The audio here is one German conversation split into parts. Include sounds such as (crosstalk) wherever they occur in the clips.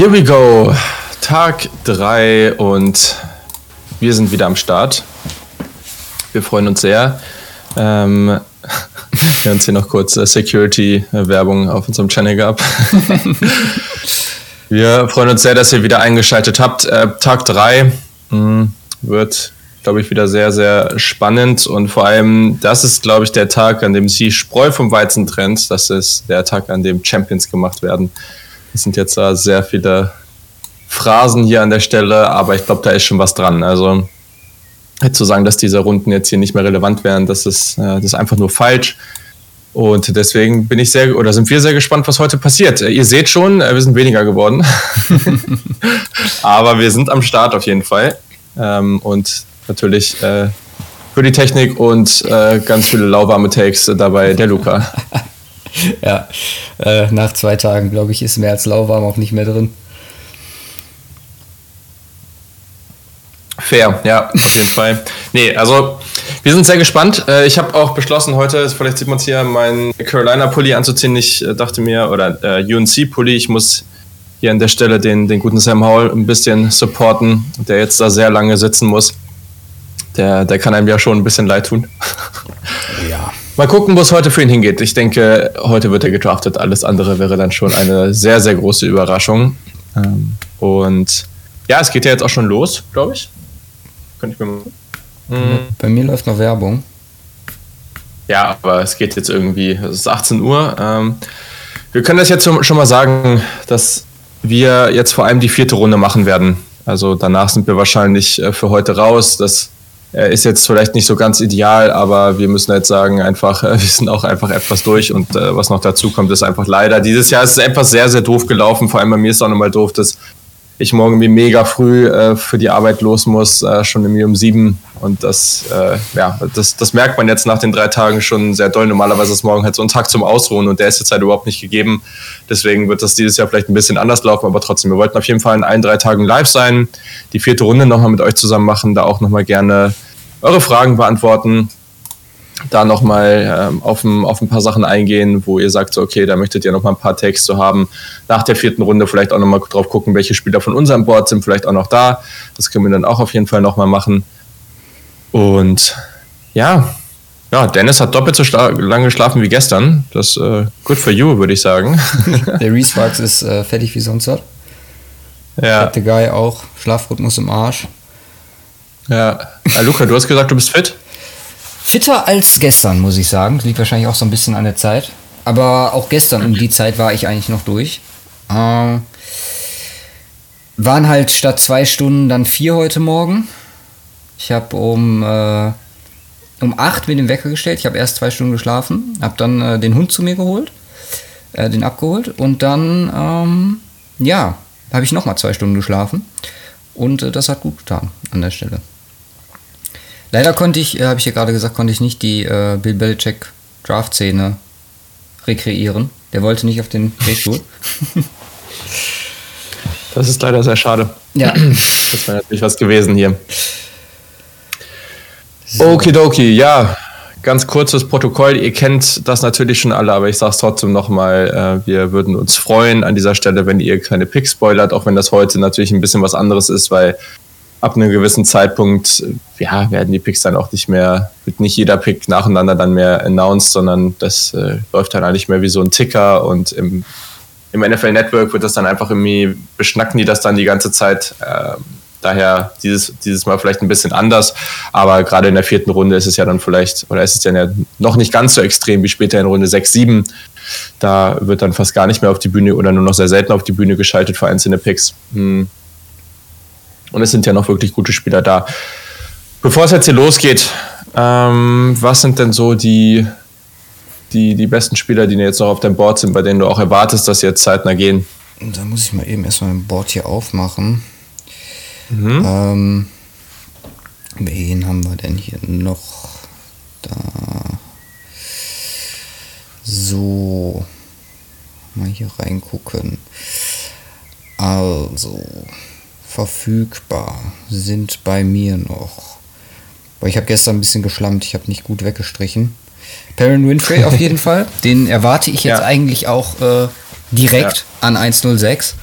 Here we go. Tag 3 und wir sind wieder am Start. Wir freuen uns sehr. Ähm, (laughs) wir haben uns hier noch kurz äh, Security-Werbung auf unserem Channel gehabt. (laughs) wir freuen uns sehr, dass ihr wieder eingeschaltet habt. Äh, Tag 3 mh, wird, glaube ich, wieder sehr, sehr spannend und vor allem, das ist, glaube ich, der Tag, an dem sie Spreu vom Weizen trennt. Das ist der Tag, an dem Champions gemacht werden. Es sind jetzt da sehr viele Phrasen hier an der Stelle, aber ich glaube, da ist schon was dran. Also zu sagen, dass diese Runden jetzt hier nicht mehr relevant wären, das ist, äh, das ist einfach nur falsch. Und deswegen bin ich sehr, oder sind wir sehr gespannt, was heute passiert. Äh, ihr seht schon, äh, wir sind weniger geworden. (laughs) aber wir sind am Start auf jeden Fall. Ähm, und natürlich äh, für die Technik und äh, ganz viele lauwarme Takes dabei der Luca. (laughs) (laughs) ja, äh, nach zwei Tagen, glaube ich, ist mehr als lauwarm auch nicht mehr drin. Fair, ja, auf jeden Fall. Nee, also wir sind sehr gespannt. Äh, ich habe auch beschlossen, heute, vielleicht sieht man es hier, meinen Carolina-Pulli anzuziehen. Ich äh, dachte mir, oder äh, UNC-Pulli, ich muss hier an der Stelle den, den guten Sam Howell ein bisschen supporten, der jetzt da sehr lange sitzen muss. Der, der kann einem ja schon ein bisschen leid tun. Ja. Mal gucken, wo es heute für ihn hingeht. Ich denke, heute wird er gedraftet. Alles andere wäre dann schon eine sehr, sehr große Überraschung. Ähm, und ja, es geht ja jetzt auch schon los, glaube ich. Könnte ich mir mhm. Bei mir läuft noch Werbung. Ja, aber es geht jetzt irgendwie, es ist 18 Uhr. Ähm, wir können das jetzt schon mal sagen, dass wir jetzt vor allem die vierte Runde machen werden. Also danach sind wir wahrscheinlich äh, für heute raus. Das ist jetzt vielleicht nicht so ganz ideal, aber wir müssen jetzt sagen, einfach, (laughs) wir sind auch einfach etwas durch und äh, was noch dazu kommt, ist einfach leider. Dieses Jahr ist es etwas sehr, sehr doof gelaufen. Vor allem bei mir ist es auch nochmal doof, dass ich morgen wie mega früh äh, für die Arbeit los muss, äh, schon irgendwie um sieben. Und das, äh, ja, das, das merkt man jetzt nach den drei Tagen schon sehr doll. Normalerweise ist morgen halt so ein Tag zum Ausruhen und der ist jetzt halt überhaupt nicht gegeben. Deswegen wird das dieses Jahr vielleicht ein bisschen anders laufen, aber trotzdem, wir wollten auf jeden Fall in allen drei Tagen live sein, die vierte Runde nochmal mit euch zusammen machen, da auch nochmal gerne eure Fragen beantworten da nochmal ähm, auf, ein, auf ein paar Sachen eingehen, wo ihr sagt, so, okay, da möchtet ihr nochmal ein paar Takes zu haben. Nach der vierten Runde vielleicht auch nochmal drauf gucken, welche Spieler von unserem Board sind vielleicht auch noch da. Das können wir dann auch auf jeden Fall nochmal machen. Und ja, ja, Dennis hat doppelt so lange geschlafen wie gestern. Das äh, good for you, würde ich sagen. (laughs) der Reese (laughs) Sparks ist äh, fertig wie sonst was. Ja. Der Guy auch. Schlafrhythmus im Arsch. Ja. Äh, Luca, du hast gesagt, du bist fit? Fitter als gestern, muss ich sagen. Das liegt wahrscheinlich auch so ein bisschen an der Zeit. Aber auch gestern um die Zeit war ich eigentlich noch durch. Äh, waren halt statt zwei Stunden dann vier heute Morgen. Ich habe um, äh, um acht mir den Wecker gestellt. Ich habe erst zwei Stunden geschlafen, habe dann äh, den Hund zu mir geholt, äh, den abgeholt und dann, ähm, ja, habe ich nochmal zwei Stunden geschlafen. Und äh, das hat gut getan an der Stelle. Leider konnte ich, äh, habe ich ja gerade gesagt, konnte ich nicht die äh, Bill Belichick Draft-Szene rekreieren. Der wollte nicht auf den Drehstuhl. (laughs) das ist leider sehr schade. Ja. Das wäre natürlich was gewesen hier. So. Okidoki, ja. Ganz kurzes Protokoll. Ihr kennt das natürlich schon alle, aber ich sage es trotzdem nochmal. Äh, wir würden uns freuen an dieser Stelle, wenn ihr keine Picks spoilert, auch wenn das heute natürlich ein bisschen was anderes ist, weil ab einem gewissen Zeitpunkt, ja, werden die Picks dann auch nicht mehr, wird nicht jeder Pick nacheinander dann mehr announced, sondern das äh, läuft dann eigentlich mehr wie so ein Ticker und im, im NFL Network wird das dann einfach irgendwie, beschnacken die das dann die ganze Zeit. Äh, daher dieses, dieses Mal vielleicht ein bisschen anders, aber gerade in der vierten Runde ist es ja dann vielleicht, oder ist es dann ja noch nicht ganz so extrem wie später in Runde 6, 7. Da wird dann fast gar nicht mehr auf die Bühne oder nur noch sehr selten auf die Bühne geschaltet für einzelne Picks. Hm und es sind ja noch wirklich gute Spieler da. Bevor es jetzt hier losgeht, ähm, was sind denn so die, die, die besten Spieler, die jetzt noch auf deinem Board sind, bei denen du auch erwartest, dass sie jetzt zeitnah gehen? Da muss ich mal eben erstmal mein Board hier aufmachen. Mhm. Ähm, wen haben wir denn hier noch? Da. So. Mal hier reingucken. Also verfügbar sind bei mir noch. Boah, ich habe gestern ein bisschen geschlammt, ich habe nicht gut weggestrichen. Perrin Winfrey auf jeden (laughs) Fall. Den erwarte ich jetzt ja. eigentlich auch äh, direkt ja. an 106.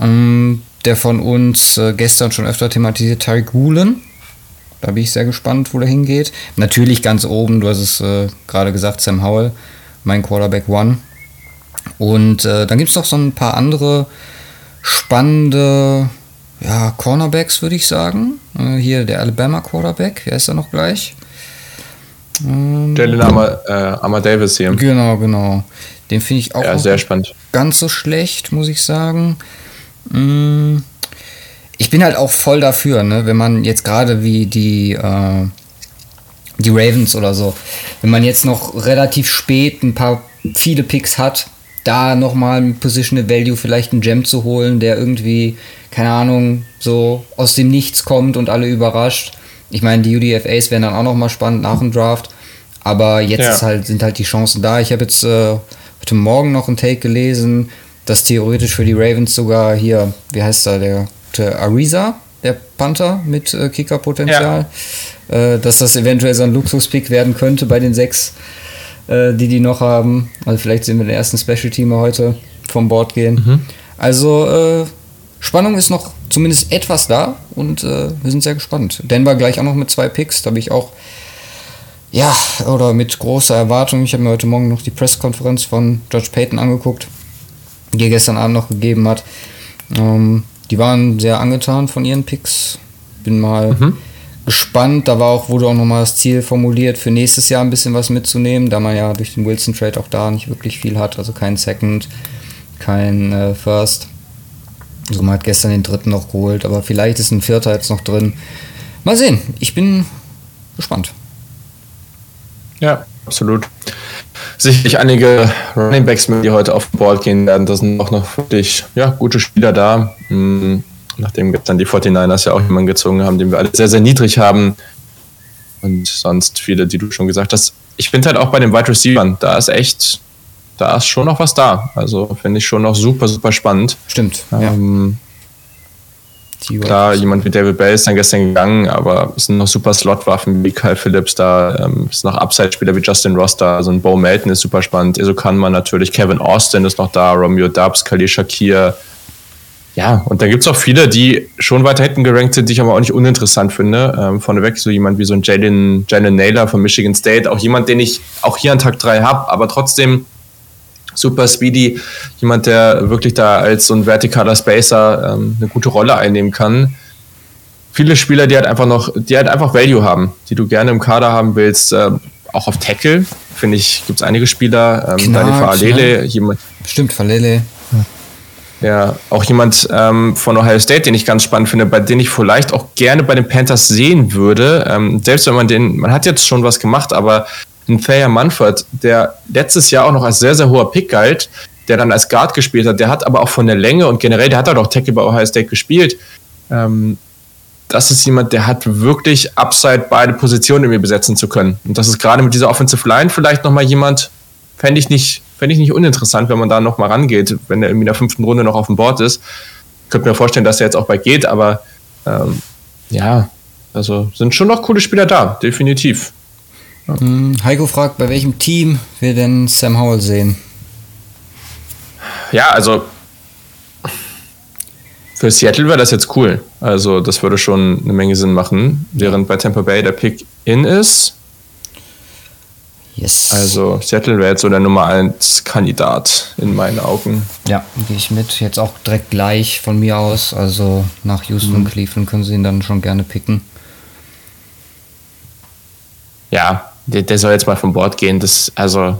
Ähm, der von uns äh, gestern schon öfter thematisiert, Tariq Gulen. Da bin ich sehr gespannt, wo der hingeht. Natürlich ganz oben, du hast es äh, gerade gesagt, Sam Howell, mein Quarterback One. Und äh, dann gibt es noch so ein paar andere spannende ja, Cornerbacks, würde ich sagen. Äh, hier der Alabama Quarterback, wer ist da noch gleich? Ähm, Jalen Amar, äh, Amar Davis hier. Genau, genau. Den finde ich auch ja, sehr spannend. ganz so schlecht, muss ich sagen. Mm, ich bin halt auch voll dafür, ne? wenn man jetzt gerade wie die, äh, die Ravens oder so, wenn man jetzt noch relativ spät ein paar viele Picks hat, da nochmal ein Positional Value vielleicht einen Gem zu holen, der irgendwie, keine Ahnung, so aus dem Nichts kommt und alle überrascht. Ich meine, die UDFAs wären dann auch nochmal spannend nach dem Draft. Aber jetzt ja. halt, sind halt die Chancen da. Ich habe jetzt äh, heute Morgen noch einen Take gelesen, dass theoretisch für die Ravens sogar hier, wie heißt da, der, der Ariza, der Panther mit äh, Kickerpotenzial, ja. äh, dass das eventuell so ein Luxuspick werden könnte bei den sechs, äh, die die noch haben. Also vielleicht sehen wir den ersten Special-Teamer heute vom Board gehen. Mhm. Also äh, Spannung ist noch zumindest etwas da und äh, wir sind sehr gespannt. Denver gleich auch noch mit zwei Picks, da habe ich auch ja, oder mit großer Erwartung. Ich habe mir heute Morgen noch die Pressekonferenz von George Payton angeguckt, die er gestern Abend noch gegeben hat. Ähm, die waren sehr angetan von ihren Picks. Bin mal mhm. Gespannt. Da war auch, wurde auch nochmal das Ziel formuliert, für nächstes Jahr ein bisschen was mitzunehmen, da man ja durch den Wilson-Trade auch da nicht wirklich viel hat. Also kein Second, kein äh, First. Also man hat gestern den dritten noch geholt, aber vielleicht ist ein vierter jetzt noch drin. Mal sehen. Ich bin gespannt. Ja, absolut. Sicherlich einige Running Backs, die heute auf Board gehen werden. Da sind auch noch wirklich ja, gute Spieler da. Mhm. Nachdem dann die 49ers ja auch jemanden gezogen haben, den wir alle sehr, sehr niedrig haben. Und sonst viele, die du schon gesagt hast. Ich finde halt auch bei den Wide Receivers, da ist echt, da ist schon noch was da. Also finde ich schon noch super, super spannend. Stimmt. Ähm, Klar, jemand wie David Bell ist dann gestern gegangen, aber es sind noch super Slot-Waffen wie Kyle Phillips da, ähm, es sind noch Upside-Spieler wie Justin Ross da, also ein Bo Melton ist super spannend, Eso kann man natürlich, Kevin Austin ist noch da, Romeo Dubs, Khalil Shakir. Ja, und dann gibt es auch viele, die schon weiter hinten gerankt sind, die ich aber auch nicht uninteressant finde. Ähm, vorneweg so jemand wie so ein Jalen, Jalen Naylor von Michigan State, auch jemand, den ich auch hier an Tag 3 habe, aber trotzdem super speedy, jemand, der wirklich da als so ein vertikaler Spacer ähm, eine gute Rolle einnehmen kann. Viele Spieler, die halt einfach noch, die halt einfach Value haben, die du gerne im Kader haben willst, äh, auch auf Tackle, finde ich, gibt es einige Spieler, ähm, Daniel Falele, ne? jemand. Stimmt, Falele. Ja, auch jemand ähm, von Ohio State, den ich ganz spannend finde, bei dem ich vielleicht auch gerne bei den Panthers sehen würde. Ähm, selbst wenn man den, man hat jetzt schon was gemacht, aber ein Thayer Munford, der letztes Jahr auch noch als sehr, sehr hoher Pick galt, der dann als Guard gespielt hat, der hat aber auch von der Länge und generell, der hat auch Tackle bei Ohio State gespielt. Ähm, das ist jemand, der hat wirklich Upside, beide Positionen irgendwie besetzen zu können. Und das ist gerade mit dieser Offensive Line vielleicht nochmal jemand, fände ich nicht, fände ich nicht uninteressant, wenn man da nochmal rangeht, wenn er in der fünften Runde noch auf dem Board ist. Ich könnte mir vorstellen, dass er jetzt auch bald geht, aber ähm, ja, also sind schon noch coole Spieler da, definitiv. Hm, Heiko fragt, bei welchem Team wir denn Sam Howell sehen. Ja, also für Seattle wäre das jetzt cool. Also das würde schon eine Menge Sinn machen, während bei Tampa Bay der Pick in ist. Yes. Also Seattle wäre jetzt so der Nummer 1 Kandidat in meinen Augen. Ja, gehe ich mit. Jetzt auch direkt gleich von mir aus. Also nach Houston, mhm. Cleveland können sie ihn dann schon gerne picken. Ja, der, der soll jetzt mal vom Bord gehen. Das, also,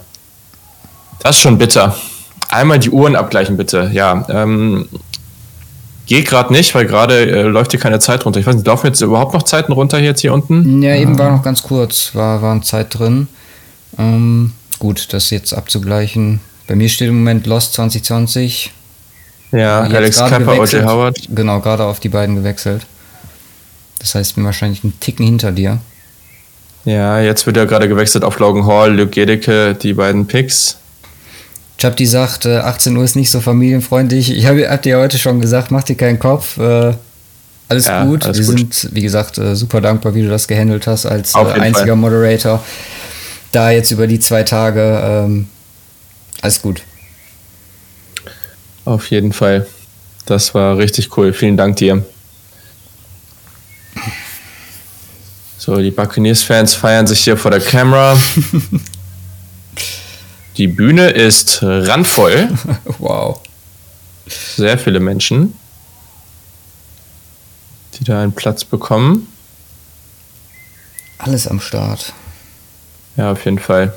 das ist schon bitter. Einmal die Uhren abgleichen, bitte. Ja, ähm, geht gerade nicht, weil gerade äh, läuft hier keine Zeit runter. Ich weiß nicht, laufen jetzt überhaupt noch Zeiten runter jetzt hier unten? Ja, eben war noch ganz kurz, war, war Zeit drin. Ähm, gut, das jetzt abzugleichen. Bei mir steht im Moment Lost 2020. Ja, Alex Kappa, O.J. Howard. Genau, gerade auf die beiden gewechselt. Das heißt, ich bin wahrscheinlich einen Ticken hinter dir. Ja, jetzt wird ja gerade gewechselt auf Logan Hall, Luke Gedeke, die beiden Picks. Chapti sagt, 18 Uhr ist nicht so familienfreundlich. Ich habe hab dir heute schon gesagt, mach dir keinen Kopf. Äh, alles ja, gut. Alles Wir gut. sind, wie gesagt, äh, super dankbar, wie du das gehandelt hast als äh, einziger Fall. Moderator. Da jetzt über die zwei Tage. Ähm, alles gut. Auf jeden Fall. Das war richtig cool. Vielen Dank dir. So, die Buccaneers-Fans feiern sich hier vor der Kamera. (laughs) die Bühne ist randvoll. (laughs) wow. Sehr viele Menschen, die da einen Platz bekommen. Alles am Start. Ja, auf jeden Fall.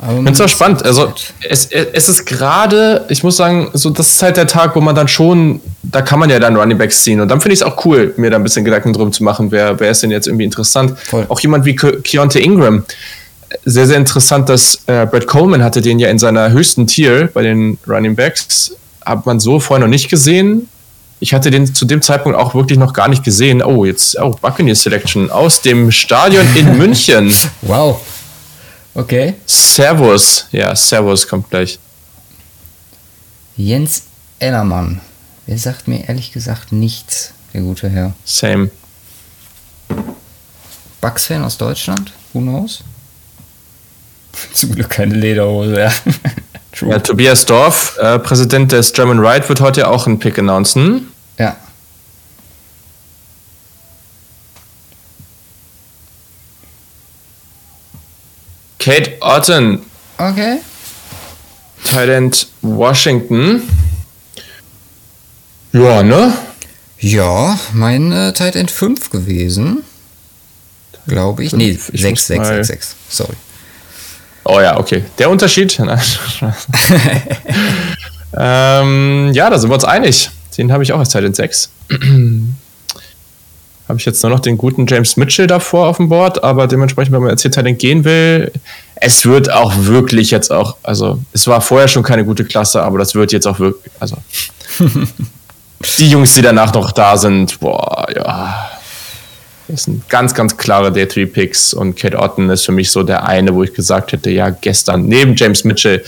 Aber Ich auch spannend. Also Zeit. es, es ist gerade, ich muss sagen, so das ist halt der Tag, wo man dann schon, da kann man ja dann Running Backs ziehen. Und dann finde ich es auch cool, mir da ein bisschen Gedanken drum zu machen, wer, wer ist denn jetzt irgendwie interessant. Voll. Auch jemand wie Ke- Keontae Ingram. Sehr, sehr interessant, dass äh, Brett Coleman hatte den ja in seiner höchsten Tier bei den Running Backs. Hat man so vorher noch nicht gesehen. Ich hatte den zu dem Zeitpunkt auch wirklich noch gar nicht gesehen. Oh, jetzt, oh, Buccaneers Selection aus dem Stadion in (laughs) München. Wow. Okay. Servus. Ja, Servus kommt gleich. Jens Ellermann. Der sagt mir ehrlich gesagt nichts, der gute Herr. Same. Bucks-Fan aus Deutschland? Who knows? (laughs) Zum Glück keine Lederhose, ja. True. Ja, Tobias Dorf, äh, Präsident des German Ride, wird heute auch einen Pick announcen. Ja. Kate Otten, Okay. Thailand Washington. Ja, ne? Ja, mein äh, Tight End 5 gewesen. Glaube ich. Nee, Ich 6, muss 6, mal- 6, 6. Sorry. Oh ja, okay. Der Unterschied. (laughs) Ähm, ja, da sind wir uns einig. Den habe ich auch als Teil in 6. (clears throat) habe ich jetzt nur noch den guten James Mitchell davor auf dem Board, aber dementsprechend, wenn man jetzt hier Talent gehen will, es wird auch wirklich jetzt auch, also es war vorher schon keine gute Klasse, aber das wird jetzt auch wirklich, also (laughs) die Jungs, die danach noch da sind, boah, ja. Das sind ganz, ganz klare Day-3-Picks und Kate Otten ist für mich so der eine, wo ich gesagt hätte, ja, gestern, neben James Mitchell,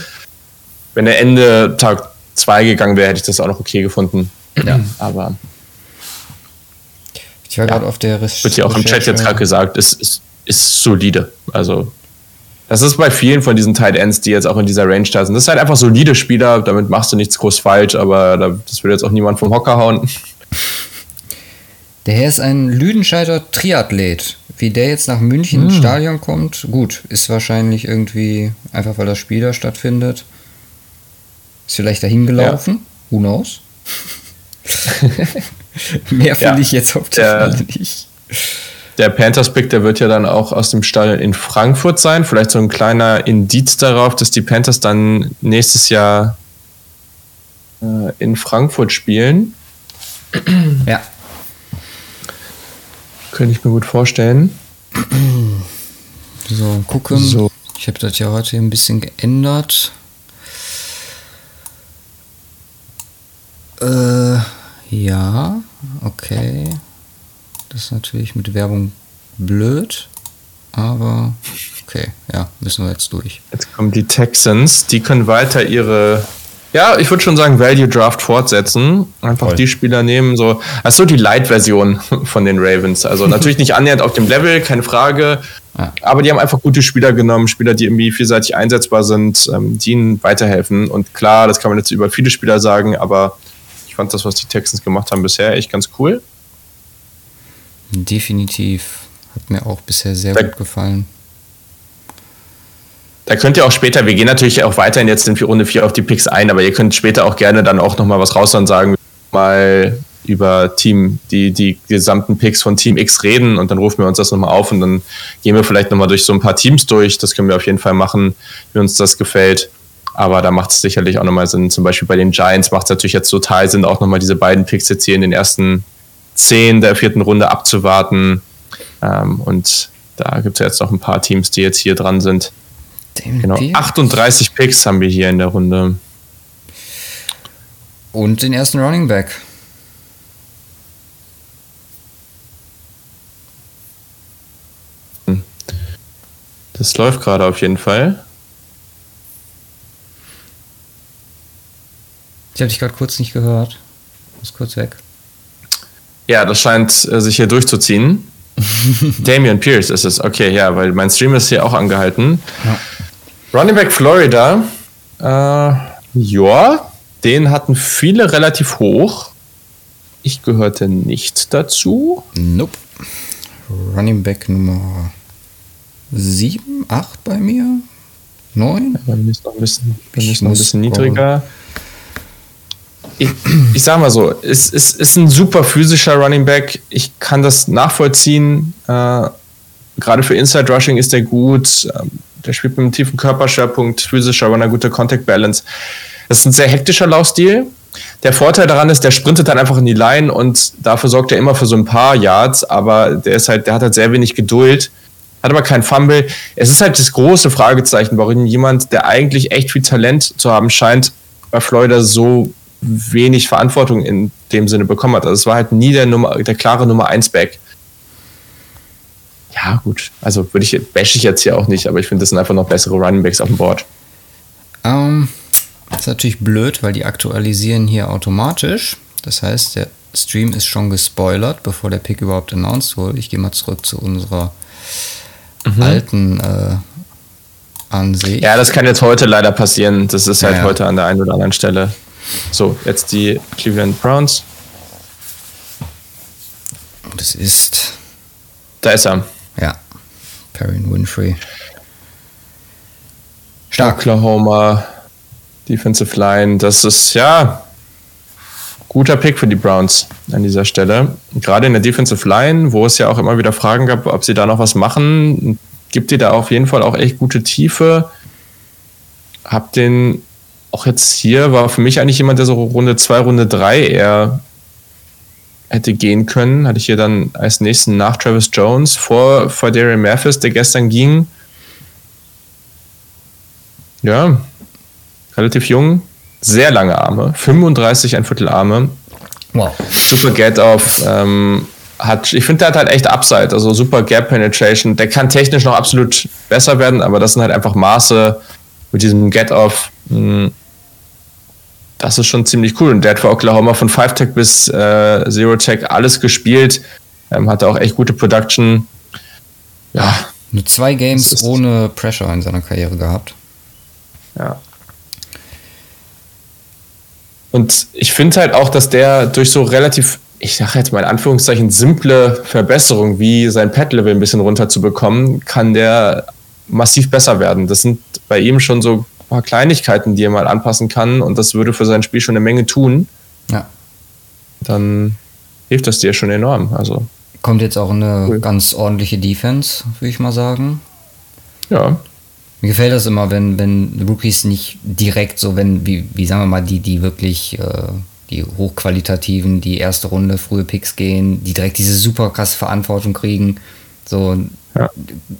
wenn er Ende Tag 2 gegangen wäre, hätte ich das auch noch okay gefunden. Ja, aber Ich war gerade auf der Recherche. wird ja auch im Chat jetzt gerade gesagt, es ist, ist solide. Also, das ist bei vielen von diesen Tight Ends, die jetzt auch in dieser Range da sind. Das ist halt einfach solide Spieler, damit machst du nichts groß falsch, aber da, das will jetzt auch niemand vom Hocker hauen. Der Herr ist ein Lüdenscheider Triathlet. Wie der jetzt nach München Hm. ins Stadion kommt, gut, ist wahrscheinlich irgendwie einfach, weil das Spiel da stattfindet. Ist vielleicht dahin gelaufen. Who knows? (laughs) Mehr finde Ja, ich jetzt auf der- Falle nicht. Der Panthers-Pick, der wird ja dann auch aus dem Stadion in Frankfurt sein. Vielleicht so ein kleiner Indiz darauf, dass die Panthers dann nächstes Jahr äh, in Frankfurt spielen. Ja, Könnte ich mir gut vorstellen. so gucken. So. Ich habe das ja heute ein bisschen geändert. Äh, ja, okay. Das ist natürlich mit Werbung blöd, aber okay, ja, müssen wir jetzt durch. Jetzt kommen die Texans. Die können weiter ihre, ja, ich würde schon sagen, Value Draft fortsetzen. Einfach Voll. die Spieler nehmen, so, also die Light-Version von den Ravens. Also (laughs) natürlich nicht annähernd auf dem Level, keine Frage. Ja. Aber die haben einfach gute Spieler genommen, Spieler, die irgendwie vielseitig einsetzbar sind, ähm, die ihnen weiterhelfen. Und klar, das kann man jetzt über viele Spieler sagen, aber ich fand das, was die Texans gemacht haben, bisher echt ganz cool. Definitiv. Hat mir auch bisher sehr Da- gut gefallen. Da könnt ihr auch später, wir gehen natürlich auch weiterhin jetzt in Runde 4 auf die Picks ein, aber ihr könnt später auch gerne dann auch nochmal was raus und sagen, mal über Team, die, die gesamten Picks von Team X reden und dann rufen wir uns das nochmal auf und dann gehen wir vielleicht nochmal durch so ein paar Teams durch. Das können wir auf jeden Fall machen, wie uns das gefällt. Aber da macht es sicherlich auch nochmal Sinn. Zum Beispiel bei den Giants macht es natürlich jetzt total Sinn, auch nochmal diese beiden Picks jetzt hier in den ersten zehn der vierten Runde abzuwarten. Ähm, und da gibt es ja jetzt noch ein paar Teams, die jetzt hier dran sind. Damon Genau, Pierce. 38 Picks haben wir hier in der Runde. Und den ersten Running Back. Das läuft gerade auf jeden Fall. Ich habe dich gerade kurz nicht gehört. Muss kurz weg. Ja, das scheint äh, sich hier durchzuziehen. (laughs) Damian Pierce ist es. Okay, ja, weil mein Stream ist hier auch angehalten. Ja. Running Back Florida. Äh, Ja, den hatten viele relativ hoch. Ich gehörte nicht dazu. Nope. Running Back Nummer 7, 8 bei mir. 9? Bei mir ist noch ein bisschen, bei mir ist noch ein bisschen niedriger. Ich, ich sag mal so, es, es ist ein super physischer Running Back. Ich kann das nachvollziehen. Äh, Gerade für Inside Rushing ist der gut. Der spielt mit einem tiefen Körperschwerpunkt, physischer Runner, gute Contact Balance. Das ist ein sehr hektischer Laufstil. Der Vorteil daran ist, der sprintet dann einfach in die Line und dafür sorgt er immer für so ein paar Yards, aber der ist halt, der hat halt sehr wenig Geduld, hat aber kein Fumble. Es ist halt das große Fragezeichen, warum jemand, der eigentlich echt viel Talent zu haben scheint, bei Florida so wenig Verantwortung in dem Sinne bekommen hat. Also es war halt nie der Nummer, der klare Nummer 1 Back. Ja, gut. Also würde ich, bash ich jetzt hier auch nicht, aber ich finde, das sind einfach noch bessere Running Backs auf dem Board. Um, ähm, das ist natürlich blöd, weil die aktualisieren hier automatisch. Das heißt, der Stream ist schon gespoilert, bevor der Pick überhaupt announced wurde. Ich gehe mal zurück zu unserer mhm. alten äh, Ansicht. Ja, das kann jetzt heute leider passieren. Das ist halt ja, heute an der einen oder anderen Stelle. So, jetzt die Cleveland Browns. Das ist. Da ist er. Ja. Perrin Winfrey. Stark. Oklahoma Defensive Line. Das ist ja guter Pick für die Browns an dieser Stelle. Gerade in der Defensive Line, wo es ja auch immer wieder Fragen gab, ob sie da noch was machen, gibt ihr da auf jeden Fall auch echt gute Tiefe. Hab den auch jetzt hier, war für mich eigentlich jemand, der so Runde 2, Runde 3 eher hätte gehen können. Hatte ich hier dann als nächsten nach Travis Jones vor, vor Darian Mathis, der gestern ging. Ja, relativ jung, sehr lange Arme, 35 ein Viertel Arme. Wow. Super Get-Off. Ähm, hat, ich finde, der hat halt echt Upside, also super Gap Penetration. Der kann technisch noch absolut besser werden, aber das sind halt einfach Maße mit diesem Get-Off. Hm, das ist schon ziemlich cool. Und der hat für Oklahoma von 5-Tech bis äh, Zero-Tech alles gespielt. Ähm, hatte auch echt gute Production. Ja. Nur zwei Games ohne Pressure in seiner Karriere gehabt. Ja. Und ich finde halt auch, dass der durch so relativ, ich sage jetzt mal in Anführungszeichen, simple Verbesserung, wie sein Pad-Level ein bisschen runterzubekommen, kann der massiv besser werden. Das sind bei ihm schon so paar Kleinigkeiten, die er mal anpassen kann und das würde für sein Spiel schon eine Menge tun. Ja. Dann hilft das dir schon enorm. Also kommt jetzt auch eine cool. ganz ordentliche Defense, würde ich mal sagen. Ja. Mir gefällt das immer, wenn, wenn Rookies nicht direkt so, wenn, wie, wie sagen wir mal, die, die wirklich, äh, die hochqualitativen, die erste Runde, frühe Picks gehen, die direkt diese super krasse Verantwortung kriegen. So ja.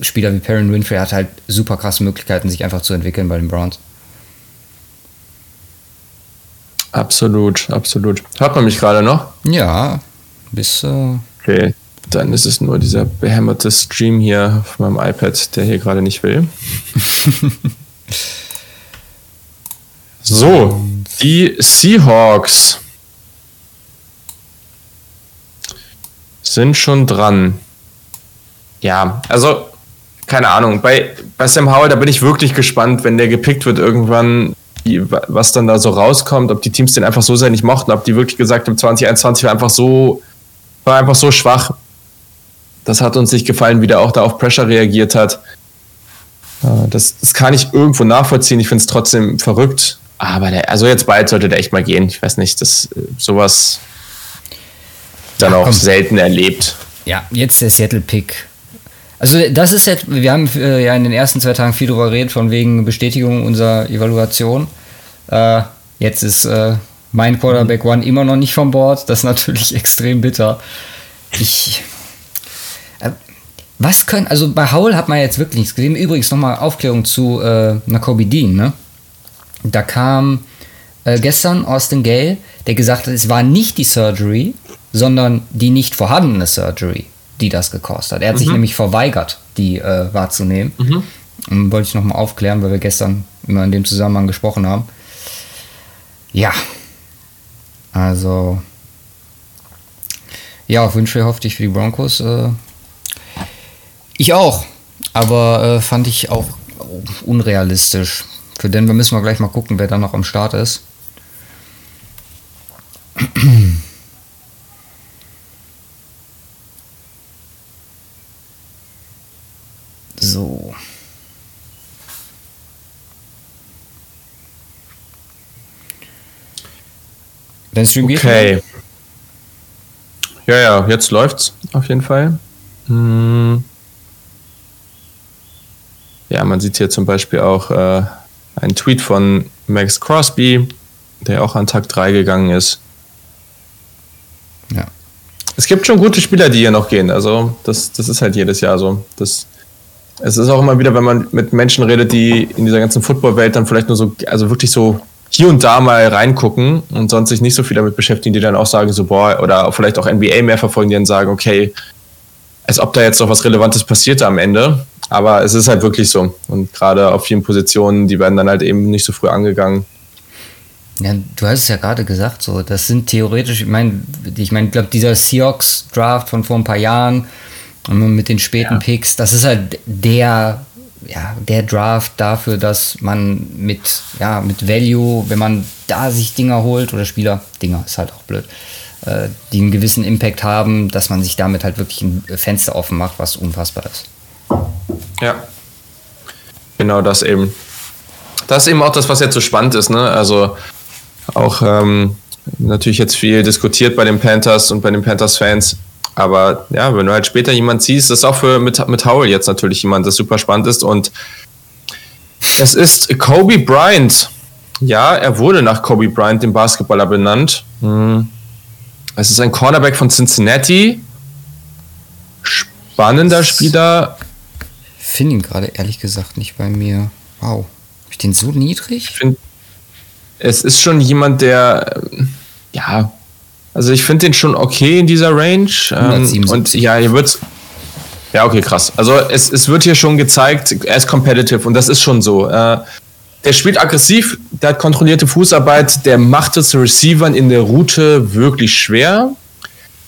Spieler wie Perrin Winfrey hat halt super krasse Möglichkeiten, sich einfach zu entwickeln bei den Browns. Absolut, absolut. Hört man mich gerade noch? Ja, bis. Äh okay, dann ist es nur dieser behämmerte Stream hier auf meinem iPad, der hier gerade nicht will. (laughs) so, die Seahawks sind schon dran. Ja, also keine Ahnung. Bei, bei Sam Howell, da bin ich wirklich gespannt, wenn der gepickt wird irgendwann, was dann da so rauskommt, ob die Teams den einfach so sehr nicht mochten, ob die wirklich gesagt haben, 2021 war einfach so, war einfach so schwach, das hat uns nicht gefallen, wie der auch da auf Pressure reagiert hat. Äh, das, das kann ich irgendwo nachvollziehen. Ich finde es trotzdem verrückt. Aber der, also jetzt bald sollte der echt mal gehen. Ich weiß nicht, dass äh, sowas dann ja, auch selten erlebt. Ja, jetzt der Seattle-Pick. Also das ist jetzt, wir haben äh, ja in den ersten zwei Tagen viel darüber geredet, von wegen Bestätigung unserer Evaluation. Äh, jetzt ist äh, mein Quarterback One immer noch nicht vom Board. Das ist natürlich (laughs) extrem bitter. Ich, was können, also bei Howell hat man jetzt wirklich nichts gesehen. Übrigens nochmal Aufklärung zu äh, Nakobe Dean, ne? Da kam äh, gestern Austin Gale, der gesagt hat, es war nicht die Surgery, sondern die nicht vorhandene Surgery, die das gekostet hat. Er hat mhm. sich nämlich verweigert, die äh, wahrzunehmen. Mhm. Und wollte ich nochmal aufklären, weil wir gestern immer in dem Zusammenhang gesprochen haben. Ja. Also. Ja, auf Wünsche hoffte ich für die Broncos äh, ich auch. Aber äh, fand ich auch unrealistisch. Für Denver müssen wir gleich mal gucken, wer da noch am Start ist. So. Dein Stream geht Okay. Ja, ja, jetzt läuft's auf jeden Fall. Hm. Ja, man sieht hier zum Beispiel auch äh, einen Tweet von Max Crosby, der auch an Tag 3 gegangen ist. Ja. Es gibt schon gute Spieler, die hier noch gehen. Also, das, das ist halt jedes Jahr so. Das, es ist auch immer wieder, wenn man mit Menschen redet, die in dieser ganzen Football-Welt dann vielleicht nur so, also wirklich so hier und da mal reingucken und sonst sich nicht so viel damit beschäftigen, die dann auch sagen, so, boah, oder vielleicht auch NBA mehr verfolgen, die dann sagen, okay, als ob da jetzt noch was Relevantes passierte am Ende. Aber es ist halt wirklich so. Und gerade auf vielen Positionen, die werden dann halt eben nicht so früh angegangen. Ja, du hast es ja gerade gesagt, so, das sind theoretisch, ich meine, ich meine, ich glaube, dieser Seahawks-Draft von vor ein paar Jahren mit den späten Ja. Picks, das ist halt der, ja, der Draft dafür, dass man mit, ja, mit Value, wenn man da sich Dinger holt, oder Spieler, Dinger, ist halt auch blöd, äh, die einen gewissen Impact haben, dass man sich damit halt wirklich ein Fenster offen macht, was unfassbar ist. Ja. Genau das eben. Das ist eben auch das, was jetzt so spannend ist, ne? Also auch ähm, natürlich jetzt viel diskutiert bei den Panthers und bei den Panthers-Fans. Aber ja, wenn du halt später jemand siehst, das ist auch für mit, mit Howell jetzt natürlich jemand, das super spannend ist. Und es ist Kobe Bryant. Ja, er wurde nach Kobe Bryant, dem Basketballer, benannt. Hm. Es ist ein Cornerback von Cincinnati. Spannender Spieler, Finde ihn gerade ehrlich gesagt nicht bei mir. Wow. Hab ich den so niedrig? Ich finde, es ist schon jemand, der, ja, also ich finde den schon okay in dieser Range. Ähm, 177. und ja, hier wird ja, okay, krass. Also es, es wird hier schon gezeigt, er ist competitive und das ist schon so. Äh, der spielt aggressiv, der hat kontrollierte Fußarbeit, der macht es Receivern in der Route wirklich schwer.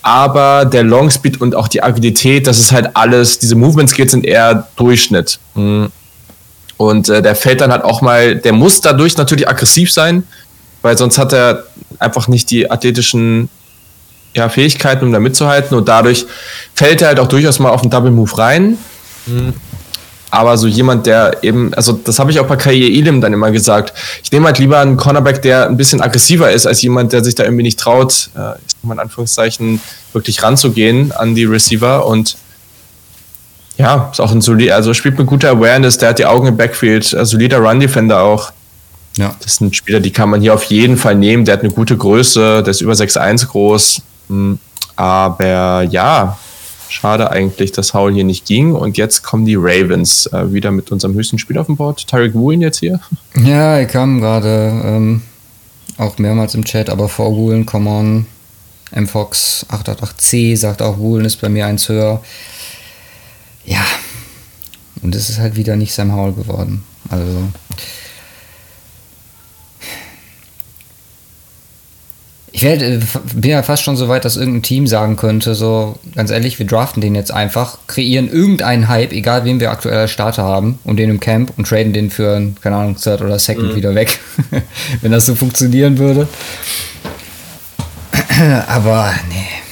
Aber der Longspeed und auch die Agilität, das ist halt alles, diese Movement Skills sind eher Durchschnitt. Mhm. Und äh, der fällt dann halt auch mal, der muss dadurch natürlich aggressiv sein, weil sonst hat er einfach nicht die athletischen ja, Fähigkeiten, um da mitzuhalten. Und dadurch fällt er halt auch durchaus mal auf einen Double Move rein. Aber so jemand, der eben, also das habe ich auch bei Kaye Elim dann immer gesagt, ich nehme halt lieber einen Cornerback, der ein bisschen aggressiver ist, als jemand, der sich da irgendwie nicht traut, äh, ich sag mal in Anführungszeichen, wirklich ranzugehen an die Receiver. Und ja, ist auch ein solider, also spielt mit guter Awareness, der hat die Augen im Backfield, äh, solider Run-Defender auch. Ja. Das sind Spieler, die kann man hier auf jeden Fall nehmen. Der hat eine gute Größe, der ist über 6'1 groß. Hm, Aber ja, schade eigentlich, dass Howell hier nicht ging. Und jetzt kommen die Ravens äh, wieder mit unserem höchsten Spieler auf dem Board. Tyreek Woolen jetzt hier. (laughs) Ja, er kam gerade ähm, auch mehrmals im Chat, aber vor Woolen, come on. MFox 888C sagt auch, Woolen ist bei mir eins höher. Ja. Und es ist halt wieder nicht Sam Howell geworden. Also. Ich werd, äh, bin ja fast schon so weit, dass irgendein Team sagen könnte, so ganz ehrlich, wir draften den jetzt einfach, kreieren irgendeinen Hype, egal wen wir aktuell als Starter haben, und den im Camp und traden den für, einen, keine Ahnung, Third oder Second wieder weg. (laughs) Wenn das so funktionieren würde. (clears throat) Aber nee.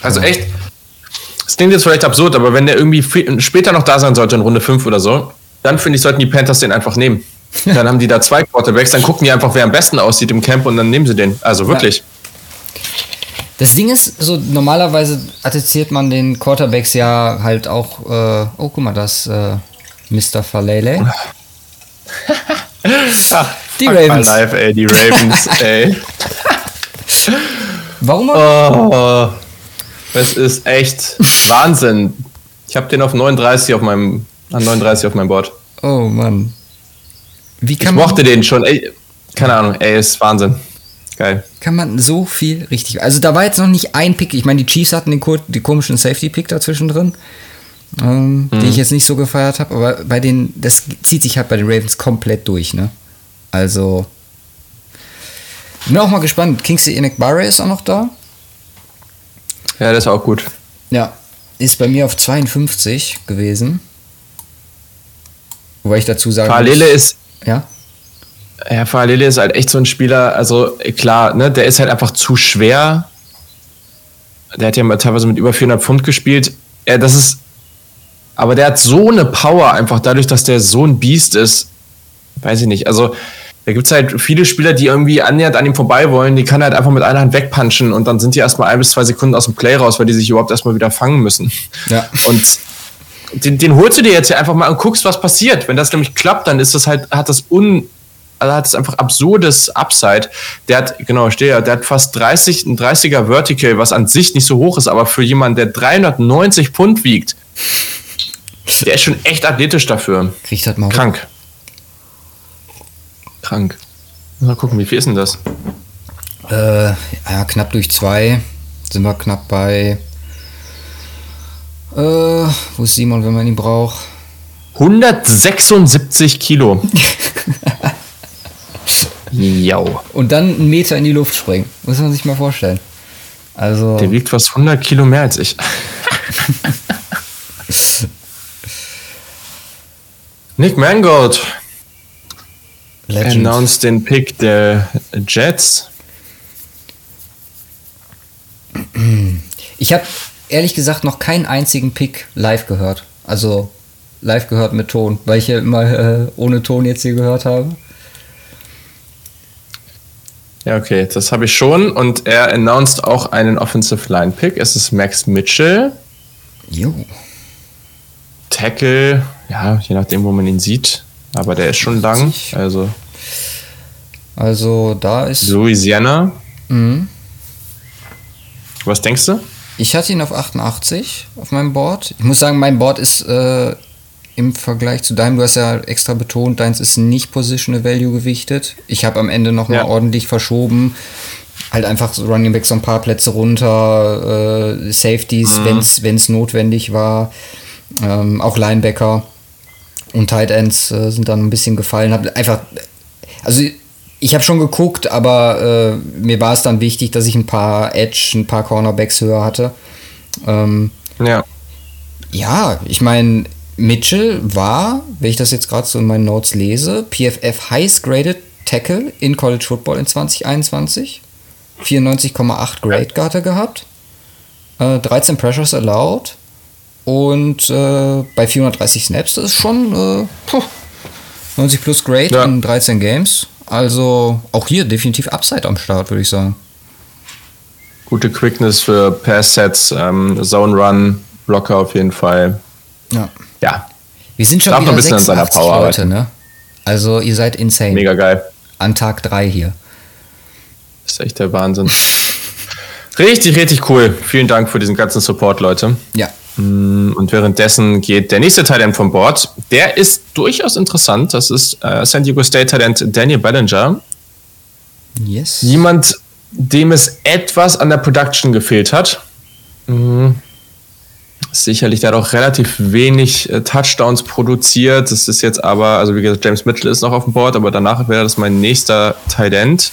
Also echt, es klingt jetzt vielleicht absurd, aber wenn der irgendwie später noch da sein sollte in Runde 5 oder so, dann finde ich, sollten die Panthers den einfach nehmen. Dann haben die da zwei Quarterbacks, dann gucken die einfach, wer am besten aussieht im Camp und dann nehmen sie den. Also wirklich. Das Ding ist, so normalerweise attestiert man den Quarterbacks ja halt auch, äh, oh guck mal, das äh, Mr. Falele. (laughs) Ach, Die Ravens. Life, ey, die Ravens, (laughs) ey. Warum? Oh, das ist echt Wahnsinn. Ich habe den auf 39 auf meinem, an 39 auf meinem Board. Oh Mann. Wie Ich kann man, mochte den schon, ey, keine Ahnung, ey, ist Wahnsinn. Geil. kann man so viel richtig. Also da war jetzt noch nicht ein Pick. Ich meine, die Chiefs hatten den, den komischen Safety-Pick dazwischen drin, ähm, den ich jetzt nicht so gefeiert habe. Aber bei den, das zieht sich halt bei den Ravens komplett durch, ne? Also. Bin auch mal gespannt. Kingsley Enekbare ist auch noch da. Ja, das ist auch gut. Ja. Ist bei mir auf 52 gewesen. Wobei ich dazu sagen Parallele muss, ist, ja, ja, Parallele ist halt echt so ein Spieler, also klar, ne, der ist halt einfach zu schwer. Der hat ja mal teilweise mit über 400 Pfund gespielt. Ja, das ist, aber der hat so eine Power einfach dadurch, dass der so ein Biest ist. Weiß ich nicht. Also, da gibt es halt viele Spieler, die irgendwie annähernd an ihm vorbei wollen. Die kann er halt einfach mit einer Hand wegpunchen und dann sind die erstmal ein bis zwei Sekunden aus dem Play raus, weil die sich überhaupt erstmal wieder fangen müssen. Ja. Und den, den holst du dir jetzt hier einfach mal und guckst, was passiert. Wenn das nämlich klappt, dann ist das halt, hat das un, also hat es einfach absurdes Upside. Der hat, genau, stehe ja, der hat fast 30, ein 30er Vertical, was an sich nicht so hoch ist, aber für jemanden, der 390 Pfund wiegt, der ist schon echt athletisch dafür. kriegt das mal. Krank. Krank. Mal gucken, wie viel ist denn das? Äh, ja, knapp durch zwei sind wir knapp bei. Äh, wo ist Simon, wenn man ihn braucht? 176 Kilo. (laughs) Jau. Und dann einen Meter in die Luft springen. Muss man sich mal vorstellen. Also. Der wiegt fast 100 Kilo mehr als ich. (laughs) Nick Mangold Legend. announced den Pick der Jets. Ich habe ehrlich gesagt noch keinen einzigen Pick live gehört. Also live gehört mit Ton, weil ich ja immer äh, ohne Ton jetzt hier gehört habe. Ja, okay, das habe ich schon. Und er announced auch einen Offensive Line Pick. Es ist Max Mitchell. Jo. Tackle, ja, je nachdem, wo man ihn sieht. Aber der ist schon lang. Also Also da ist. Louisiana. Mhm. Was denkst du? Ich hatte ihn auf 88 auf meinem Board. Ich muss sagen, mein Board ist äh, im Vergleich zu deinem, du hast ja extra betont, deins ist nicht Positional Value gewichtet. Ich habe am Ende nochmal Ja. ordentlich verschoben. Halt einfach so Running Back so ein paar Plätze runter, äh, Safeties, wenn's wenn es notwendig war. Ähm, auch Linebacker und Tight Ends äh, sind dann ein bisschen gefallen. Hab einfach, also ich habe schon geguckt, aber äh, mir war es dann wichtig, dass ich ein paar Edge, ein paar Cornerbacks höher hatte. Ähm, Ja. ja, ich meine, Mitchell war, wenn ich das jetzt gerade so in meinen Notes lese, PFF Highest Graded Tackle in College Football in 2021. 94,8 Grade hat er gehabt. Äh, 13 Pressures allowed. Und äh, bei 430 Snaps, das ist schon äh, puh, 90 plus Grade Ja. in 13 Games. Also auch hier definitiv Upside am Start, würde ich sagen. Gute Quickness für Pass-Sets, ähm, Zone Run, Blocker auf jeden Fall. Ja. Ja, Wir sind schon Darf wieder ein bisschen an seiner 86 Power Leute, ne? Also ihr seid insane. mega geil. An Tag 3 hier. Das ist echt der Wahnsinn. (laughs) richtig, richtig cool. Vielen Dank für diesen ganzen Support, Leute. Ja. Und währenddessen geht der nächste Talent vom Board. Der ist durchaus interessant. Das ist äh, San Diego State Talent Daniel Bellinger. Yes. Jemand, dem es etwas an der Production gefehlt hat. Mhm. Sicherlich, der hat auch relativ wenig äh, Touchdowns produziert. Das ist jetzt aber, also wie gesagt, James Mitchell ist noch auf dem Board, aber danach wäre das mein nächster Talent.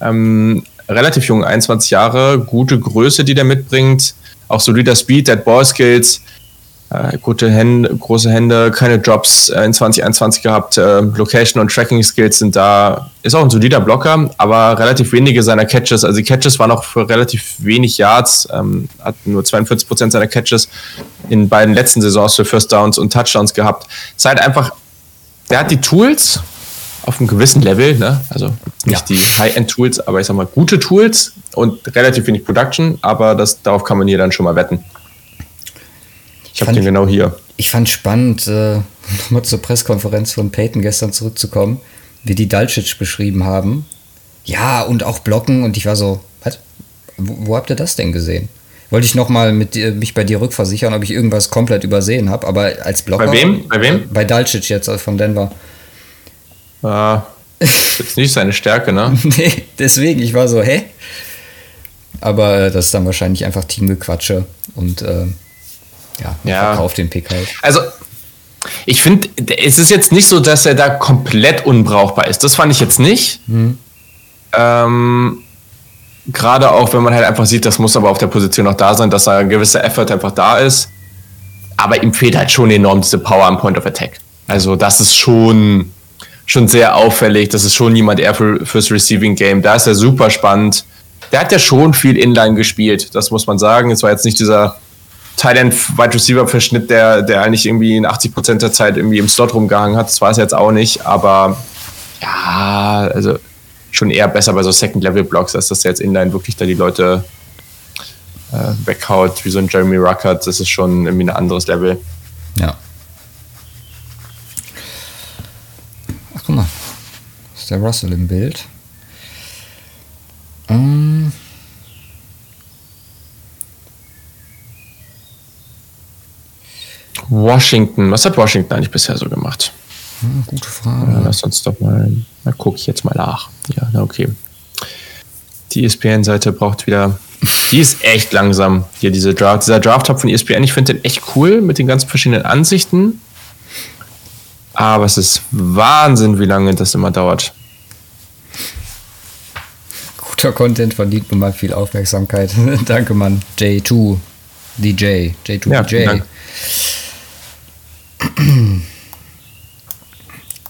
Ähm, relativ jung, 21 Jahre, gute Größe, die der mitbringt. Auch solider Speed, Dead Ball Skills, äh, gute Hände, große Hände, keine Drops äh, in 2021 gehabt. Äh, Location und Tracking Skills sind da. Ist auch ein solider Blocker, aber relativ wenige seiner Catches. Also die Catches waren auch für relativ wenig Yards, ähm, hat nur 42% seiner Catches in beiden letzten Saisons für First Downs und Touchdowns gehabt. Ist halt einfach, der hat die Tools auf einem gewissen Level, ne? also nicht Ja. die High-End-Tools, aber ich sag mal gute Tools und relativ wenig Production, aber das, darauf kann man hier dann schon mal wetten. Ich habe den genau hier. Ich fand spannend, äh, (laughs) nochmal zur Pressekonferenz von Peyton gestern zurückzukommen, wie die Dalcic beschrieben haben. Ja, und auch blocken. Und ich war so, was? Wo, wo habt ihr das denn gesehen? Wollte ich nochmal mit dir- mich bei dir rückversichern, ob ich irgendwas komplett übersehen habe, aber als Blocker. Bei wem? Bei wem? Bei Dalcic jetzt also von Denver. Äh, ist jetzt nicht seine Stärke, ne? (laughs) nee, deswegen, ich war so, hä? Aber äh, das ist dann wahrscheinlich einfach Teamgequatsche und äh, ja, Ja. verkauft den Pick halt. Also, ich finde, es ist jetzt nicht so, dass er da komplett unbrauchbar ist. Das fand ich jetzt nicht. Ähm, Gerade auch, wenn man halt einfach sieht, das muss aber auf der Position noch da sein, dass da ein gewisser Effort einfach da ist. Aber ihm fehlt halt schon enorm diese Power am Point of Attack. Also das ist schon, schon sehr auffällig. Das ist schon jemand eher für, fürs Receiving Game. Da ist er super spannend. Der hat ja schon viel Inline gespielt, das muss man sagen. Es war jetzt nicht dieser Thailand Wide Receiver Verschnitt, der, der eigentlich irgendwie in 80 Prozent der Zeit irgendwie im Slot rumgehangen hat. Das war es jetzt auch nicht, aber ja, also schon eher besser bei so Second Level Blocks, als dass der jetzt Inline wirklich da die Leute äh, weghaut, wie so ein Jeremy Ruckert. Das ist schon irgendwie ein anderes Level. Ja. Guck mal. Ist der Russell im Bild? Ähm. Washington, was hat Washington eigentlich bisher so gemacht? Gute Frage. Ja, lass uns doch mal, da gucke ich jetzt mal nach. Ja, na okay. Die ESPN-Seite braucht wieder, die ist echt langsam. Hier diese Draft, dieser Draft-Top von ESPN, ich finde den echt cool mit den ganzen verschiedenen Ansichten. Aber es ist Wahnsinn, wie lange das immer dauert. Guter Content verdient nun mal viel Aufmerksamkeit. (laughs) Danke, Mann. J2 DJ. J2 Ja, DJ. Dank. (clears throat)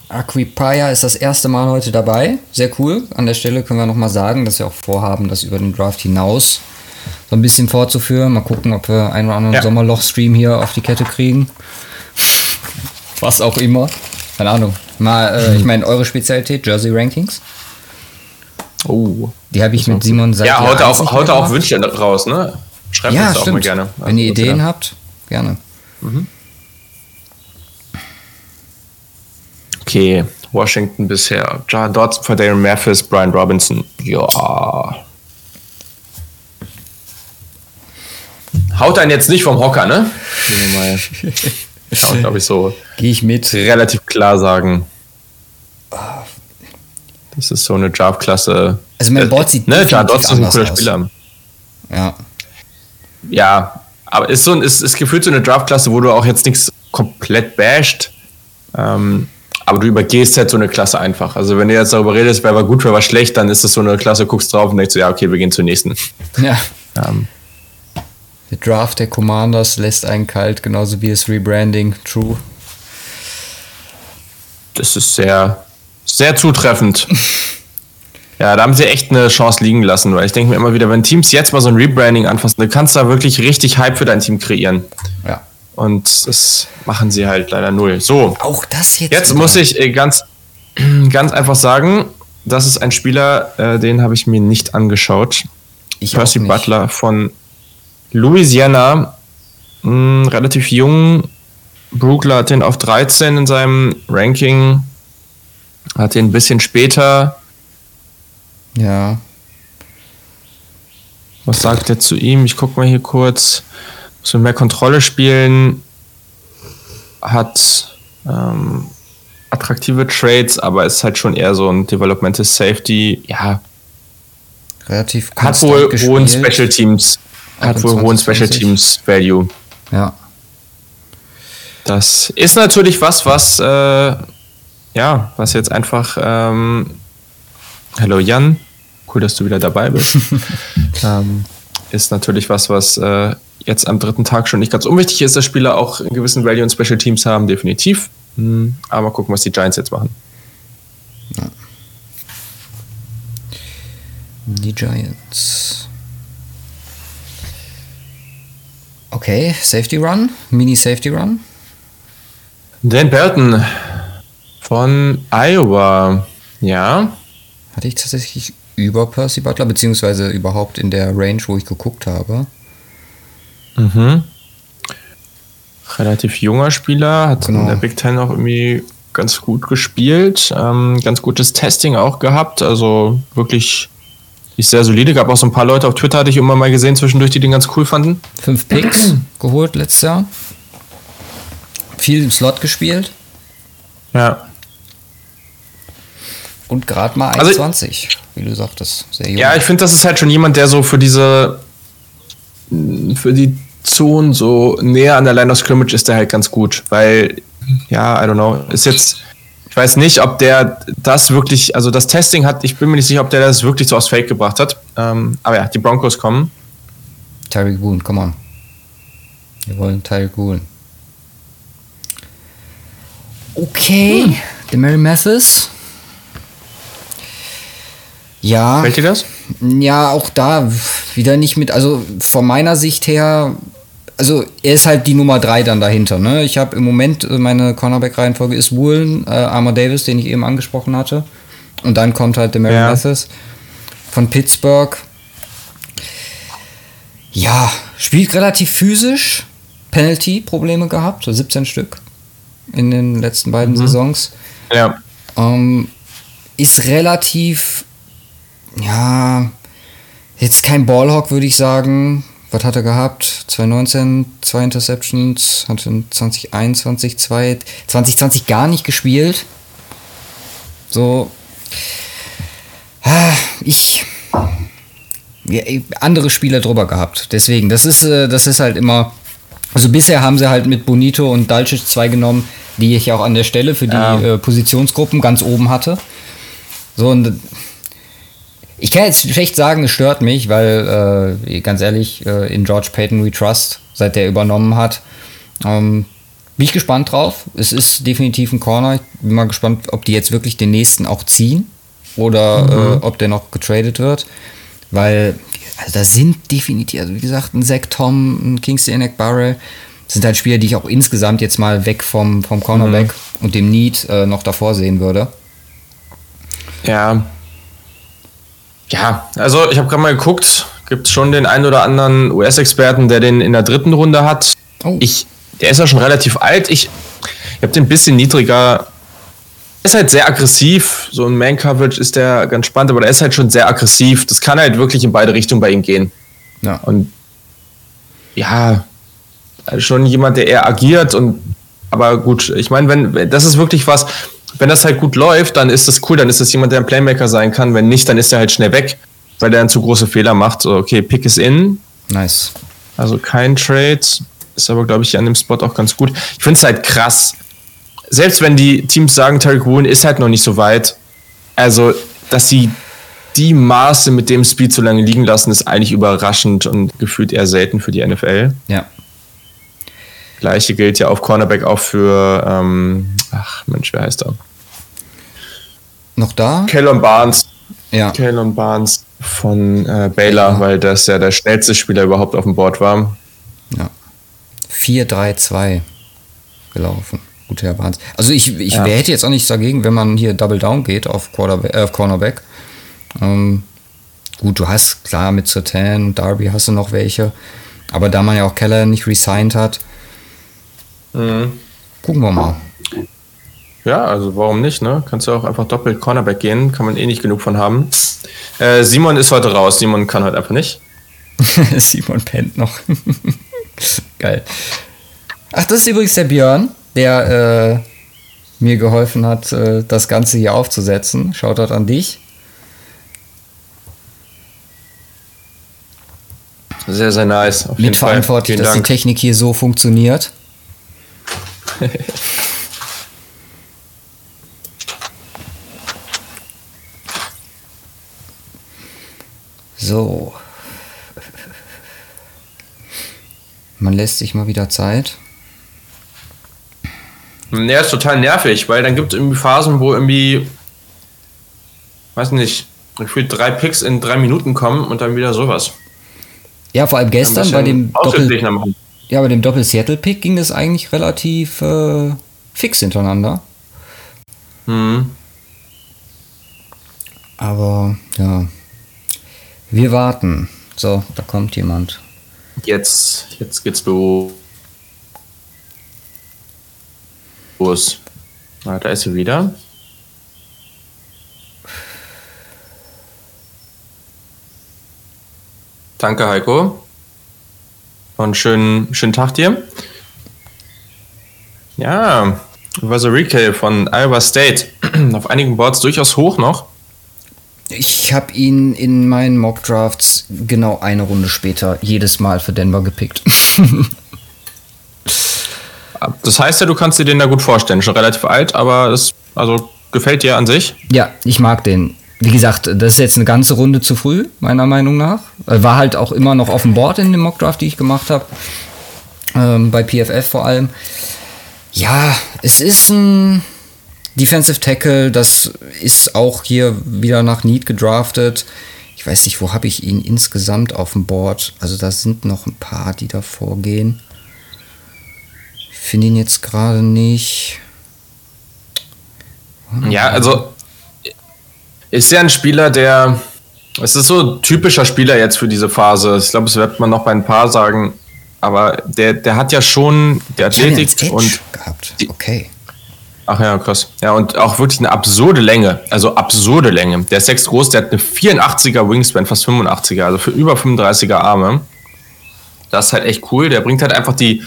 Aquipaya ist das erste Mal heute dabei. Sehr cool. An der Stelle können wir nochmal sagen, dass wir auch vorhaben, das über den Draft hinaus so ein bisschen fortzuführen. Mal gucken, ob wir einen oder anderen Ja. Sommerloch-Stream hier auf die Kette kriegen. Was auch immer. Keine Ahnung. Mal, äh, ich meine, eure Spezialität, Jersey Rankings. Oh. Die habe ich mit Simon seit Ja, haut auch, haut auch. Wünsche raus, ne? Schreibt Ja, uns auch stimmt. mal gerne. Wenn ihr Ideen habt, gerne. Okay, Washington bisher. John Dodson, für Darren Mathis, Brian Robinson. Ja. Haut einen jetzt nicht vom Hocker, ne? (laughs) Kann man, glaube ich, so Gehe ich mit. relativ klar sagen. Das ist so eine Draft-Klasse. Also mein Board sieht ne, definitiv Dodson ist ein cooler aus. Spieler. Ja. Ja, aber ist so ein, ist, ist gefühlt so eine Draft-Klasse, wo du auch jetzt nichts komplett basht. Ähm, aber du übergehst halt so eine Klasse einfach. Also wenn du jetzt darüber redest, wer war gut, wer war schlecht, dann ist es so eine Klasse, guckst drauf und denkst so, ja, okay, wir gehen zur nächsten. Ja. Ähm, Der Draft der Commanders lässt einen kalt, genauso wie das Rebranding. True. das ist sehr, sehr zutreffend. (laughs) Ja, da haben sie echt eine Chance liegen lassen, weil ich denke mir immer wieder, wenn Teams jetzt mal so ein Rebranding anfassen, dann kannst du da wirklich richtig Hype für dein Team kreieren. Ja. Und das machen sie halt leider null. So, Auch das jetzt. Jetzt muss ich äh, ganz, (clears throat) ganz einfach sagen, das ist ein Spieler, äh, den habe ich mir nicht angeschaut. ich Percy. Butler von Louisiana, mh, relativ jung. Brookler hat den auf 13 in seinem Ranking, hat den ein bisschen später. Ja. Was sagt er zu ihm? Ich gucke mal hier kurz. Muss mehr Kontrolle spielen. Hat ähm, attraktive Trades, aber ist halt schon eher so ein Developmental Safety. Ja, Relativ hat wohl gespielt. hohen Special Teams. Hat wohl 28, hohen Special Teams Value. Ja. Das ist natürlich was, was äh, ja, was jetzt einfach. Ähm, Hallo Jan, cool, dass du wieder dabei bist. (laughs) ähm, ist natürlich was, was äh, jetzt am dritten Tag schon nicht ganz unwichtig ist, dass Spieler auch einen gewissen Value und Special Teams haben, definitiv. Hm, aber gucken, was die Giants jetzt machen. Die Giants. Okay, Safety Run, Mini Safety Run. Dan Burton von Iowa. Ja, Hatte ich tatsächlich über Percy Butler, beziehungsweise überhaupt in der Range, wo ich geguckt habe. Mhm. Relativ junger Spieler, hat Genau. in der Big Ten auch irgendwie ganz gut gespielt, ähm, ganz gutes Testing auch gehabt, also wirklich ist sehr solide. Gab auch so ein paar Leute auf Twitter, hatte ich immer mal gesehen zwischendurch, die den ganz cool fanden. Fünf Picks (clears throat) geholt letztes Jahr. Viel im Slot gespielt Ja, und gerade mal Also- 1,20, wie du sagtest. Sehr jung. ja ich finde, das ist halt schon jemand, der so für diese, für die Zonen so näher an der Line of Scrimmage ist der halt ganz gut, weil, ja, I don't know, ist jetzt, weiß nicht, ob der das wirklich, also das Testing hat, ich bin mir nicht sicher, ob der das wirklich so aus Fake gebracht hat. Ähm, aber ja, die Broncos kommen. Tyreek Boone, come on. Wir wollen Tyreek Boone. okay. Hm. Der Mary Mathis. Ja. Fällt dir das? Ja, auch da wieder nicht mit, also von meiner Sicht her, also er ist halt die Nummer 3 dann dahinter. Ne? Ich habe im Moment, äh, meine Cornerback-Reihenfolge ist Woolen, äh, Armour Davis, den ich eben angesprochen hatte. Und dann kommt halt der Mary ja. Mathis von Pittsburgh. Ja, spielt relativ physisch. Penalty-Probleme gehabt, so 17 Stück in den letzten beiden mhm. Saisons. Ja. Ähm, ist relativ, ja, jetzt kein Ballhawk, würde ich sagen. Was hat er gehabt? 2019 zwei Interceptions, hat in 2021 zwei, 2020 gar nicht gespielt. So, ah, ich, ja, andere Spieler drüber gehabt. Deswegen, das ist, äh, das ist halt immer. Also bisher haben sie halt mit Bonito und Dalcic zwei genommen, die ich auch an der Stelle für die ja. äh, Positionsgruppen ganz oben hatte. So und ich kann jetzt schlecht sagen, es stört mich, weil äh, ganz ehrlich, äh, in George Payton We Trust, seit der übernommen hat, ähm, bin ich gespannt drauf. Es ist definitiv ein Corner. Ich bin mal gespannt, ob die jetzt wirklich den nächsten auch ziehen oder mhm. äh, ob der noch getradet wird. Weil also da sind definitiv, also wie gesagt, ein Zach Tom, ein Kingsley Barrel, sind halt Spieler, die ich auch insgesamt jetzt mal weg vom, vom Cornerback mhm. und dem Need äh, noch davor sehen würde. Ja. Ja, also ich habe gerade mal geguckt, gibt es schon den einen oder anderen US-Experten, der den in der dritten Runde hat. Oh. Ich, der ist ja schon relativ alt. Ich, ich habe den ein bisschen niedriger ist halt sehr aggressiv. So ein Man-Coverage ist der ganz spannend, aber der ist halt schon sehr aggressiv. Das kann halt wirklich in beide Richtungen bei ihm gehen. Ja. Und ja, also schon jemand, der eher agiert und aber gut, ich meine, wenn das ist wirklich was, wenn das halt gut läuft, dann ist das cool, dann ist das jemand, der ein Playmaker sein kann. Wenn nicht, dann ist er halt schnell weg, weil der dann zu große Fehler macht. So, okay, Pick is in. Nice. Also kein Trade. Ist aber, glaube ich, an dem Spot auch ganz gut. Ich finde es halt krass selbst wenn die Teams sagen, Tarek Woolen ist halt noch nicht so weit, also, dass sie die Maße mit dem Speed so lange liegen lassen, ist eigentlich überraschend und gefühlt eher selten für die NFL. Ja. Gleiche gilt ja auf Cornerback auch für, ähm, ach Mensch, wer heißt er? Noch da? Kellen Barnes. Ja. Kellen Barnes von äh, Baylor, ja. weil das ja der schnellste Spieler überhaupt auf dem Board war. Ja. 4-3-2 gelaufen. Guter Wahnsinn. Also ich, ich ja. hätte jetzt auch nichts dagegen, wenn man hier Double Down geht auf, Quarterback, äh, auf Cornerback. Ähm, gut, du hast klar mit Sertan, Darby hast du noch welche. Aber da man ja auch Keller nicht resigned hat, mhm. gucken wir mal. Ja, also warum nicht, ne? Kannst du auch einfach doppelt Cornerback gehen, kann man eh nicht genug von haben. Äh, Simon ist heute raus, Simon kann heute einfach nicht. (laughs) Simon pennt noch. (laughs) Geil. Ach, das ist übrigens der Björn der äh, mir geholfen hat, äh, das Ganze hier aufzusetzen. Shoutout an dich. Sehr, sehr nice. Mitverantwortlich, dass Dank. die Technik hier so funktioniert. (laughs) so. Man lässt sich mal wieder Zeit. Ja, ist total nervig, weil dann gibt es irgendwie Phasen, wo irgendwie, weiß nicht, gefühlt drei Picks in drei Minuten kommen und dann wieder sowas. Ja, vor allem gestern bei dem Doppel, ja, bei dem Doppel Seattle Pick ging das eigentlich relativ äh, fix hintereinander. Mhm. Aber ja, wir warten. So, da kommt jemand. Jetzt, jetzt geht's los. Bus. Ah, da ist sie wieder. Danke, Heiko. Und schönen, schönen Tag dir. Ja, Recall von Iowa State. (clears throat) Auf einigen Boards durchaus hoch noch. Ich habe ihn in meinen Mock Drafts genau eine Runde später jedes Mal für Denver gepickt. (laughs) Das heißt ja, du kannst dir den da gut vorstellen. Schon relativ alt, aber es also gefällt dir an sich? Ja, ich mag den. Wie gesagt, das ist jetzt eine ganze Runde zu früh, meiner Meinung nach. War halt auch immer noch auf dem Board in dem Mockdraft, die ich gemacht habe. Ähm, bei PFF vor allem. Ja, es ist ein Defensive Tackle, das ist auch hier wieder nach Need gedraftet. Ich weiß nicht, wo habe ich ihn insgesamt auf dem Board? Also da sind noch ein paar, die da vorgehen. Ich finde ihn jetzt gerade nicht. Ja, also ist ja ein Spieler, der. Es ist so ein typischer Spieler jetzt für diese Phase. Ich glaube, das wird man noch bei ein paar sagen. Aber der, der hat ja schon die Athletik und. Gehabt. okay. Ach ja, krass. Ja, und auch wirklich eine absurde Länge. Also absurde Länge. Der ist sechs groß, der hat eine 84er Wingspan, fast 85er, also für über 35er Arme. Das ist halt echt cool. Der bringt halt einfach die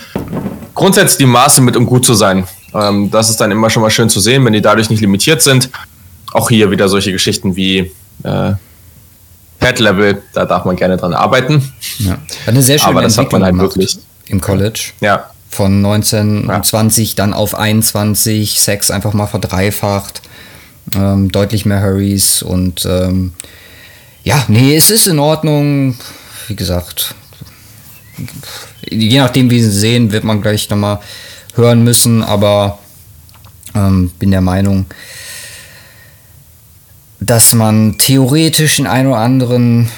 grundsätzlich die Maße mit, um gut zu sein. Ähm, das ist dann immer schon mal schön zu sehen, wenn die dadurch nicht limitiert sind. Auch hier wieder solche Geschichten wie äh, Pad-Level, da darf man gerne dran arbeiten. Ja. Eine sehr schöne Aber das hat man halt wirklich im College. Ja. Von 19 ja. 20 dann auf 21, Sex einfach mal verdreifacht, ähm, deutlich mehr Hurries und ähm, ja, nee, es ist in Ordnung. Wie gesagt, je nachdem, wie sie sehen, wird man gleich nochmal hören müssen, aber ähm, bin der Meinung, dass man theoretisch den einen oder anderen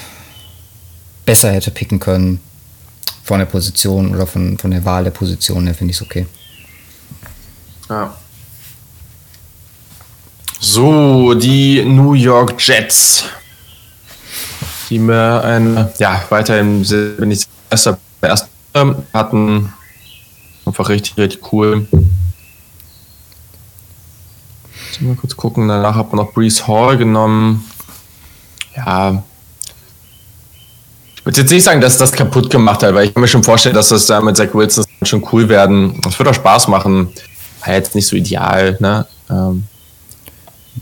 besser hätte picken können von der Position oder von, von der Wahl der Position her, finde ich es okay. Ja. So, die New York Jets. Die mir ein, ja, weiterhin bin ich erster, erster hatten. Einfach richtig, richtig cool. Mal kurz gucken. Danach hat man noch Breeze Hall genommen. Ja. Ich würde jetzt nicht sagen, dass das kaputt gemacht hat, weil ich kann mir schon vorstellen, dass das da mit Zach Wilson schon cool werden. Das wird auch Spaß machen. War jetzt nicht so ideal, ne? Ähm.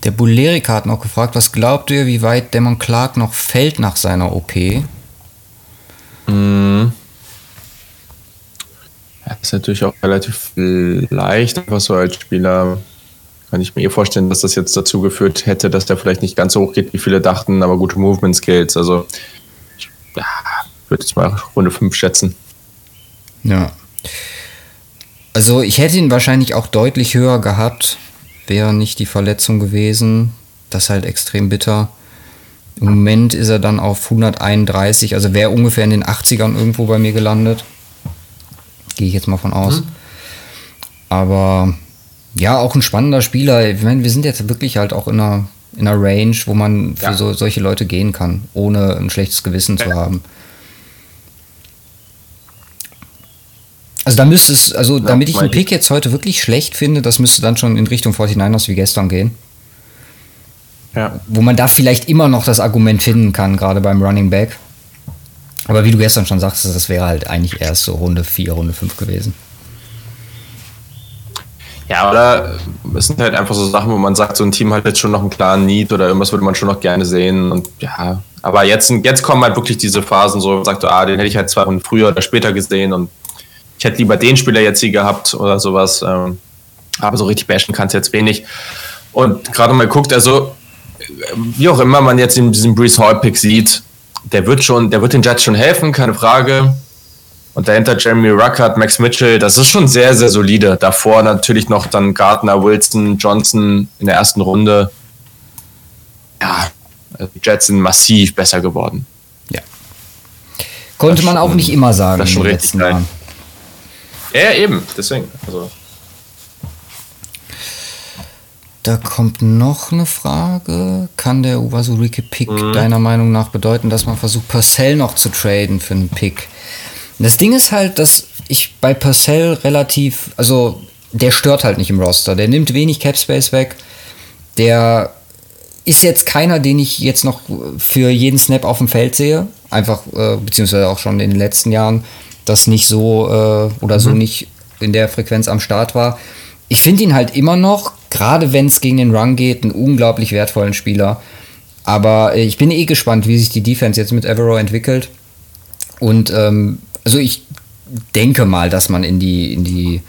Der Bulerika hat noch gefragt, was glaubt ihr, wie weit Demon Clark noch fällt nach seiner OP? Mhm. Ja, ist natürlich auch relativ leicht, einfach so als Spieler kann ich mir eh vorstellen, dass das jetzt dazu geführt hätte, dass der vielleicht nicht ganz so hoch geht, wie viele dachten, aber gute Movement Skills. Also, ich ja, würde jetzt mal Runde 5 schätzen. Ja. Also, ich hätte ihn wahrscheinlich auch deutlich höher gehabt, wäre nicht die Verletzung gewesen. Das ist halt extrem bitter. Im Moment ist er dann auf 131, also wäre ungefähr in den 80ern irgendwo bei mir gelandet. Gehe ich jetzt mal von aus. Mhm. Aber ja, auch ein spannender Spieler. Ich meine, wir sind jetzt wirklich halt auch in einer, in einer Range, wo man für ja. so, solche Leute gehen kann, ohne ein schlechtes Gewissen zu haben. Also da müsste es, also ja, damit ich einen Pick jetzt heute wirklich schlecht finde, das müsste dann schon in Richtung 49ers wie gestern gehen. Ja. Wo man da vielleicht immer noch das Argument finden kann, gerade beim Running Back. Aber wie du gestern schon sagst, das wäre halt eigentlich erst so Runde 4, Runde 5 gewesen. Ja, oder es sind halt einfach so Sachen, wo man sagt, so ein Team hat jetzt schon noch einen klaren Need oder irgendwas würde man schon noch gerne sehen. Und ja, aber jetzt, jetzt kommen halt wirklich diese Phasen, so man sagt, ah, den hätte ich halt zwei Wochen früher oder später gesehen und ich hätte lieber den Spieler jetzt hier gehabt oder sowas. Ähm, aber so richtig bashen kann es jetzt wenig. Und gerade mal guckt, also wie auch immer man jetzt in diesem Breeze Hall Pick sieht, der wird schon, der wird den Jets schon helfen, keine Frage. Und dahinter Jeremy Ruckert, Max Mitchell, das ist schon sehr, sehr solide. Davor natürlich noch dann Gardner, Wilson, Johnson in der ersten Runde. Ja, also die Jets sind massiv besser geworden. Ja. Konnte man auch nicht immer sagen. Das ist schon richtig geil. Ja, eben, deswegen. Also. Da kommt noch eine Frage. Kann der Uwasurike Pick mhm. deiner Meinung nach bedeuten, dass man versucht, Purcell noch zu traden für einen Pick? Das Ding ist halt, dass ich bei Purcell relativ, also der stört halt nicht im Roster. Der nimmt wenig Cap Space weg. Der ist jetzt keiner, den ich jetzt noch für jeden Snap auf dem Feld sehe. Einfach, äh, beziehungsweise auch schon in den letzten Jahren, das nicht so äh, oder mhm. so nicht in der Frequenz am Start war. Ich finde ihn halt immer noch, gerade wenn es gegen den Run geht, einen unglaublich wertvollen Spieler. Aber äh, ich bin eh gespannt, wie sich die Defense jetzt mit Evero entwickelt. Und ähm, also ich denke mal, dass man in die, in die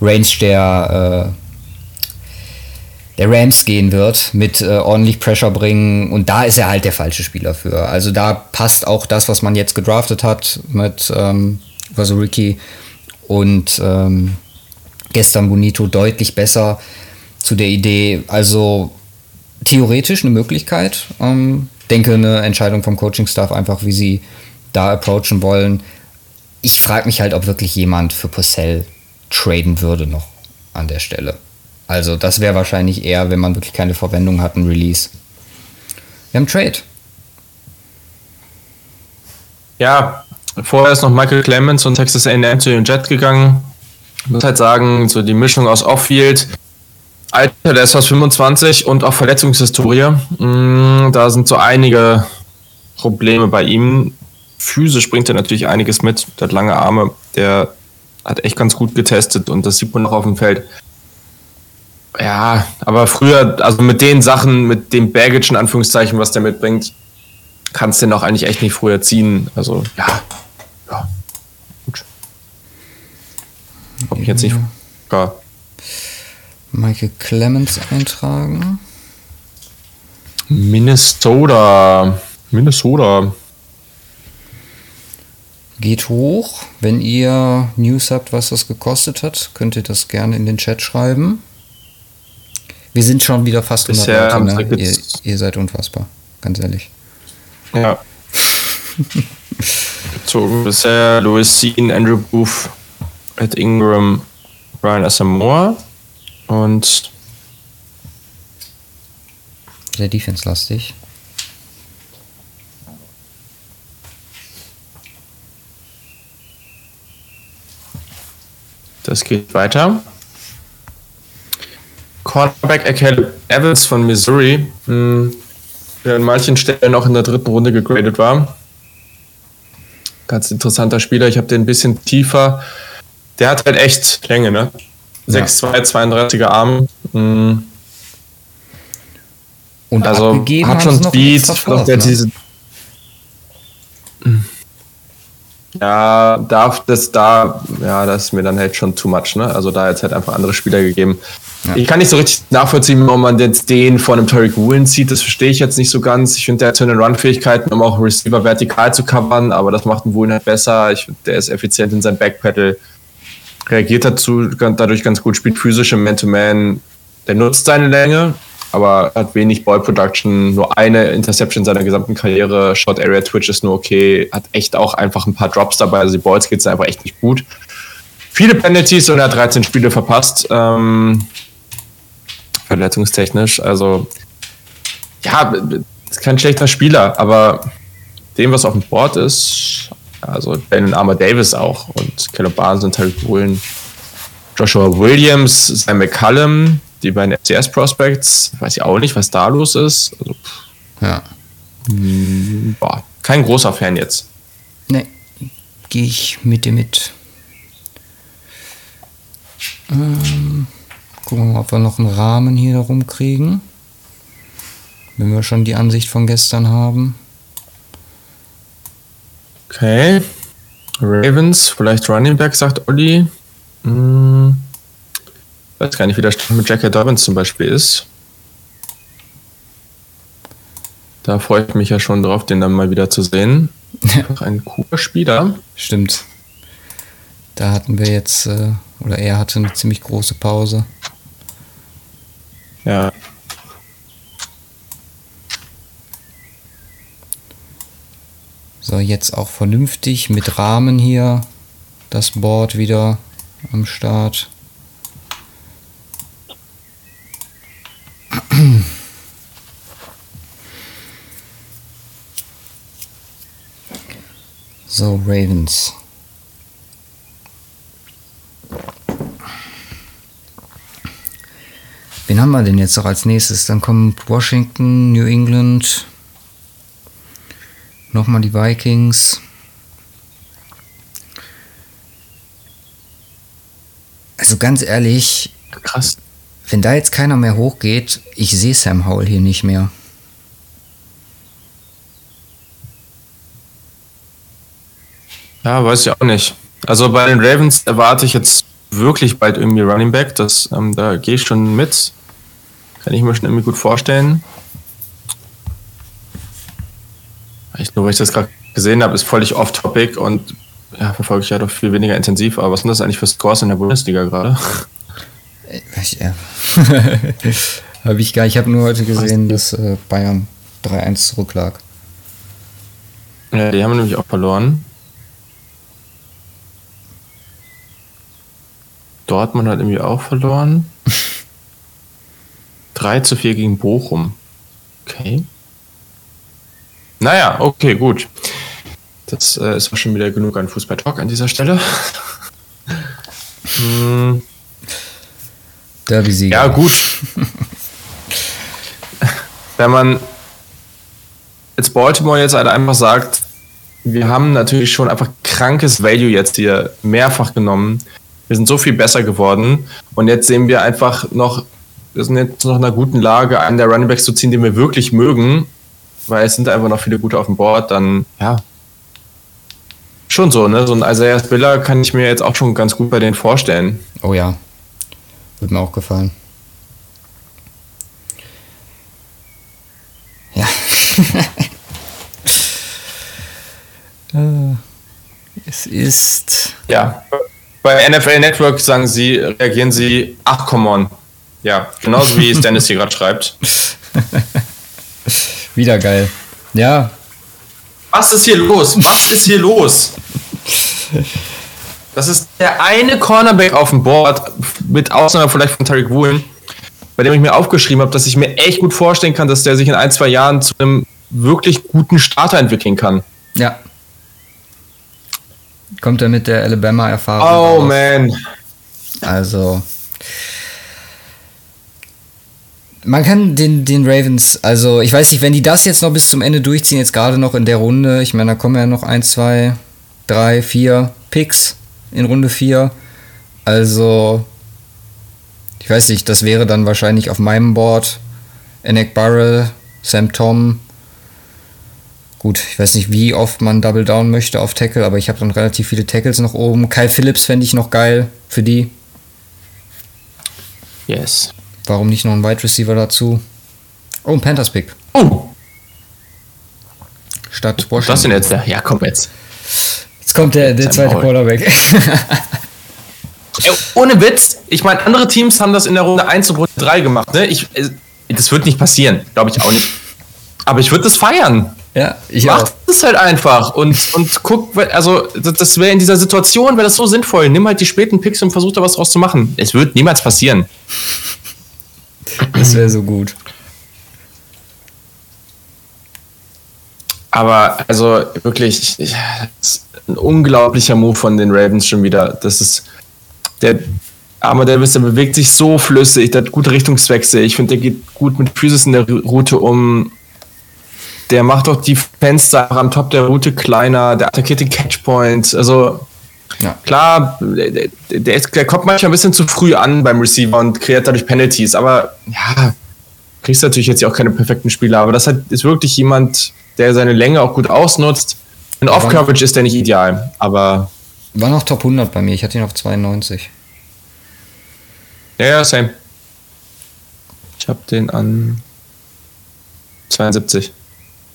Range der, äh, der Rams gehen wird, mit äh, ordentlich Pressure bringen. Und da ist er halt der falsche Spieler für. Also da passt auch das, was man jetzt gedraftet hat mit ähm, Vasuriki. Und ähm, gestern Bonito deutlich besser zu der Idee. Also theoretisch eine Möglichkeit. Ähm, denke eine Entscheidung vom Coaching-Staff einfach, wie sie da approachen wollen. Ich frage mich halt, ob wirklich jemand für Purcell traden würde noch an der Stelle. Also das wäre wahrscheinlich eher, wenn man wirklich keine Verwendung hat, ein Release. Wir haben Trade. Ja, vorher ist noch Michael Clemens und Texas A&M zu den Jet gegangen. Ich muss halt sagen, so die Mischung aus Off-Field, Alter, der ist fast 25 und auch Verletzungshistorie. Mm, da sind so einige Probleme bei ihm. Physisch bringt er natürlich einiges mit. Der hat lange Arme, der hat echt ganz gut getestet und das sieht man noch auf dem Feld. Ja, aber früher, also mit den Sachen, mit dem Baggage in Anführungszeichen, was der mitbringt, kannst du den auch eigentlich echt nicht früher ziehen. Also, ja. Ja. Gut. Hab mich jetzt nicht. Gar. Michael Clemens eintragen. Minnesota. Minnesota. Geht hoch. Wenn ihr News habt, was das gekostet hat, könnt ihr das gerne in den Chat schreiben. Wir sind schon wieder fast 100 Bisher Leute, ne? ihr, ihr seid unfassbar, ganz ehrlich. Ja. (laughs) Gezogen bisher Louis Sean, Andrew Booth, Ed Ingram, Brian Asamoah und Sehr defense-lastig. Das geht weiter. Cornerback Akel Evans von Missouri, mh, der an manchen Stellen auch in der dritten Runde gegradet war. Ganz interessanter Spieler. Ich habe den ein bisschen tiefer. Der hat halt echt Länge, ne? 6'2, 32er Arm. Mh, Und Also hat schon noch Speed, doch First, der ne? diese. Ja, darf das da, ja, das ist mir dann halt schon too much, ne? Also da jetzt halt einfach andere Spieler gegeben. Ja. Ich kann nicht so richtig nachvollziehen, warum man jetzt den vor einem Tariq Woolen zieht. Das verstehe ich jetzt nicht so ganz. Ich finde, der hat so eine Run-Fähigkeiten, um auch Receiver vertikal zu covern, aber das macht einen Woolen halt besser. Ich der ist effizient in seinem Backpedal, reagiert dazu dadurch ganz gut, spielt physisch im Man-to-Man. Der nutzt seine Länge, aber hat wenig Ball Production, nur eine Interception in seiner gesamten Karriere. Short Area Twitch ist nur okay, hat echt auch einfach ein paar Drops dabei, also die Balls geht einfach echt nicht gut. Viele Penalties und er hat 13 Spiele verpasst. Ähm, verletzungstechnisch. Also, ja, ist kein schlechter Spieler, aber dem, was auf dem Board ist, also Ben Armour Davis auch und Caleb Barnes und Terry Woolen, Joshua Williams, Sam McCallum, die beiden FCS Prospects, weiß ich auch nicht, was da los ist. Also, Ja. boah, kein großer Fan jetzt. Ne, gehe ich mit dir mit. Ähm, gucken wir mal, ob wir noch einen Rahmen hier rumkriegen. Wenn wir schon die Ansicht von gestern haben. Okay. Ravens, vielleicht Running Back, sagt Olli. Hm. Weiß gar nicht, wie der Stand mit Jackie Dobbins zum Beispiel ist. Da freue ich mich ja schon drauf, den dann mal wieder zu sehen. Einfach ein cooler Spieler. Stimmt. Da hatten wir jetzt, äh, oder er hatte eine ziemlich große Pause. Ja. So, jetzt auch vernünftig mit Rahmen hier. Das Board wieder am Start. (clears throat) So, Ravens. Wen haben wir denn jetzt noch als nächstes? Dann kommt Washington, New England, nochmal die Vikings. Also ganz ehrlich, Krass. Wenn da jetzt keiner mehr hochgeht, ich sehe Sam Howell hier nicht mehr. Ja, weiß ich auch nicht. Also bei den Ravens erwarte ich jetzt wirklich bald irgendwie Running Back. Das, ähm, da gehe ich schon mit. Kann ich mir schon irgendwie gut vorstellen. Echt nur, weil ich das gerade gesehen habe, ist völlig off-topic und ja, verfolge ich ja doch viel weniger intensiv. Aber was sind das eigentlich für Scores in der Bundesliga gerade? Ich, ja. (laughs) habe ich gar Ich habe nur heute gesehen, dass äh, Bayern 3-1 zurücklag. Ja, die haben nämlich auch verloren. Dortmund hat irgendwie auch verloren. (laughs) 3 zu 4 gegen Bochum. Okay. Naja, okay, gut. Das äh, ist auch schon wieder genug an Fußball-Talk an dieser Stelle. (laughs) hm. Derby-Sieger. Ja, gut. Wenn man jetzt Baltimore jetzt halt einfach sagt, wir haben natürlich schon einfach krankes Value jetzt hier mehrfach genommen. Wir sind so viel besser geworden und jetzt sehen wir einfach noch, wir sind jetzt noch in einer guten Lage, einen der Runningbacks zu ziehen, den wir wirklich mögen, weil es sind einfach noch viele gute auf dem Board, dann ja. Schon so, ne? So ein Isaiah Spiller kann ich mir jetzt auch schon ganz gut bei denen vorstellen. Oh ja. Wird mir auch gefallen. Ja. (laughs) Äh, es ist. Ja. Bei NFL Network sagen sie, reagieren sie, ach come on. Ja, genauso wie es (laughs) Dennis hier gerade schreibt. (laughs) Wieder geil. Ja. Was ist hier los? Was ist hier los? Das ist der eine Cornerback auf dem Board, mit Ausnahme vielleicht von Tarek Woolen, bei dem ich mir aufgeschrieben habe, dass ich mir echt gut vorstellen kann, dass der sich in ein, zwei Jahren zu einem wirklich guten Starter entwickeln kann. Ja. Kommt er mit der Alabama-Erfahrung? Oh raus. man. Also. Man kann den, den Ravens, also ich weiß nicht, wenn die das jetzt noch bis zum Ende durchziehen, jetzt gerade noch in der Runde, ich meine, da kommen ja noch ein, zwei, drei, vier Picks in Runde 4. Also, ich weiß nicht, das wäre dann wahrscheinlich auf meinem Board Enek Burrell, Sam Tom. Gut, ich weiß nicht, wie oft man Double Down möchte auf Tackle, aber ich habe dann relativ viele Tackles noch oben. Kyle Phillips fände ich noch geil für die. Yes. Warum nicht noch ein Wide Receiver dazu? Oh, ein Panthers Pick. Oh. Statt Washington. Was denn jetzt? Ja, komm jetzt. Jetzt kommt der, der zweite Quarterback. (laughs) Ey, ohne Witz, ich meine, andere Teams haben das in der Runde 1 und Runde 3 gemacht. Ne? Ich, äh, das wird nicht passieren, glaube ich auch nicht. Aber ich würde das feiern. Ja, ich Mach auch. das halt einfach und, und guck, also das wäre in dieser Situation, wäre das so sinnvoll. Nimm halt die späten Picks und versuch da was draus zu machen. Es wird niemals passieren. Das wäre so gut. Aber also wirklich, ein unglaublicher Move von den Ravens schon wieder. Das ist der arme Davis, der bewegt sich so flüssig, der hat gute Richtungswechsel. Ich finde, der geht gut mit Physis in der Route um. Der macht auch die Fenster am Top der Route kleiner, der attackiert den Catchpoint. Also ja. klar, der, der, der kommt manchmal ein bisschen zu früh an beim Receiver und kreiert dadurch Penalties. Aber ja, kriegst natürlich jetzt auch keine perfekten Spieler. Aber das ist wirklich jemand, der seine Länge auch gut ausnutzt in Off-Coverage ist der nicht ideal, aber. War noch Top 100 bei mir, ich hatte ihn auf 92. Ja, ja, same. Ich habe den an 72.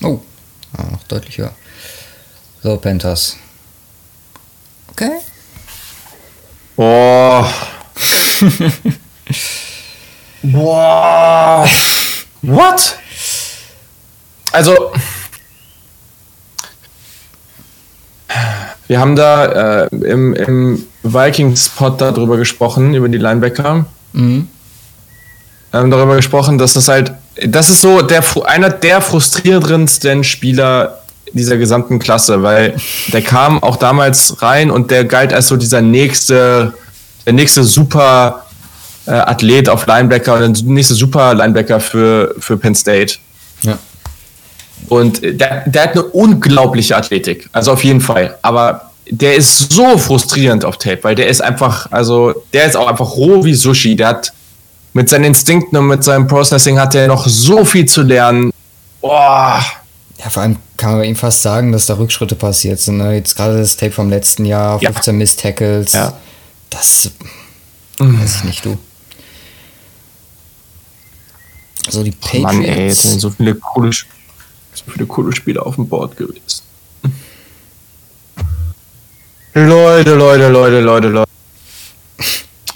Oh, ah, noch deutlich höher. So, Panthers. Okay. Boah. (laughs) Boah. What? Also, Wir haben da äh, im, im Vikings-Pod darüber gesprochen, über die Linebacker. Mhm. Wir haben darüber gesprochen, dass das halt, das ist so der, einer der frustrierendsten Spieler dieser gesamten Klasse, weil der kam auch damals rein und der galt als so dieser nächste, der nächste super äh, Athlet auf Linebacker und der nächste super Linebacker für, für Penn State. Ja. Und der, der hat eine unglaubliche Athletik. Also auf jeden Fall. Aber der ist so frustrierend auf Tape, weil der ist einfach, also der ist auch einfach roh wie Sushi. Der hat mit seinen Instinkten und mit seinem Processing hat er noch so viel zu lernen. Boah. Ja, vor allem kann man bei ihm fast sagen, dass da Rückschritte passiert sind. Ne? Jetzt gerade das Tape vom letzten Jahr, 15 ja. Miss-Tackles. Ja. Das mhm. weiß ich nicht, du. So die Patriots. Mann, ey, so viele coole so viele coole Spiele auf dem Board gewesen. Leute, Leute, Leute, Leute, Leute.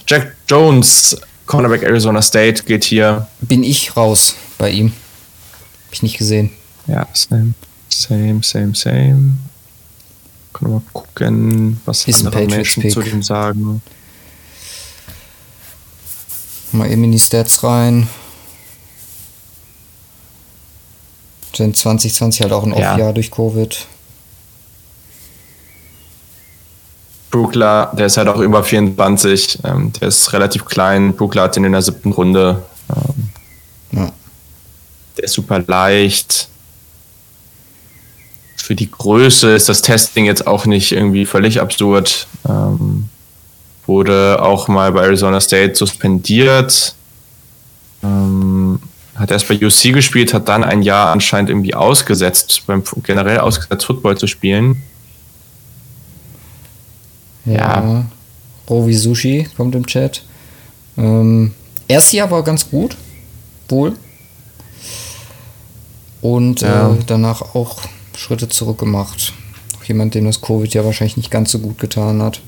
Jack Jones Cornerback Arizona State geht hier. Bin ich raus bei ihm. Hab ich nicht gesehen. Ja, same, same, same, same. Können wir mal gucken, was Ist ein andere Menschen Pick. zu dem sagen. Mal eben in die Stats rein. Denn 2020 halt auch ein Ja. Off-Jahr durch Covid. Brookler, der ist halt auch über 24, ähm, der ist relativ klein. Brookler hat ihn in der siebten Runde. Ähm, Ja. der ist super leicht. Für die Größe ist das Testing jetzt auch nicht irgendwie völlig absurd. Ähm, wurde auch mal bei Arizona State suspendiert. Ähm, hat erst bei UC gespielt, hat dann ein Jahr anscheinend irgendwie ausgesetzt, beim generell ausgesetzt Football zu spielen. Ja. Ja. Rovi Sushi kommt im Chat. Ähm, erstes Jahr war ganz gut. Wohl. Und Ja. äh, danach auch Schritte zurück gemacht. Auch jemand, dem das Covid ja wahrscheinlich nicht ganz so gut getan hat.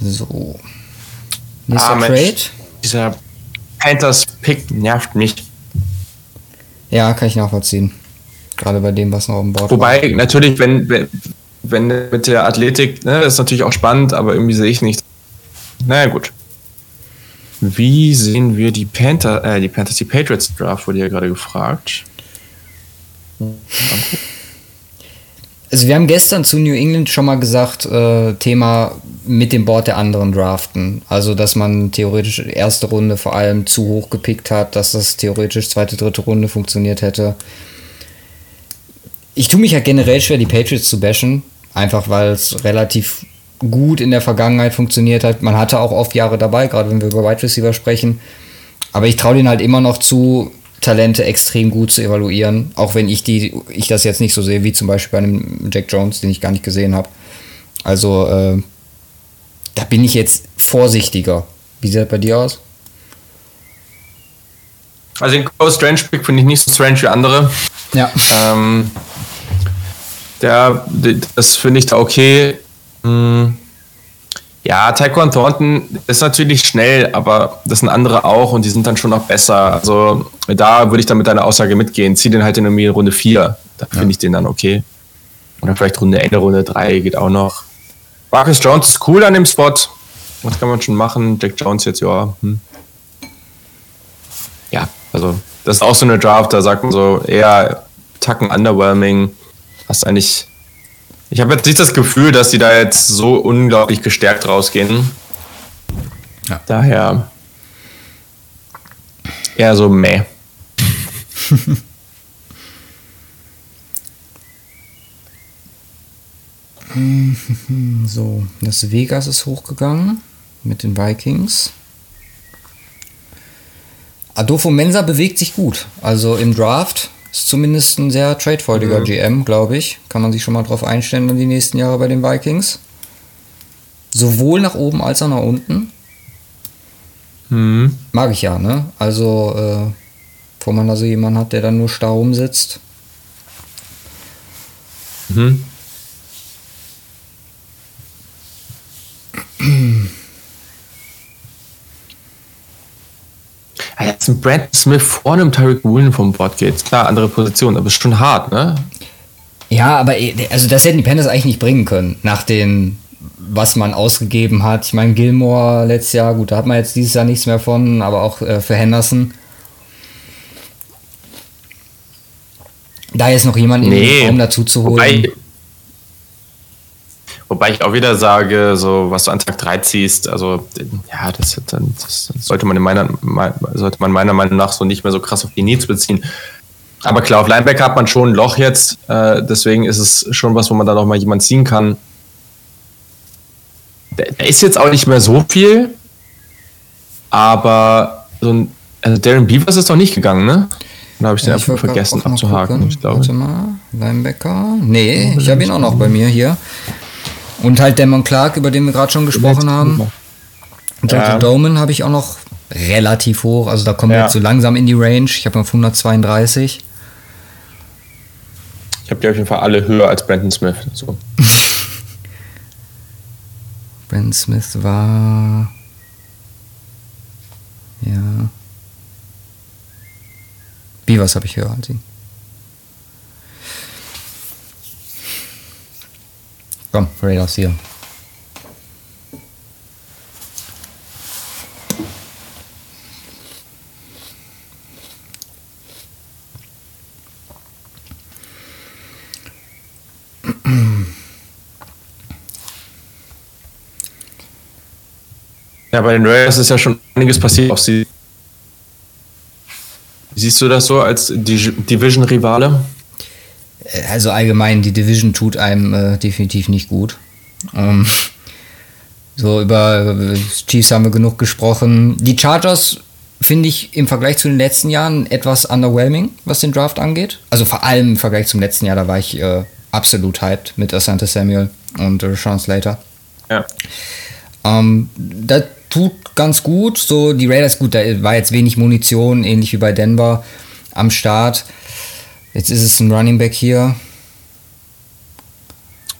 So. Nächster Ah, Mensch. Trade. Dieser Panthers-Pick nervt mich. Ja, kann ich nachvollziehen. Gerade bei dem, was noch dem Board Wobei, natürlich, wenn, wenn, wenn mit der Athletik, ne, das ist natürlich auch spannend, aber irgendwie sehe ich nicht. Naja, gut. Wie sehen wir die Panther, äh, die Panthers, die Patriots Draft, wurde ja gerade gefragt. (laughs) Also wir haben gestern zu New England schon mal gesagt, äh, Thema mit dem Board der anderen draften. Also dass man theoretisch erste Runde vor allem zu hoch gepickt hat, dass das theoretisch zweite, dritte Runde funktioniert hätte. Ich tue mich ja generell schwer, die Patriots zu bashen, einfach weil es relativ gut in der Vergangenheit funktioniert hat. Man hatte auch oft Jahre dabei, gerade wenn wir über Wide Receiver sprechen. Aber ich traue denen halt immer noch zu, Talente extrem gut zu evaluieren, auch wenn ich die, ich das jetzt nicht so sehe, wie zum Beispiel bei einem Jack Jones, den ich gar nicht gesehen habe. Also äh, da bin ich jetzt vorsichtiger. Wie sieht das bei dir aus? Also den Close Strange Pick finde ich nicht so strange wie andere. Ja. Ähm, der, das finde ich da okay. Hm. Ja, Taekwon Thornton ist natürlich schnell, aber das sind andere auch und die sind dann schon noch besser. Also da würde ich dann mit deiner Aussage mitgehen. Zieh den halt in irgendwie Runde 4. Da finde ich den dann okay. Oder vielleicht Runde Ende, Runde 3 geht auch noch. Marcus Jones ist cool an dem Spot. Was kann man schon machen? Jack Jones jetzt, ja. Hm. Ja, also das ist auch so eine Draft, da sagt man so eher Tacken underwhelming. Hast eigentlich. Ich habe jetzt nicht das Gefühl, dass die da jetzt so unglaublich gestärkt rausgehen. Ja. Daher eher so meh. (laughs) So, das Vegas ist hochgegangen mit den Vikings. Adolfo Mensa bewegt sich gut. Also im Draft ist zumindest ein sehr tradefreudiger GM, glaube ich. Kann man sich schon mal drauf einstellen in die nächsten Jahre bei den Vikings. Sowohl nach oben als auch nach unten. Hm. Mag ich ja, ne? Also, äh, wo man da so jemanden hat, der dann nur starr rumsitzt. Mhm. (clears throat) Ah, Jetzt ein Brad Smith vor einem Tyreek Woolen vom Board geht. Klar, andere Position, aber ist schon hart, ne? Ja, aber eh, also das hätten die Panthers eigentlich nicht bringen können, nach den, was man ausgegeben hat. Ich meine, Gilmore letztes Jahr, gut, da hat man jetzt dieses Jahr nichts mehr von, aber auch äh, für Henderson. Da jetzt noch jemanden in Nee, den Raum dazu zu holen. Wobei, wobei ich auch wieder sage, so was du an Tag 3 ziehst, also ja, das, das sollte man in meiner me- sollte man meiner Meinung nach so nicht mehr so krass auf die Needs beziehen. Aber klar, auf Linebacker hat man schon ein Loch jetzt, äh, deswegen ist es schon was, wo man da noch mal jemand ziehen kann. Der, der ist jetzt auch nicht mehr so viel, aber so ein also Darren Beavers ist doch nicht gegangen, ne? Da habe ich den Ja, einfach wollte grad vergessen abzuhaken. gucken. Ich glaube. Warte mal, Linebacker. Nee, ich habe ihn auch noch bei mir hier. Und halt Damon Clark, über den wir gerade schon gesprochen haben. Und Ja. Doman habe ich auch noch relativ hoch. Also da kommen wir Ja. jetzt so langsam in die Range. Ich habe auf 132. Ich habe die auf jeden Fall alle höher als Brandon Smith. So. (laughs) Brandon Smith war. Ja. Beavers habe ich höher als ihn. Komm, Raiders hier. Ja, bei den Raiders ist ja schon einiges passiert. Auch sie Siehst du das so als Division-Rivale? Also allgemein, die Division tut einem äh, definitiv nicht gut. Ähm, so über Chiefs haben wir genug gesprochen. Die Chargers finde ich im Vergleich zu den letzten Jahren etwas underwhelming, was den Draft angeht. Also vor allem im Vergleich zum letzten Jahr, da war ich äh, absolut hyped mit Asante Samuel und äh, Sean Slater. Ja. Ähm, das tut ganz gut. So, die Raiders, gut, da war jetzt wenig Munition, ähnlich wie bei Denver am Start. Jetzt ist es ein Running Back hier.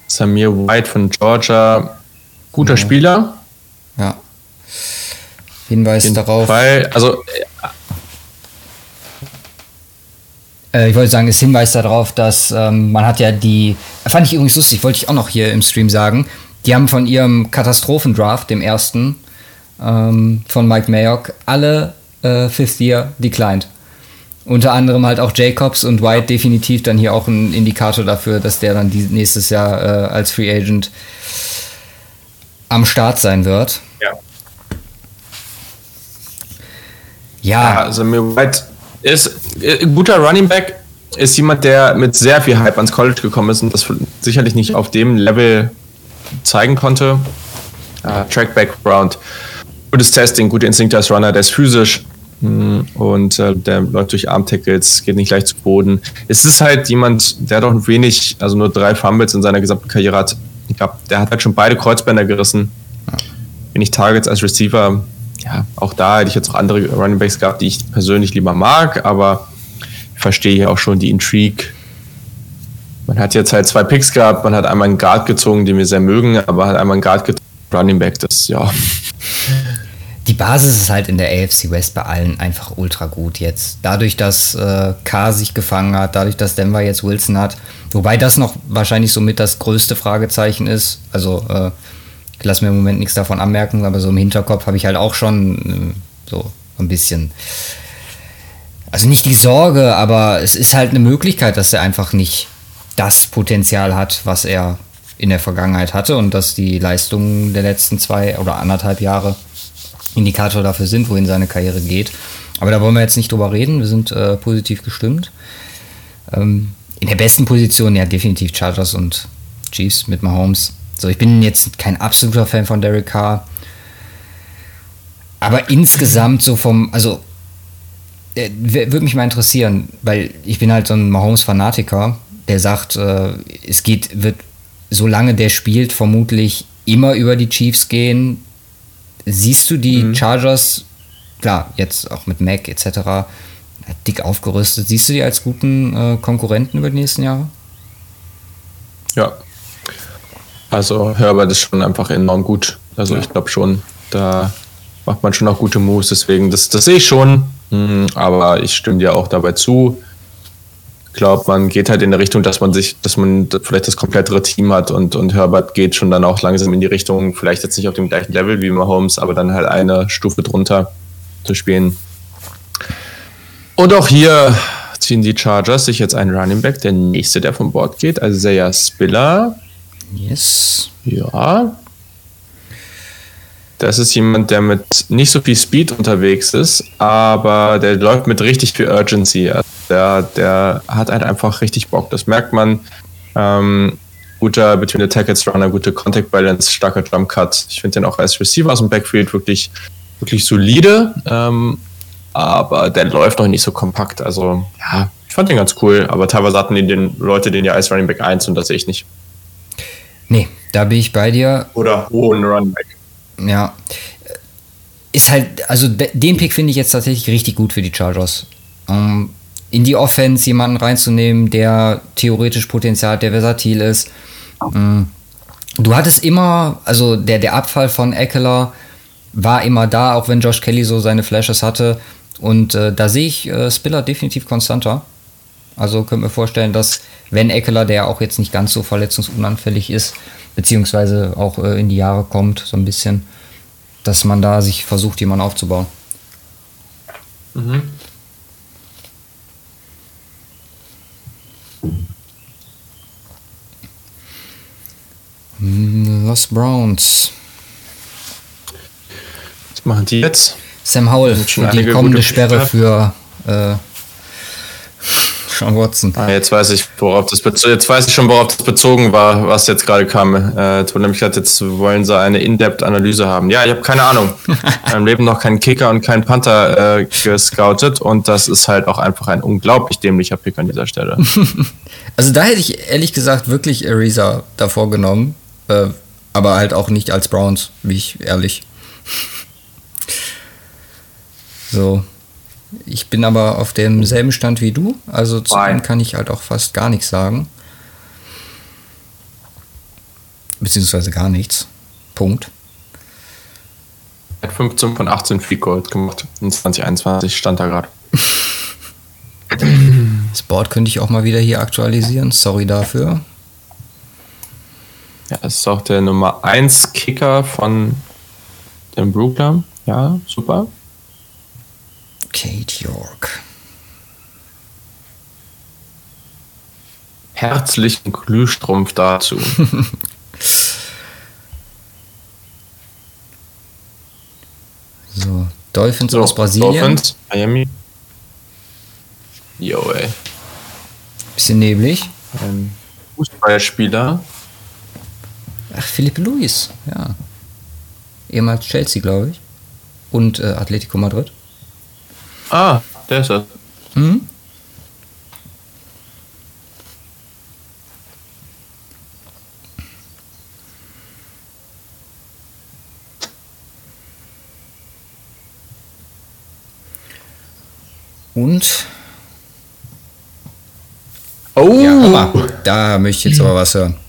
Samir White von Georgia, guter ja. Spieler. Ja. Hinweis Den darauf. Fall, also äh, ich wollte sagen, ist Hinweis darauf, dass ähm, man hat ja die, fand ich übrigens lustig, wollte ich auch noch hier im Stream sagen, die haben von ihrem Katastrophendraft, dem ersten, ähm, von Mike Mayock, alle äh, Fifth Year declined. Unter anderem halt auch Jacobs und White definitiv dann hier auch ein Indikator dafür, dass der dann nächstes Jahr äh, als Free Agent am Start sein wird. Ja. Ja, also mir White ist ein äh, guter Running Back, ist jemand, der mit sehr viel Hype ans College gekommen ist und das sicherlich nicht auf dem Level zeigen konnte. Uh, Track Background gutes Testing, gute Instinkte als Runner, der ist physisch und äh, der läuft durch Arm-Tackles, geht nicht leicht zu Boden. Es ist halt jemand, der doch wenig, also nur drei Fumbles in seiner gesamten Karriere hat. Ich glaube, der hat halt schon beide Kreuzbänder gerissen. Wenig Targets als Receiver. Ja, auch da hätte ich jetzt auch andere Running Backs gehabt, die ich persönlich lieber mag, aber ich verstehe hier auch schon die Intrigue. Man hat jetzt halt zwei Picks gehabt, man hat einmal einen Guard gezogen, den wir sehr mögen, aber hat einmal einen Guard gezogen, Running Back, das, ja (laughs) die Basis ist halt in der AFC West bei allen einfach ultra gut jetzt. Dadurch, dass äh, K sich gefangen hat, dadurch, dass Denver jetzt Wilson hat, wobei das noch wahrscheinlich somit das größte Fragezeichen ist. Also äh, ich lasse mir im Moment nichts davon anmerken, aber so im Hinterkopf habe ich halt auch schon äh, so ein bisschen. Also nicht die Sorge, aber es ist halt eine Möglichkeit, dass er einfach nicht das Potenzial hat, was er in der Vergangenheit hatte und dass die Leistungen der letzten zwei oder anderthalb Jahre Indikator dafür sind, wohin seine Karriere geht. Aber da wollen wir jetzt nicht drüber reden. Wir sind äh, positiv gestimmt. Ähm, in der besten Position, ja, definitiv Chargers und Chiefs mit Mahomes. So, ich bin jetzt kein absoluter Fan von Derek Carr. Aber insgesamt so vom, also, äh, würde mich mal interessieren, weil ich bin halt so ein Mahomes-Fanatiker, der sagt, äh, es geht, wird, solange der spielt, vermutlich immer über die Chiefs gehen, Siehst du die mhm. Chargers, klar, jetzt auch mit Mac etc., dick aufgerüstet, siehst du die als guten äh, Konkurrenten über die nächsten Jahre? Ja. Also Herbert ist schon einfach enorm gut. Also ja. ich glaube schon, da macht man schon auch gute Moves, deswegen, das, das sehe ich schon. Mhm, aber ich stimme dir auch dabei zu glaube, man geht halt in der Richtung, dass man sich, dass man vielleicht das komplettere Team hat und, und Herbert geht schon dann auch langsam in die Richtung, vielleicht jetzt nicht auf dem gleichen Level wie Mahomes, aber dann halt eine Stufe drunter zu spielen. Und auch hier ziehen die Chargers sich jetzt einen Running Back, der nächste, der vom Bord geht, also Isaiah Spiller. Yes. Ja. Das ist jemand, der mit nicht so viel Speed unterwegs ist, aber der läuft mit richtig viel Urgency. Also der, der hat halt einfach richtig Bock. Das merkt man. Ähm, guter Between the Tackles Runner, gute Contact Balance, starker Jump Cut. Ich finde den auch als Receiver aus dem Backfield wirklich, wirklich solide. Ähm, aber der läuft noch nicht so kompakt. Also, ja, ich fand den ganz cool. Aber teilweise hatten die den Leute den ja als Running Back 1 und das sehe ich nicht. Nee, da bin ich bei dir. Oder hohen Running Back. Ja. Ist halt, also den Pick finde ich jetzt tatsächlich richtig gut für die Chargers. Ähm, in die Offense jemanden reinzunehmen, der theoretisch Potenzial, der versatil ist. Mhm. Du hattest immer, also der, der Abfall von Eckler war immer da, auch wenn Josh Kelly so seine Flashes hatte. Und äh, da sehe ich äh, Spiller definitiv konstanter. Also könnt mir vorstellen, dass wenn Eckler, der auch jetzt nicht ganz so verletzungsunanfällig ist, beziehungsweise auch äh, in die Jahre kommt, so ein bisschen, dass man da sich versucht, jemanden aufzubauen. Mhm. Los Browns. Was machen die jetzt? Sam Howell für die kommende Sperre für äh, Sean Watson. Ah, jetzt weiß ich, worauf das jetzt weiß ich schon, worauf das bezogen war, was jetzt gerade kam. Äh, nämlich gesagt, jetzt wollen sie eine In-Depth-Analyse haben. Ja, ich habe keine Ahnung. (laughs) In meinem Leben noch keinen Kicker und keinen Panther äh, gescoutet und das ist halt auch einfach ein unglaublich dämlicher Pick an dieser Stelle. (laughs) also da hätte ich ehrlich gesagt wirklich Ariza davor genommen, äh, aber halt auch nicht als Browns, wie ich ehrlich. So, ich bin aber auf demselben Stand wie du, also zu ihm kann ich halt auch fast gar nichts sagen. Beziehungsweise gar nichts. Punkt. Er hat 15 von 18 Free Gold gemacht. In 2021 stand er gerade. Das Board könnte ich auch mal wieder hier aktualisieren. Sorry dafür. Ja, das ist auch der Nummer 1 Kicker von dem Brooklyn. Ja, super. Kate York. Herzlichen Glühstrumpf dazu. (laughs) so, Dolphins so, aus Brasilien. Dolphins, Miami. Jo, ey. Bisschen neblig. Ein Fußballspieler. Ach, Philipp Luis, ja. Ehemals Chelsea, glaube ich. Und äh, Atletico Madrid. Ah, der ist es. Hm? Und. Oh! Ja, da möchte ich jetzt aber was hören.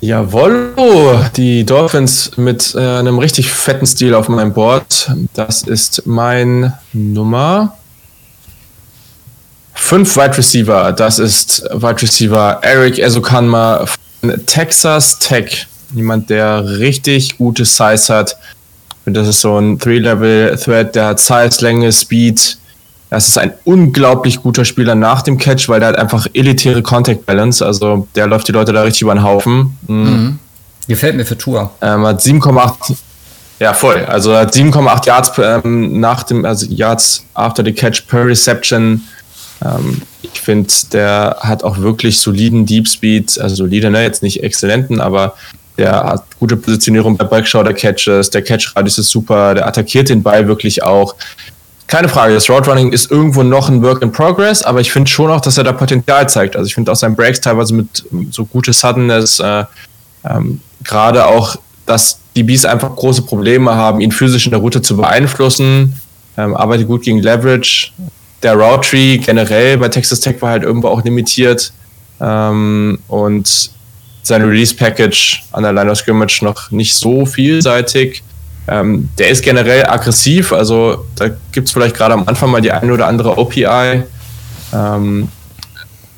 Jawoll, die Dolphins mit äh, einem richtig fetten Stil auf meinem Board. Das ist mein Nummer 5 Wide Receiver. Das ist Wide Receiver Eric Ezokanma von Texas Tech. Jemand, der richtig gute Size hat. Und das ist so ein Three-Level-Thread, der hat Size, Länge, Speed, das ist ein unglaublich guter Spieler nach dem Catch, weil der hat einfach elitäre Contact Balance. Also der läuft die Leute da richtig über den Haufen. Mhm. Mhm. Gefällt mir für Tour. Ähm, hat 7,8. Ja, voll. Also hat 7,8 Yards ähm, nach dem, also Yards after the catch per Reception. Ähm, ich finde, der hat auch wirklich soliden Deep Speed, also solide, ne, jetzt nicht exzellenten, aber der hat gute Positionierung bei Backshoulder Catches, der Catch Radius ist super, der attackiert den Ball wirklich auch keine Frage, das Roadrunning ist irgendwo noch ein Work in Progress, aber ich finde schon auch, dass er da Potenzial zeigt. Also ich finde auch sein Breaks teilweise mit so gute Suddenness, äh, ähm, gerade auch, dass die Bees einfach große Probleme haben, ihn physisch in der Route zu beeinflussen, ähm, arbeitet gut gegen Leverage. Der Route Tree generell bei Texas Tech war halt irgendwo auch limitiert ähm, und sein Release Package an der Line of Scrimmage noch nicht so vielseitig. Ähm, der ist generell aggressiv, also da gibt es vielleicht gerade am Anfang mal die eine oder andere OPI. Ähm,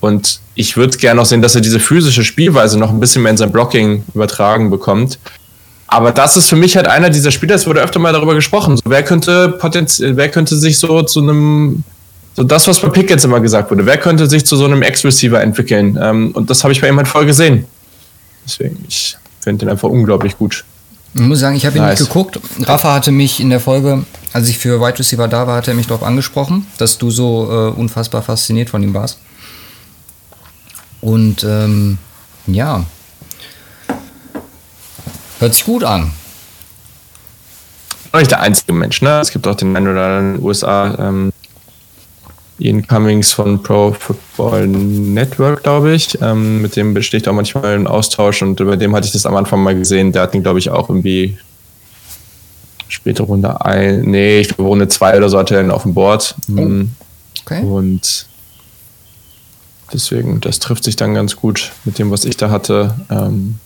und ich würde gerne noch sehen, dass er diese physische Spielweise noch ein bisschen mehr in sein Blocking übertragen bekommt. Aber das ist für mich halt einer dieser Spieler, es wurde öfter mal darüber gesprochen. So, wer könnte potenziell, wer könnte sich so zu einem, so das, was bei Pickens immer gesagt wurde, wer könnte sich zu so einem Ex-Receiver entwickeln? Ähm, und das habe ich bei ihm halt voll gesehen. Deswegen, ich finde ihn einfach unglaublich gut. Ich muss sagen, ich habe ihn nice. nicht geguckt. Rafa hatte mich in der Folge, als ich für Wide Receiver da war, hat er mich darauf angesprochen, dass du so äh, unfassbar fasziniert von ihm warst. Und ähm, ja, hört sich gut an. Nicht der einzige Mensch, ne? Es gibt auch den einen oder anderen USA ähm, Ian Cummings von Pro Football Network, glaube ich. Ähm, mit dem besteht auch manchmal ein Austausch und über dem hatte ich das am Anfang mal gesehen. Der hat ihn, glaube ich, auch irgendwie späte Runde ein, nee, ich glaube Runde zwei oder so hatte er ihn auf dem Board. Oh. Okay. Und deswegen, das trifft sich dann ganz gut mit dem, was ich da hatte. Ähm,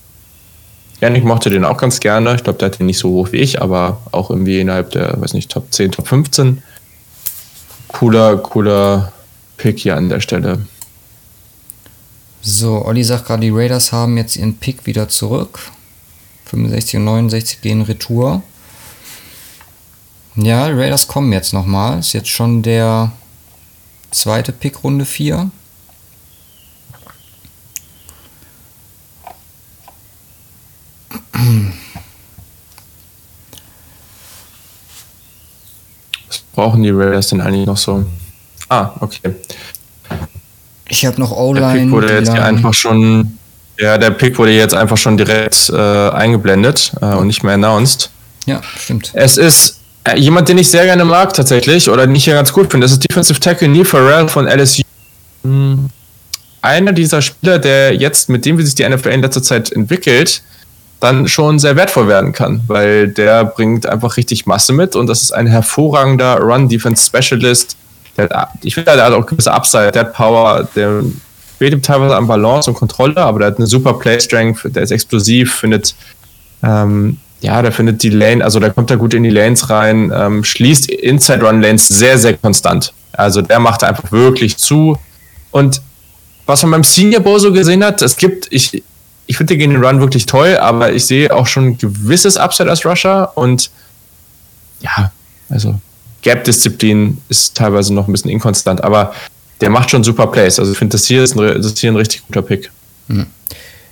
Janik mochte den auch ganz gerne. Ich glaube, der hat den nicht so hoch wie ich, aber auch irgendwie innerhalb der, weiß nicht, Top 10, Top 15. Cooler, cooler Pick hier an der Stelle. So, Olli sagt gerade, die Raiders haben jetzt ihren Pick wieder zurück. 65 und 69 gehen Retour. Ja, die Raiders kommen jetzt nochmal. Ist jetzt schon der zweite Pick Runde 4. brauchen die Raiders denn eigentlich noch so? Ah, okay. Ich habe noch O-Line. Der Pick wurde jetzt hier einfach schon, ja, der Pick wurde jetzt einfach schon direkt äh, eingeblendet äh, und nicht mehr announced. Ja, stimmt. Es ist äh, jemand, den ich sehr gerne mag tatsächlich oder den ich hier ganz gut finde. Das ist Defensive Tackle Neil Farrell von LSU. Hm. Einer dieser Spieler, der jetzt, mit dem wie sich die NFL in letzter Zeit entwickelt, dann schon sehr wertvoll werden kann, weil der bringt einfach richtig Masse mit und das ist ein hervorragender Run-Defense-Specialist. Ich finde, der hat auch gewisse Upside, der hat Power, der fehlt ihm teilweise an Balance und Kontrolle, aber der hat eine super Play-Strength, der ist explosiv, findet, ähm, ja, der findet die Lane, also der kommt da gut in die Lanes rein, ähm, schließt Inside-Run-Lanes sehr, sehr konstant. Also der macht da einfach wirklich zu und was man beim Senior Bowl so gesehen hat, es gibt, ich, ich finde den Run wirklich toll, aber ich sehe auch schon ein gewisses Upside als Rusher und ja, also Gap-Disziplin ist teilweise noch ein bisschen inkonstant, aber der macht schon super Plays. Also ich finde, das hier ist ein, das hier ein richtig guter Pick. Hm.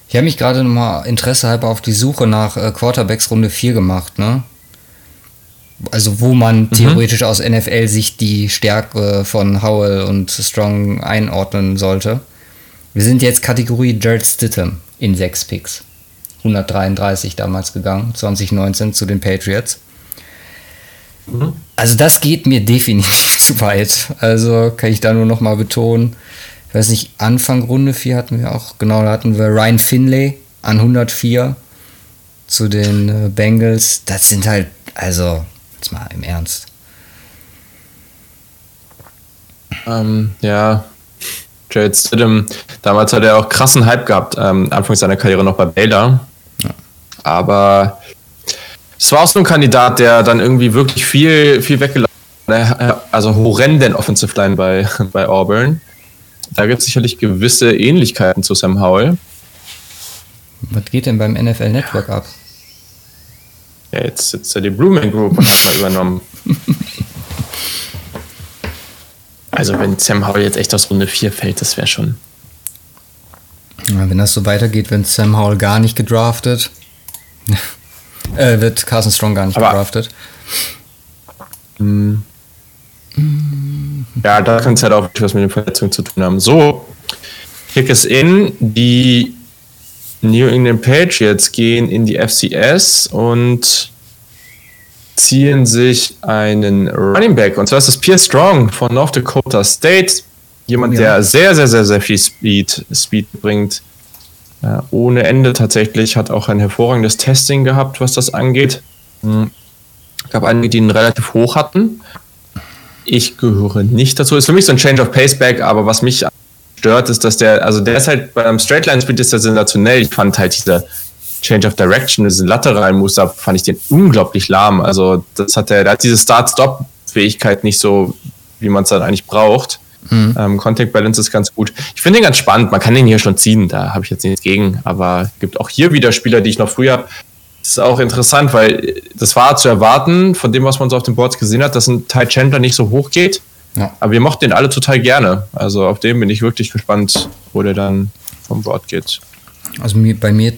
Ich habe mich gerade nochmal Interesse halber auf die Suche nach äh, Quarterbacks Runde 4 gemacht, ne? Also wo man mhm. theoretisch aus NFL-Sicht die Stärke von Howell und Strong einordnen sollte. Wir sind jetzt Kategorie Jared Stittem in sechs Picks. 133 damals gegangen, 2019 zu den Patriots. Mhm. Also das geht mir (laughs) definitiv zu weit. Also kann ich da nur noch mal betonen. Ich weiß nicht, Anfang Runde 4 hatten wir auch, genau, da hatten wir Ryan Finlay an 104 zu den äh, Bengals. Das sind halt, also, jetzt mal im Ernst. Ähm, ja, Jared Stidham, damals hat er auch krassen Hype gehabt, ähm, Anfang seiner Karriere noch bei Baylor. Ja. Aber es war auch so ein Kandidat, der dann irgendwie wirklich viel, viel weggelaufen hat. Also horrenden Offensive Line bei, (laughs) bei Auburn. Da gibt es sicherlich gewisse Ähnlichkeiten zu Sam Howell. Was geht denn beim NFL Network ab? Ja, jetzt sitzt er die Blooming Group und hat mal übernommen. (laughs) Also wenn Sam Howell jetzt echt aus Runde 4 fällt, das wäre schon. Ja, wenn das so weitergeht, wenn Sam Howell gar nicht gedraftet, (laughs) äh, wird Carson Strong gar nicht Aber, gedraftet. Mh. Ja, da kann es halt auch was mit den Verletzungen zu tun haben. So, Kick es in. Die New England Patriots gehen in die FCS und ziehen sich einen Running Back. Und zwar ist das Pierre Strong von North Dakota State. Jemand, ja. der sehr, sehr, sehr, sehr viel Speed, Speed bringt. Äh, ohne Ende tatsächlich. Hat auch ein hervorragendes Testing gehabt, was das angeht. Hm. Es gab einige, die ihn relativ hoch hatten. Ich gehöre nicht dazu. Ist für mich so ein Change of Pace Back, aber was mich stört, ist, dass der, also der ist halt beim Straightline Speed ist der sensationell. Ich fand halt diese Change of Direction, diesen lateralen Muster, fand ich den unglaublich lahm. Also das hat der, der hat diese Start-Stop-Fähigkeit nicht so, wie man es dann eigentlich braucht. Mhm. Ähm, Contact Balance ist ganz gut. Ich finde den ganz spannend. Man kann den hier schon ziehen, da habe ich jetzt nichts gegen. Aber es gibt auch hier wieder Spieler, die ich noch früher. Das ist auch interessant, weil das war zu erwarten, von dem, was man so auf den Boards gesehen hat, dass ein Ty Chandler nicht so hoch geht. Ja. Aber wir mochten den alle total gerne. Also auf dem bin ich wirklich gespannt, wo der dann vom Board geht. Also bei mir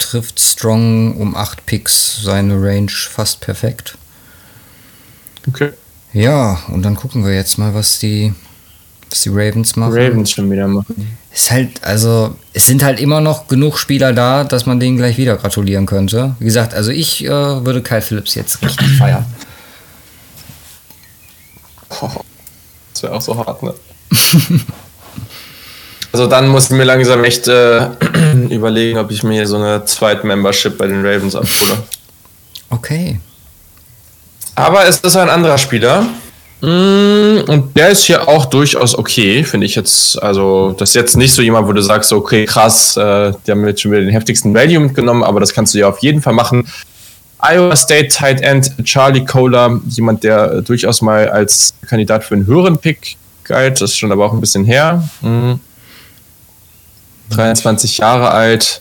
trifft Strong um 8 Picks seine Range fast perfekt. Okay. Ja, und dann gucken wir jetzt mal, was die, was die Ravens machen. Ravens schon wieder machen. Ist halt, also, es sind halt immer noch genug Spieler da, dass man denen gleich wieder gratulieren könnte. Wie gesagt, also ich äh, würde Kyle Phillips jetzt richtig (clears throat) feiern. das wäre auch so hart, ne? (laughs) Also dann muss ich mir langsam echt äh, (clears throat) überlegen, ob ich mir so eine Zweit-Membership bei den Ravens abhole. Okay. Aber es ist ein anderer Spieler. Mm, und der ist hier auch durchaus okay, finde ich jetzt. Also, das ist jetzt nicht so jemand, wo du sagst, okay, krass, äh, die haben jetzt schon wieder den heftigsten Value mitgenommen, aber das kannst du ja auf jeden Fall machen. Iowa State Tight End Charlie Kohler, jemand, der durchaus mal als Kandidat für einen höheren Pick galt, das ist schon aber auch ein bisschen her. Mhm. 23 Jahre alt,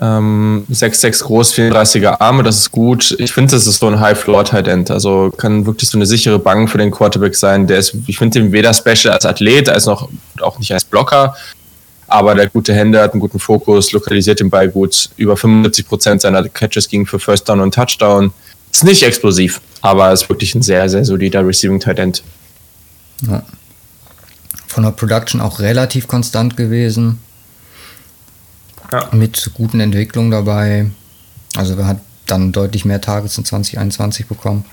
ähm, 6'6 groß, 34er Arme, das ist gut. Ich finde, das ist so ein High-Floor-Tight End. Also kann wirklich so eine sichere Bank für den Quarterback sein. Der ist, ich finde den weder special als Athlet, als noch auch nicht als Blocker. Aber der gute Hände hat einen guten Fokus, lokalisiert den Ball gut. Über 75% seiner Catches gingen für First Down und Touchdown. Ist nicht explosiv, aber ist wirklich ein sehr, sehr solider Receiving Tight End. Ja. Von der Production auch relativ konstant gewesen. Ja. Mit guten Entwicklungen dabei. Also er hat dann deutlich mehr Targets in 2021 bekommen.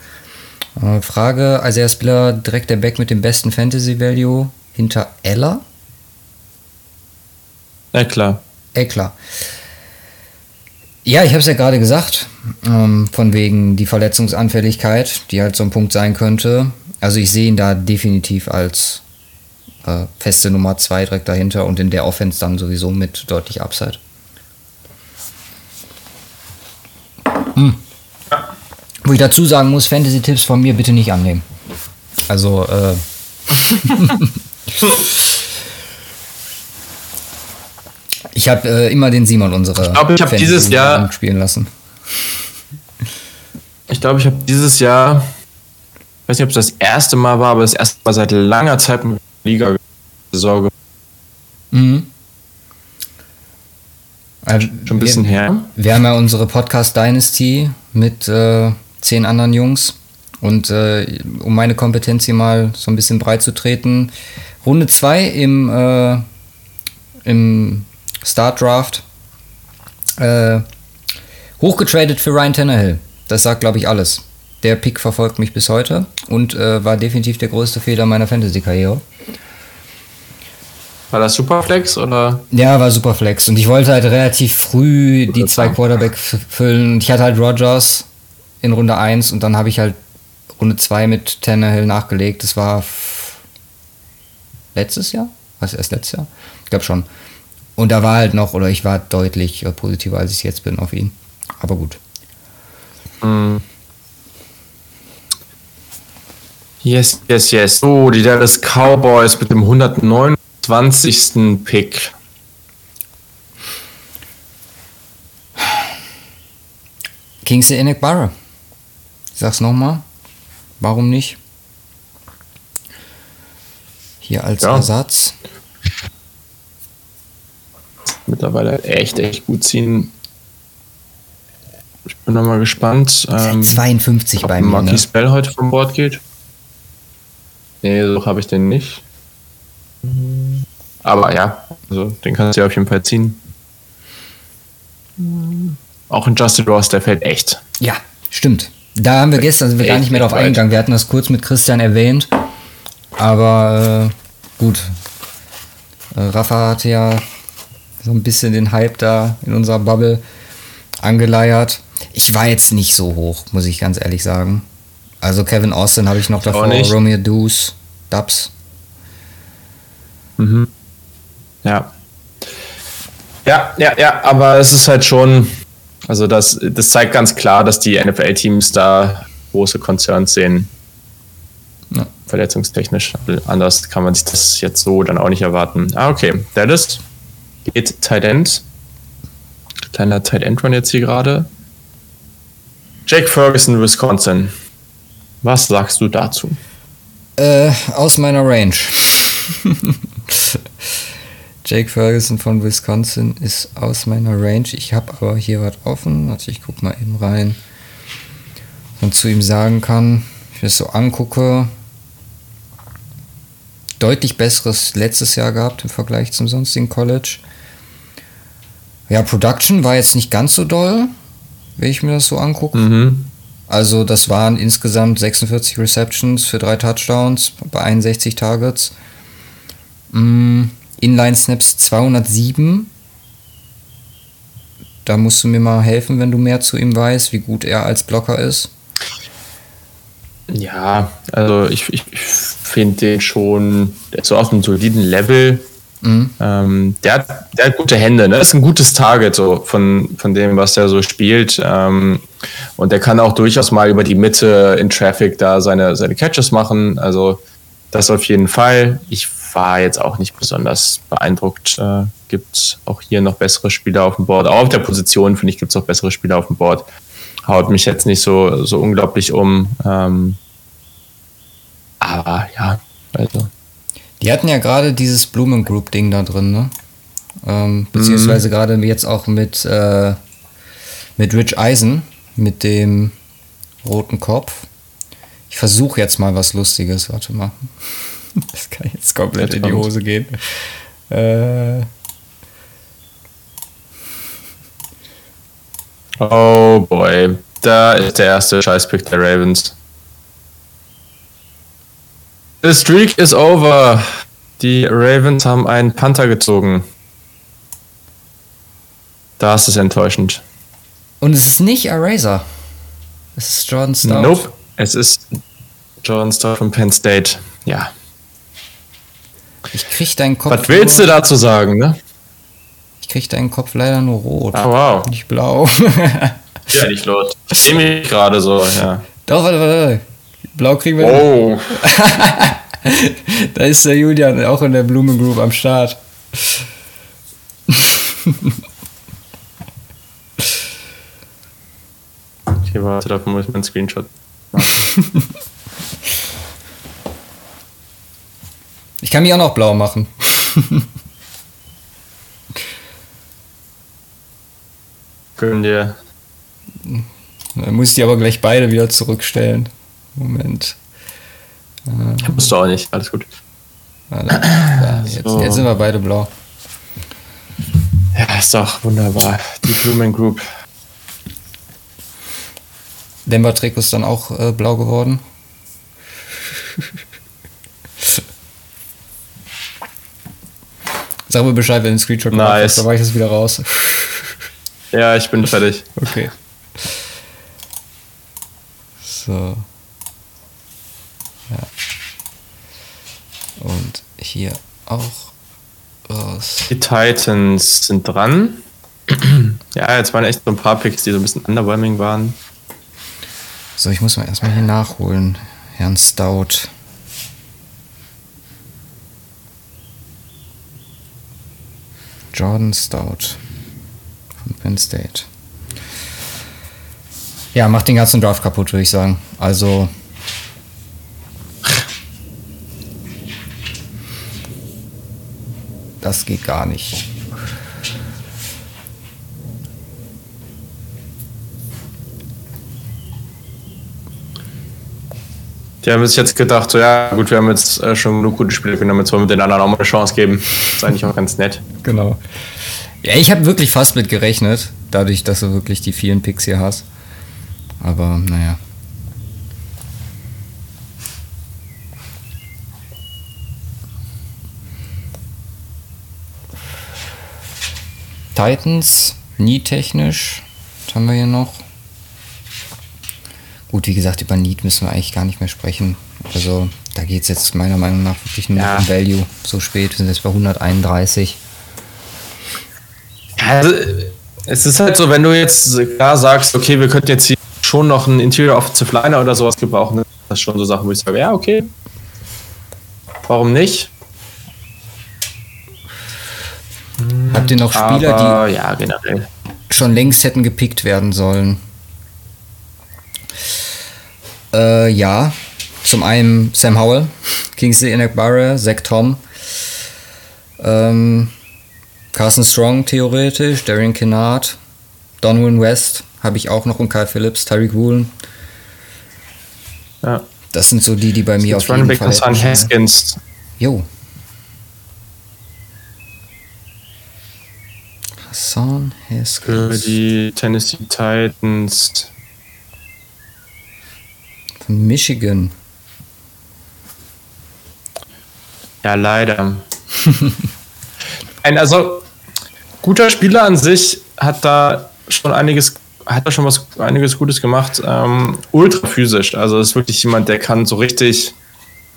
Äh, Frage, also er Spieler direkt der Back mit dem besten Fantasy Value hinter Ella. Eklar. Eklar. Ja, ich habe es ja gerade gesagt, ähm, von wegen die Verletzungsanfälligkeit, die halt so ein Punkt sein könnte. Also ich sehe ihn da definitiv als äh, feste Nummer 2 direkt dahinter und in der Offense dann sowieso mit deutlich Upside. Hm. Wo ich dazu sagen muss, Fantasy-Tipps von mir bitte nicht annehmen. Also, äh. (laughs) ich habe äh, immer den Simon unsere. Ich glaube, ich habe dieses Jahr spielen lassen. Ich glaube, ich habe dieses Jahr, ich weiß nicht, ob es das erste Mal war, aber das erste Mal seit langer Zeit mit Liga Sorge. Mhm. Also Schon ein bisschen wir, her. Wir haben ja unsere Podcast Dynasty mit äh, zehn anderen Jungs. Und äh, um meine Kompetenz hier mal so ein bisschen breit zu treten, Runde 2 im, äh, im Start Draft äh, hochgetradet für Ryan Tannehill. Das sagt, glaube ich, alles. Der Pick verfolgt mich bis heute und äh, war definitiv der größte Fehler meiner Fantasy-Karriere. War das Superflex oder? Ja, war Superflex. Und ich wollte halt relativ früh die zwei Quarterback füllen. Ich hatte halt Rogers in Runde 1 und dann habe ich halt Runde 2 mit Tannehill nachgelegt. Das war letztes Jahr? Was erst letztes Jahr? Ich glaube schon. Und da war halt noch, oder ich war deutlich positiver, als ich jetzt bin auf ihn. Aber gut. Mm. Yes, yes, yes. So, die Dallas Cowboys mit dem 109 20. Pick. Kingsley Enekbara. Ich sag's nochmal. Warum nicht? Hier als ja. Ersatz. Mittlerweile echt, echt gut ziehen. Ich bin nochmal gespannt. Ähm, 52 bei mir. Marquis ne? Spell heute vom Bord geht. Nee, so habe ich den nicht. Aber ja, also den kannst du ja auf jeden Fall ziehen. Auch in Justin Ross, der fällt echt. Ja, stimmt. Da haben wir gestern sind wir gar nicht mehr drauf eingegangen. Wir hatten das kurz mit Christian erwähnt. Aber äh, gut. Äh, Rafa hatte ja so ein bisschen den Hype da in unserer Bubble angeleiert. Ich war jetzt nicht so hoch, muss ich ganz ehrlich sagen. Also Kevin Austin habe ich noch davor, Romeo Deuce, Dubs. Mhm. Ja. Ja, ja, ja, aber es ist halt schon, also das, das zeigt ganz klar, dass die NFL-Teams da große Concerns sehen. Ja. Verletzungstechnisch. Anders kann man sich das jetzt so dann auch nicht erwarten. Ah, okay. Dallas geht Tight End. Kleiner Tight End Run jetzt hier gerade. Jake Ferguson, Wisconsin. Was sagst du dazu? Äh, aus meiner Range. (laughs) (laughs) Jake Ferguson von Wisconsin ist aus meiner Range. Ich habe aber hier was offen. Also ich gucke mal eben rein und zu ihm sagen kann, ich das so angucke, deutlich besseres letztes Jahr gehabt im Vergleich zum sonstigen College. Ja, Production war jetzt nicht ganz so doll, wenn ich mir das so angucke. Mhm. Also das waren insgesamt 46 Receptions für drei Touchdowns bei 61 Targets. Mhm. Inline-Snaps 207. Da musst du mir mal helfen, wenn du mehr zu ihm weißt, wie gut er als Blocker ist. Ja, also ich, ich, finde den schon so auf einem soliden Level. Mhm. Ähm, der, hat, der hat gute Hände, ne? Ist ein gutes Target so von, von dem, was der so spielt. Ähm, und der kann auch durchaus mal über die Mitte in Traffic da seine, seine Catches machen. Also das auf jeden Fall. Ich war jetzt auch nicht besonders beeindruckt. Äh, gibt auch hier noch bessere Spieler auf dem Board. Auch auf der Position, finde ich, gibt es auch bessere Spieler auf dem Board. Haut mich jetzt nicht so, so unglaublich um. Ähm, aber ja, also. Die hatten ja gerade dieses Blumen Group Ding da drin, ne? Ähm, beziehungsweise mhm. gerade jetzt auch mit, äh, mit Rich Eisen, mit dem roten Kopf. Ich versuche jetzt mal was Lustiges. Warte mal. (laughs) Das kann jetzt komplett in die Hose gehen. Äh. Oh boy. Da ist der erste Scheißpick der Ravens. The streak is over. Die Ravens haben einen Panther gezogen. Das ist enttäuschend. Und es ist nicht Eraser. Es ist Jordan Stout. Nope. Es ist Jordan Stout von Penn State. Ja. Ich krieg deinen Kopf. Was willst du dazu sagen, ne? Ich krieg deinen Kopf leider nur rot. Ah, wow. Nicht blau. ja, nicht laut. Ich sehe mich gerade so, ja. Doch, warte, warte. Blau kriegen wir. Oh. (laughs) da ist der Julian auch in der Blumen Group am Start. okay, warte, da muss ich meinen Screenshot machen. (laughs) Ich kann mich auch noch blau machen. (laughs) Können dir. Dann muss ich die aber gleich beide wieder zurückstellen. Moment. Äh, Musst du auch nicht, alles gut. Ja, jetzt, so. jetzt sind wir beide blau. Ja, ist doch wunderbar. Die Blumen Group. Denver Trikot ist dann auch äh, blau geworden. (laughs) Sag mir Bescheid, wenn du einen Screenshot nice. hast, dann mache ich das wieder raus. (laughs) Ja, ich bin (laughs) fertig. Okay. So. Ja. Und hier auch raus. Die Titans sind dran. (clears throat) ja, jetzt waren echt so ein paar Picks, die so ein bisschen underwhelming waren. So, ich muss mal erstmal hier nachholen. Herrn Stout. Jordan Stout von Penn State. Ja, macht den ganzen Draft kaputt, würde ich sagen. Also. Das geht gar nicht. Die haben sich jetzt gedacht, so ja, gut, wir haben jetzt äh, schon genug gute Spiele genommen, jetzt wollen wir den anderen auch mal eine Chance geben. Das ist eigentlich auch ganz nett. Genau. Ja, ich habe wirklich fast mit gerechnet, dadurch, dass du wirklich die vielen Picks hier hast. Aber naja. Titans, nie technisch. Was haben wir hier noch? Gut, wie gesagt, über Need müssen wir eigentlich gar nicht mehr sprechen. Also da geht es jetzt meiner Meinung nach wirklich nur ja. um Value. So spät, wir sind jetzt bei 131. Also, es ist halt so, wenn du jetzt klar sagst, okay, wir könnten jetzt hier schon noch einen Interior Offensive Liner oder sowas gebrauchen, das ist schon so Sachen, wo ich sage, ja, okay. Warum nicht? Habt ihr noch Spieler, Aber, die ja, schon längst hätten gepickt werden sollen? Äh, ja. Zum einen Sam Howell, Kingsley Enakbara, Zach Tom, ähm, Carson Strong theoretisch, Darian Kennard, Donwin West habe ich auch noch und Kyle Phillips, Tyreek Woolen. Ja. Das sind so die, die bei mir auf jeden Fall. Hassan Haskins. Jo. Hassan Haskins. Für die Tennessee Titans. Von Michigan. Ja, leider. (laughs) Ein, also, guter Spieler an sich hat da schon einiges hat da schon was einiges Gutes gemacht. Ähm, ultra physisch. Also ist wirklich jemand, der kann so richtig,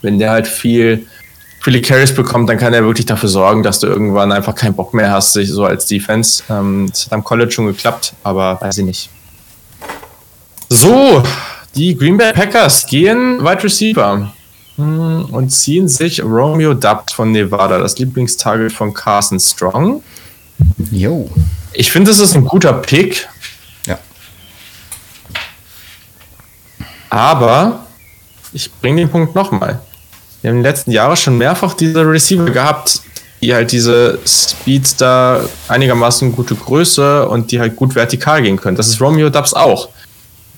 wenn der halt viel, viele Carries bekommt, dann kann er wirklich dafür sorgen, dass du irgendwann einfach keinen Bock mehr hast, sich so als Defense. Ähm, das hat am College schon geklappt, aber weiß ich nicht. So, die Green Bay Packers gehen Wide Receiver hm, und ziehen sich Romeo Dubs von Nevada, das Lieblingstarget von Carson Strong. Jo. Ich finde, das ist ein guter Pick. Ja. Aber ich bringe den Punkt nochmal. Wir haben in den letzten Jahren schon mehrfach diese Receiver gehabt, die halt diese Speedster einigermaßen gute Größe und die halt gut vertikal gehen können. Das ist Romeo Dubs auch.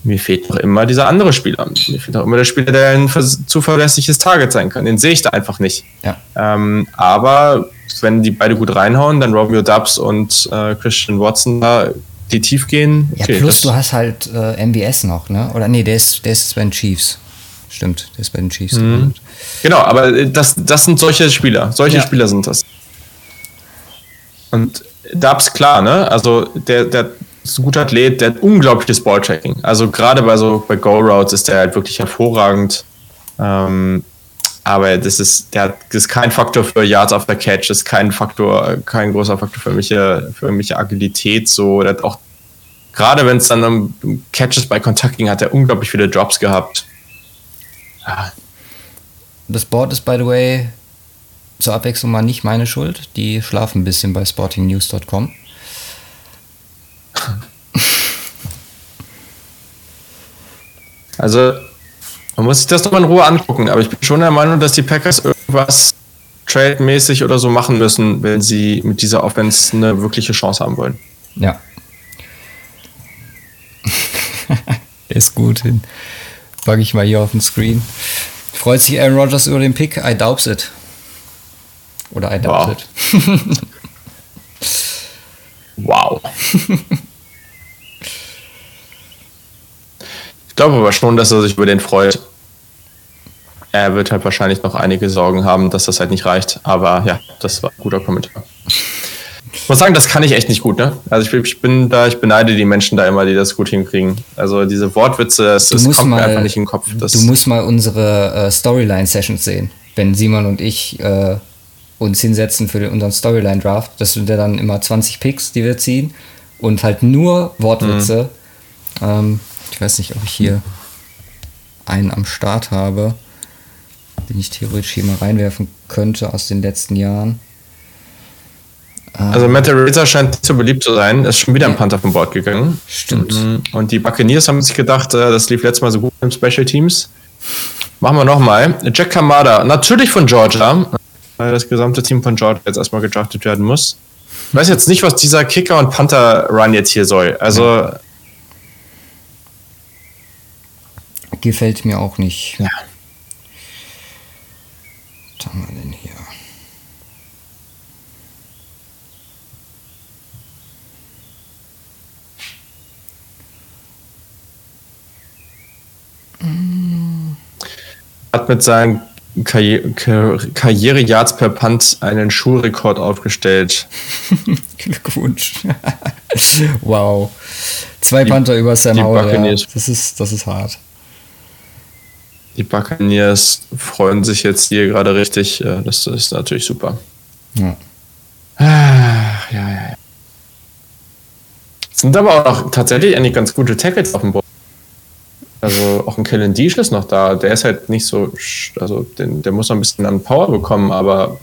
Mir fehlt noch immer dieser andere Spieler. Mir fehlt noch immer der Spieler, der ein zuverlässliches Target sein kann. Den sehe ich da einfach nicht. Ja. Ähm, aber wenn die beide gut reinhauen, dann Romeo Dubs und äh, Christian Watson da die tief gehen. Okay, ja, plus du hast halt äh, MBS noch, ne? Oder nee, der ist, der ist bei den Chiefs. Stimmt, der ist bei den Chiefs. Mhm. Genau, aber das, das sind solche Spieler. Solche ja. Spieler sind das. Und Dubs, klar, ne? Also der, der ist ein guter Athlet, der hat unglaubliches Balltracking. Also gerade bei so bei Go-Routes ist der halt wirklich hervorragend. Ähm, aber das ist, der, das ist kein Faktor für Yards auf der Catch, ist kein Faktor, kein großer Faktor für irgendwelche, für irgendwelche Agilität. So, der hat auch, gerade wenn es dann um Catches bei Kontakt ging, hat er unglaublich viele Drops gehabt. Ja. Das Board ist, by the way, zur Abwechslung mal nicht meine Schuld. Die schlafen ein bisschen bei sportingnews.com. (laughs) Also, man muss sich das nochmal in Ruhe angucken, aber ich bin schon der Meinung, dass die Packers irgendwas trade-mäßig oder so machen müssen, wenn sie mit dieser Offense eine wirkliche Chance haben wollen. Ja. (laughs) Ist gut hin. Packe ich mal hier auf den Screen. Freut sich Aaron Rodgers über den Pick? I doubt it. Oder I doubt wow. it. (laughs) wow. Glaube aber schon, dass er sich über den freut. Er wird halt wahrscheinlich noch einige Sorgen haben, dass das halt nicht reicht. Aber ja, das war ein guter Kommentar. Ich muss sagen, das kann ich echt nicht gut, ne? Also ich, ich, bin da, ich beneide die Menschen da immer, die das gut hinkriegen. Also diese Wortwitze, es, es kommt mal, mir einfach nicht in den Kopf. Das du musst mal unsere äh, Storyline-Sessions sehen, wenn Simon und ich äh, uns hinsetzen für den, unseren Storyline-Draft. Das sind ja dann immer 20 Picks, die wir ziehen und halt nur Wortwitze. Mhm. Ähm, ich weiß nicht, ob ich hier einen am Start habe, den ich theoretisch hier mal reinwerfen könnte aus den letzten Jahren. Also Matt Razor scheint nicht so beliebt zu sein. Ist schon wieder ein Panther vom Bord gegangen. Stimmt. Mhm. Und die Buccaneers haben sich gedacht, äh, das lief letztes Mal so gut im Special Teams. Machen wir nochmal. Jack Kamada, natürlich von Georgia, weil das gesamte Team von Georgia jetzt erstmal gedraftet werden muss. Ich weiß jetzt nicht, was dieser Kicker- und Panther-Run jetzt hier soll. Also gefällt mir auch nicht. Ja. Was haben wir denn hier? Hat mit seinen Karri Karriere-Yards per Punt einen Schulrekord aufgestellt. (laughs) Glückwunsch. (laughs) wow. Zwei Panther über Sam Howell. Ja. Das, ist, das ist hart. Die Buccaneers freuen sich jetzt hier gerade richtig. Das ist natürlich super. Ja. ja, ja, ja. Sind aber auch noch tatsächlich eigentlich ganz gute Tackles auf dem Board. Also auch ein Kellen Deesh ist noch da. Der ist halt nicht so, also den, der muss noch ein bisschen an Power bekommen, aber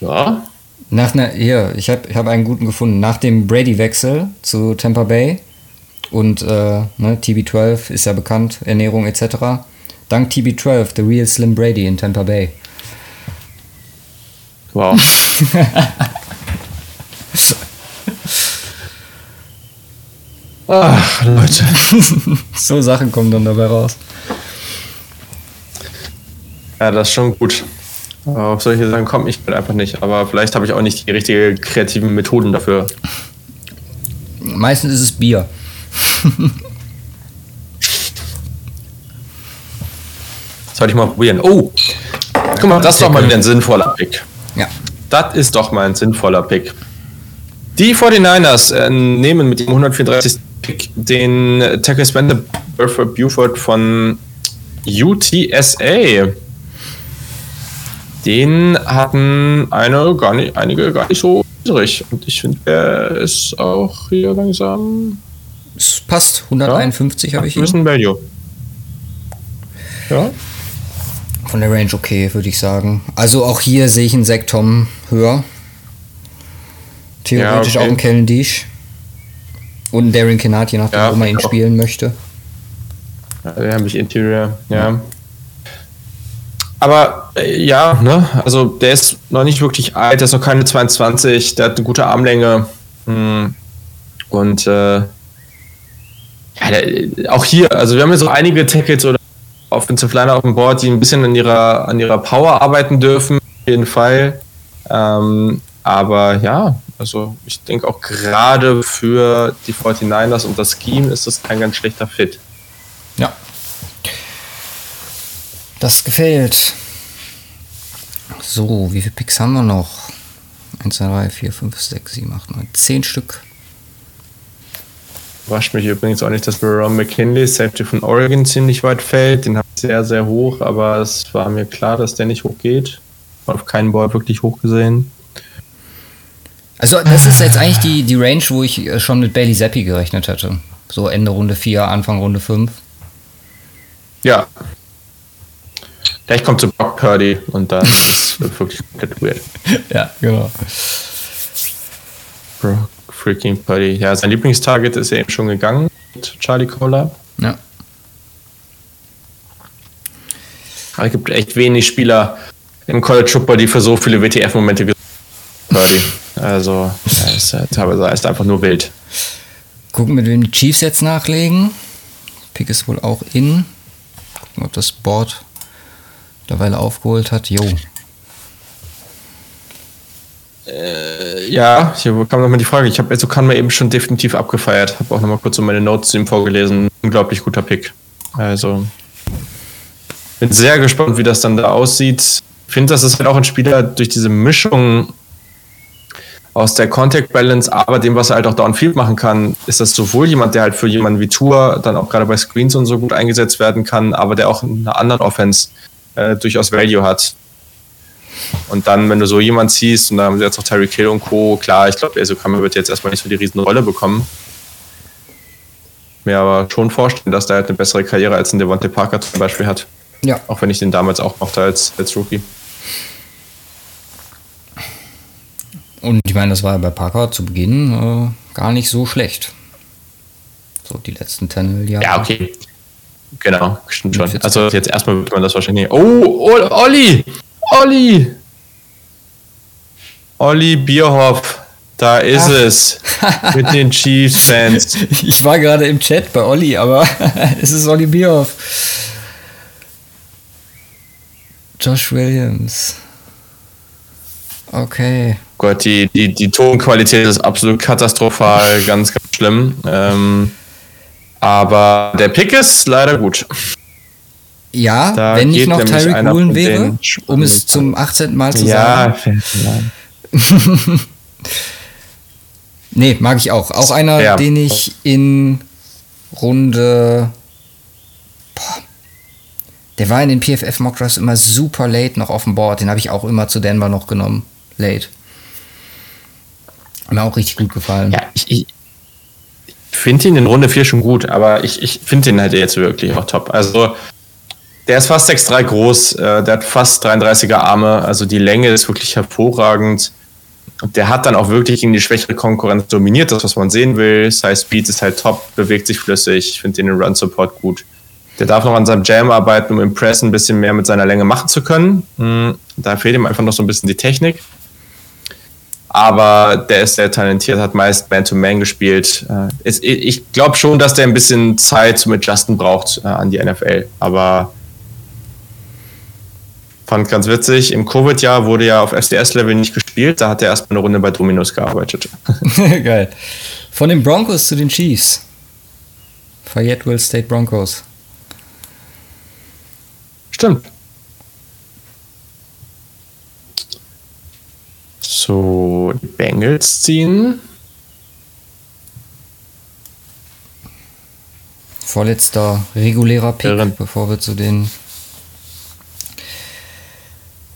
ja. Nach einer, hier, ich habe ich hab einen guten gefunden. Nach dem Brady-Wechsel zu Tampa Bay und äh, ne, TB12 ist ja bekannt, Ernährung etc. Dank TB12, The Real Slim Brady in Tampa Bay. Wow. (laughs) Ach, Leute. (laughs) so Sachen kommen dann dabei raus. Ja, das ist schon gut. auf solche Sachen komme ich halt einfach nicht. Aber vielleicht habe ich auch nicht die richtigen kreativen Methoden dafür. Meistens ist es Bier. Sollte ich mal probieren. Oh, guck mal, das ist doch mal wieder ein sinnvoller Pick. Ja. Das ist doch mal ein sinnvoller Pick. Die 49ers äh, nehmen mit dem 134. Pick den Tackle Spender Burford Buford von UTSA. Den hatten eine gar nicht, einige gar nicht so niedrig. Und ich finde, er ist auch hier langsam. Passt, 151 ja, habe ich hier. Ein bisschen Value. Ja. Von der Range okay, würde ich sagen. Also auch hier sehe ich einen Sektom höher. Theoretisch ja, okay. auch einen Kellen Dish. Und einen Darren Kennard, je nachdem, ja, wo man ihn auch. spielen möchte. Ja, den habe ich Interior, ja. Aber äh, ja, ne, also der ist noch nicht wirklich alt, der ist noch keine 22, der hat eine gute Armlänge. Hm. Und äh, ja, auch hier, also wir haben ja so einige Tackles oder Offensive Liner auf dem Board, die ein bisschen an ihrer, an ihrer Power arbeiten dürfen, auf jeden Fall. Ähm, aber ja, also ich denke auch gerade für die 49ers und das Scheme ist das kein ganz schlechter Fit. Ja. Das gefällt. So, wie viele Picks haben wir noch? 1, 2, 3, 4, 5, 6, 7, 8, 9, 10 Stück. Überrascht mich übrigens auch nicht, dass Ron McKinley, Safety von Oregon, ziemlich weit fällt. Den habe ich sehr, sehr hoch, aber es war mir klar, dass der nicht hochgeht. Auf keinen Ball wirklich hoch gesehen. Also, das ist jetzt eigentlich die, die Range, wo ich äh, schon mit Bailey Zappi gerechnet hätte. So Ende Runde 4, Anfang Runde 5. Ja. Gleich kommt zu Brock Purdy und dann (laughs) ist es wirklich komplett weird. Ja, genau. Brock freaking Purdy. Ja, sein Lieblingstarget ist ja eben schon gegangen mit Charlie Cola. Ja. Aber es gibt echt wenig Spieler im College Football, die für so viele WTF-Momente Purdy. Also, er ist, teilweise ist einfach nur wild. Gucken, mit wem die Chiefs jetzt nachlegen. Pick ist wohl auch in. Gucken, ob das Board mittlerweile aufgeholt hat. Jo. Äh, ja, hier kam nochmal die Frage. Ich habe kann mal eben schon definitiv abgefeiert. Habe auch nochmal kurz so meine Notes zu ihm vorgelesen. Unglaublich guter Pick. Also, bin sehr gespannt, wie das dann da aussieht. Ich finde, das ist halt auch ein Spieler durch diese Mischung aus der Contact Balance, aber dem, was er halt auch downfield machen kann, ist das sowohl jemand, der halt für jemanden wie Tour dann auch gerade bei Screens und so gut eingesetzt werden kann, aber der auch in einer anderen Offense äh, durchaus Value hat. Und dann, wenn du so jemand ziehst, und da haben sie jetzt noch Terry Kill und Co., klar, ich glaube, Esokammer wird jetzt erstmal nicht so die Riesenrolle bekommen. Mir aber schon vorstellen, dass der halt eine bessere Karriere als ein Devontae Parker zum Beispiel hat. Ja. Auch wenn ich den damals auch mochte als, als Rookie. Und ich meine, das war bei Parker zu Beginn äh, gar nicht so schlecht. So die letzten Tennel-Jahre. Ja, okay. Genau, stimmt schon. Also jetzt erstmal wird man das wahrscheinlich. Oh, Olli! Olli! Olli Bierhoff, da ist Ach. es. Mit den (laughs) Chiefs-Fans. Ich war gerade im Chat bei Olli, aber (laughs) es ist Olli Bierhoff. Josh Williams. Okay. Gott, die, die, die Tonqualität ist absolut katastrophal, (laughs) ganz, ganz schlimm. Ähm, aber der Pick ist leider gut. Ja, da wenn nicht noch Tyreek Woolen wäre, um es zum 18. Mal zu ja, sagen. Ja, (laughs) nee, mag ich auch. Auch einer, ja. den ich in Runde. Boah, der war in den PFF Mock Drafts immer super late noch auf dem Board. Den habe ich auch immer zu Denver noch genommen. Late. Mir auch richtig gut gefallen. Ja, ich, ich finde ihn in Runde 4 schon gut, aber ich, ich finde ihn halt jetzt wirklich auch top. Also, der ist fast 6'3 groß, äh, der hat fast 33er Arme, also die Länge ist wirklich hervorragend. Der hat dann auch wirklich gegen die schwächere Konkurrenz dominiert, das, was man sehen will. Size Speed ist halt top, bewegt sich flüssig, ich finde den Run Support gut. Der darf noch an seinem Jam arbeiten, um im Press ein bisschen mehr mit seiner Länge machen zu können. Hm, da fehlt ihm einfach noch so ein bisschen die Technik aber der ist sehr talentiert, hat meist Man-to-Man -Man gespielt. Äh, ich glaube schon, dass der ein bisschen Zeit zum Adjusten braucht äh, an die NFL, aber fand ganz witzig. Im Covid-Jahr wurde ja auf FCS-Level nicht gespielt, da hat er erstmal eine Runde bei Dominos gearbeitet. (laughs) Geil. Von den Broncos zu den Chiefs. Fayetteville State Broncos. Stimmt. So, die Bengals ziehen. vorletzter regulärer Pick, Während- bevor wir zu den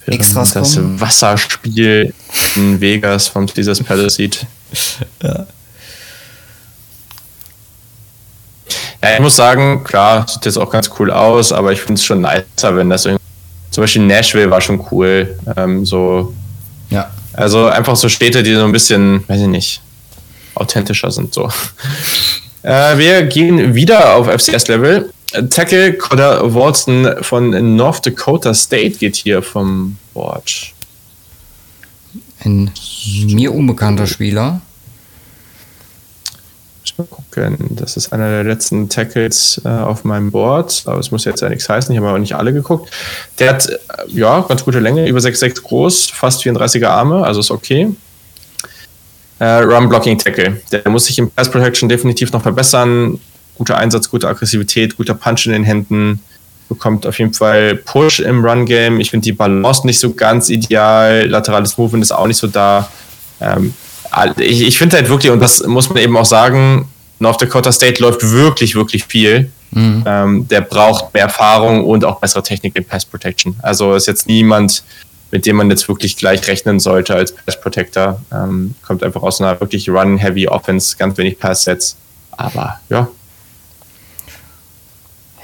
Extras das kommen. Wasserspiel in Vegas vom Caesars Palace sieht. Ja. Ja, ich muss sagen, klar, sieht jetzt auch ganz cool aus, aber ich finde es schon nicer, wenn das irgendwie. Zum Beispiel Nashville war schon cool. Ähm, so, Ja. also einfach so Städte, die so ein bisschen, weiß ich nicht, authentischer sind. So. (laughs) Äh, wir gehen wieder auf FCS-Level. Tackle Coda Walton von North Dakota State geht hier vom Board. Ein mir unbekannter Spieler. Mal gucken. Das ist einer der letzten Tackles äh, auf meinem Board, aber es muss jetzt ja nichts heißen. Ich habe aber nicht alle geguckt. Der hat äh, ja ganz gute Länge, über 6,6 groß, fast 34er Arme, also ist okay. Äh, Run Blocking Tackle. Der muss sich im Pass Protection definitiv noch verbessern. Guter Einsatz, gute Aggressivität, guter Punch in den Händen. Bekommt auf jeden Fall Push im Run Game. Ich finde die Balance nicht so ganz ideal. Laterales Movement ist auch nicht so da. Ähm, ich, ich finde halt wirklich, und das muss man eben auch sagen, North Dakota State läuft wirklich, wirklich viel. Ähm, der braucht mehr Erfahrung und auch bessere Technik in Pass Protection. Also ist jetzt niemand, mit dem man jetzt wirklich gleich rechnen sollte als Pass Protector. Ähm, kommt einfach aus einer wirklich Run-Heavy Offense, ganz wenig Pass-Sets. Aber ja,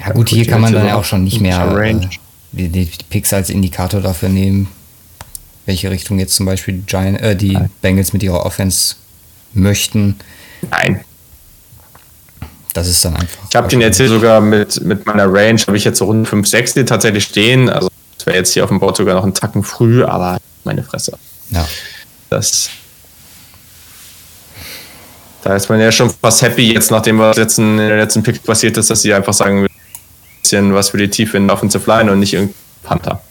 Ja gut, hier kann man dann ja auch schon nicht mehr äh, die, die, Picks als Indikator dafür nehmen, welche Richtung jetzt zum Beispiel die, Giant, äh, die Nein. Bengals mit ihrer Offense möchten. nein. Das ist dann einfach. Ich habe den jetzt hier sogar mit, mit meiner Range, habe ich jetzt so rund 5, 6 hier tatsächlich stehen. Also das wäre jetzt hier auf dem Board sogar noch einen Tacken früh, aber meine Fresse. Ja. Das. Da ist man ja schon fast happy, jetzt nachdem was jetzt in der letzten Pick passiert ist, dass sie einfach sagen, ein bisschen was für die Tiefe in der Offensive Line und nicht irgendein Panther.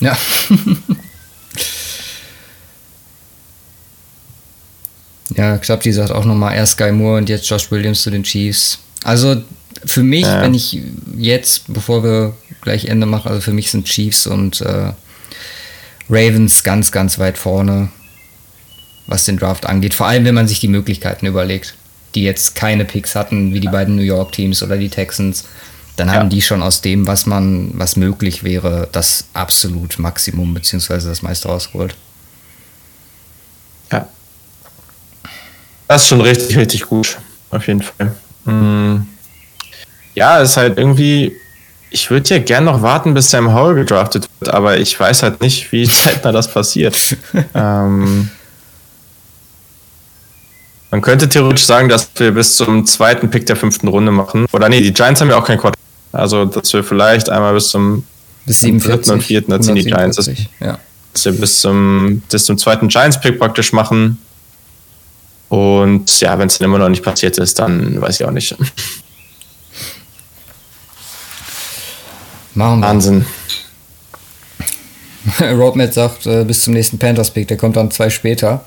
Ja. (laughs) ja, Klappi sagt auch nochmal erst Sky Moore und jetzt Josh Williams zu den Chiefs. Also für mich, Ja. wenn ich jetzt, bevor wir gleich Ende machen, also für mich sind Chiefs und äh, Ravens ganz, ganz weit vorne, was den Draft angeht. Vor allem, wenn man sich die Möglichkeiten überlegt, die jetzt keine Picks hatten, wie die beiden New York Teams oder die Texans. Dann haben Ja. die schon aus dem, was man, was möglich wäre, das absolut Maximum beziehungsweise das meiste rausgeholt. Ja. Das ist schon richtig, richtig gut. Auf jeden Fall. Mm. Ja, es ist halt irgendwie. Ich würde ja gern noch warten, bis Sam Howell gedraftet wird, aber ich weiß halt nicht, wie (laughs) zeitnah das passiert. (laughs) ähm, man könnte theoretisch sagen, dass wir bis zum zweiten Pick der fünften Runde machen. Oder nee, die Giants haben ja auch kein Quarter. Also, dass wir vielleicht einmal bis zum Bis Am 47. dritten und vierten, da ziehen die Giants das- 147, Ja. dass wir bis zum, bis zum zweiten Giants-Pick praktisch machen. Und ja, wenn es dann immer noch nicht passiert ist, dann weiß ich auch nicht. Machen wir. Wahnsinn. (laughs) Roadmap sagt, äh, bis zum nächsten Panthers-Pick, der kommt dann zwei später.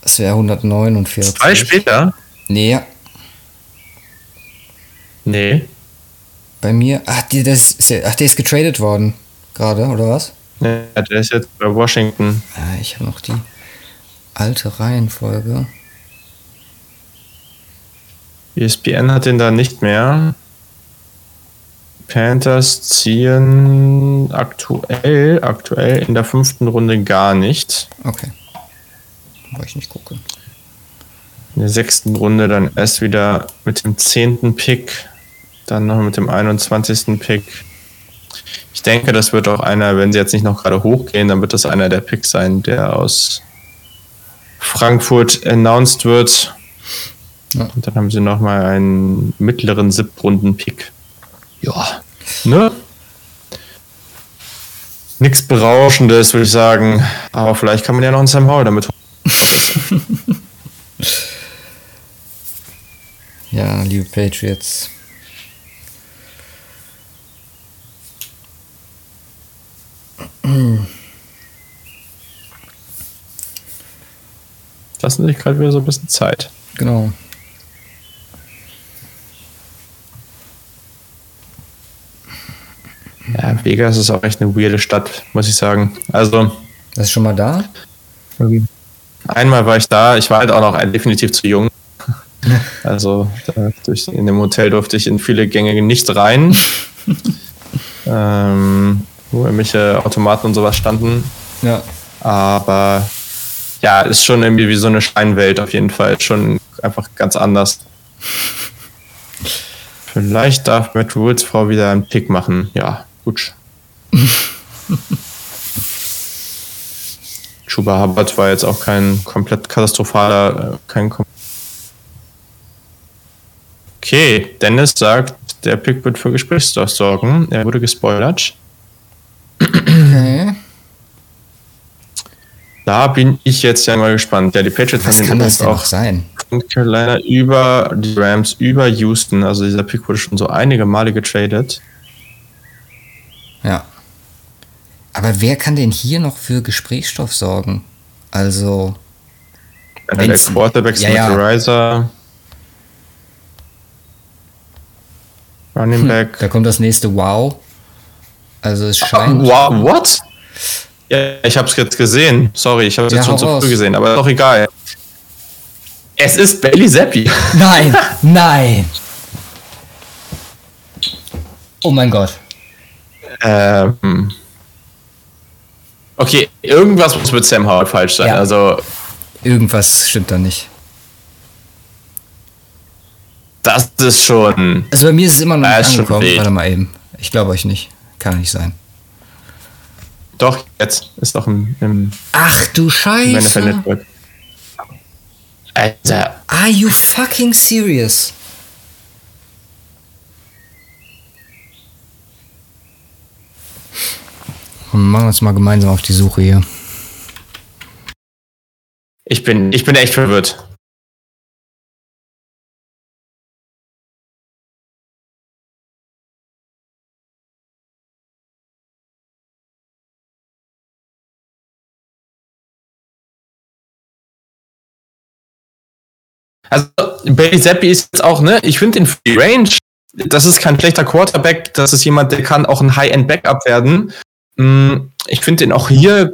Das wäre 149. Zwei später? Nee, ja. Nee. Bei mir. Ach, die, das ist, ja- ach, der ist getradet worden. Gerade, oder was? nee. Der ist jetzt bei Washington. Ah, ich habe noch die alte Reihenfolge. ESPN hat den da nicht mehr. Panthers ziehen aktuell, aktuell in der fünften Runde gar nicht. Okay. Wollte ich nicht gucken. In der sechsten Runde dann erst wieder mit dem zehnten Pick, dann noch mit dem 21. Pick. Ich denke, das wird auch einer, wenn sie jetzt nicht noch gerade hochgehen, dann wird das einer der Picks sein, der aus Frankfurt announced wird. Ja. Und dann haben sie nochmal einen mittleren Siebtrunden-Pick. Ja, ne? Nichts Berauschendes, würde ich sagen. Aber vielleicht kann man ja noch einen Sam Howell damit (laughs) Ja, liebe Patriots. Lassen sich gerade wieder so ein bisschen Zeit. Genau. Ja, Vegas ist auch echt eine weirde Stadt, muss ich sagen. Also, Das ist schon mal da? einmal war ich da, ich war halt auch noch definitiv zu jung. (laughs) Also durch, in dem Hotel durfte ich in viele Gänge nicht rein. (laughs) ähm, wo irgendwelche Automaten und sowas standen. Ja. Aber ja, ist schon irgendwie wie so eine Scheinwelt auf jeden Fall. Schon einfach ganz anders. Vielleicht darf Matt Woods Frau wieder einen Pick machen. Ja, gut. (laughs) Chuba Hubbard war jetzt auch kein komplett katastrophaler, äh, kein kom Okay, Dennis sagt, der Pick wird für Gesprächsstoff sorgen. Er wurde gespoilert. Okay. Da bin ich jetzt ja mal gespannt. Ja, die Patriots Was haben kann das denn auch sein? Carolina über die Rams, über Houston. Also dieser Pick wurde schon so einige Male getradet. Ja. Aber wer kann denn hier noch für Gesprächsstoff sorgen? Also. Einer der Quarterbacks ja, ja. Riser. Running hm, Back. Da kommt das nächste Wow. Also es scheint. wow, what? Ja, ich habe es jetzt gesehen. Sorry, ich habe es ja, jetzt schon zu früh gesehen, aber doch egal. Es ist Bailey Zappi. (laughs) Nein, nein. Oh mein Gott. Ähm. Okay, irgendwas muss mit Sam Howard falsch sein. Ja. Also. Irgendwas stimmt da nicht. Das ist schon. Also bei mir ist es immer noch nicht angekommen. Warte mal eben. Ich glaube euch nicht. Kann nicht sein. Doch, jetzt ist doch im. im Ach du Scheiße. Alter. Are you fucking serious? Und machen wir uns mal gemeinsam auf die Suche hier. Ich bin, ich bin echt verwirrt. Also Bailey Zappi ist jetzt auch, ne, ich finde den Free Range, das ist kein schlechter Quarterback, das ist jemand, der kann auch ein High-End-Backup werden. Mm, ich finde den auch hier,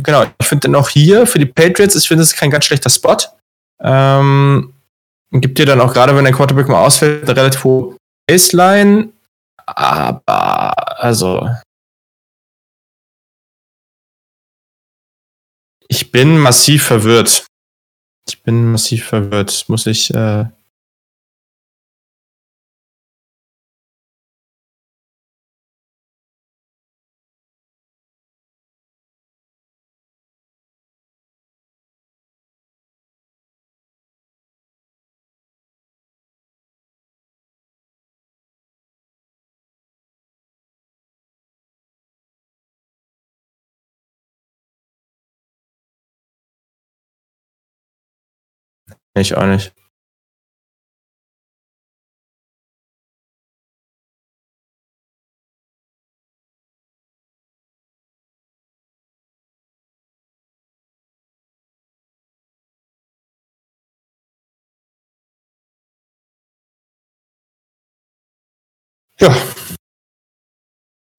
genau, ich finde den auch hier für die Patriots, ich finde es kein ganz schlechter Spot. Ähm, gibt dir dann auch gerade, wenn der Quarterback mal ausfällt, eine relativ hohe Baseline. Aber, also. Ich bin massiv verwirrt. Ich bin massiv verwirrt. Muss ich. Äh Ich auch nicht. Ja.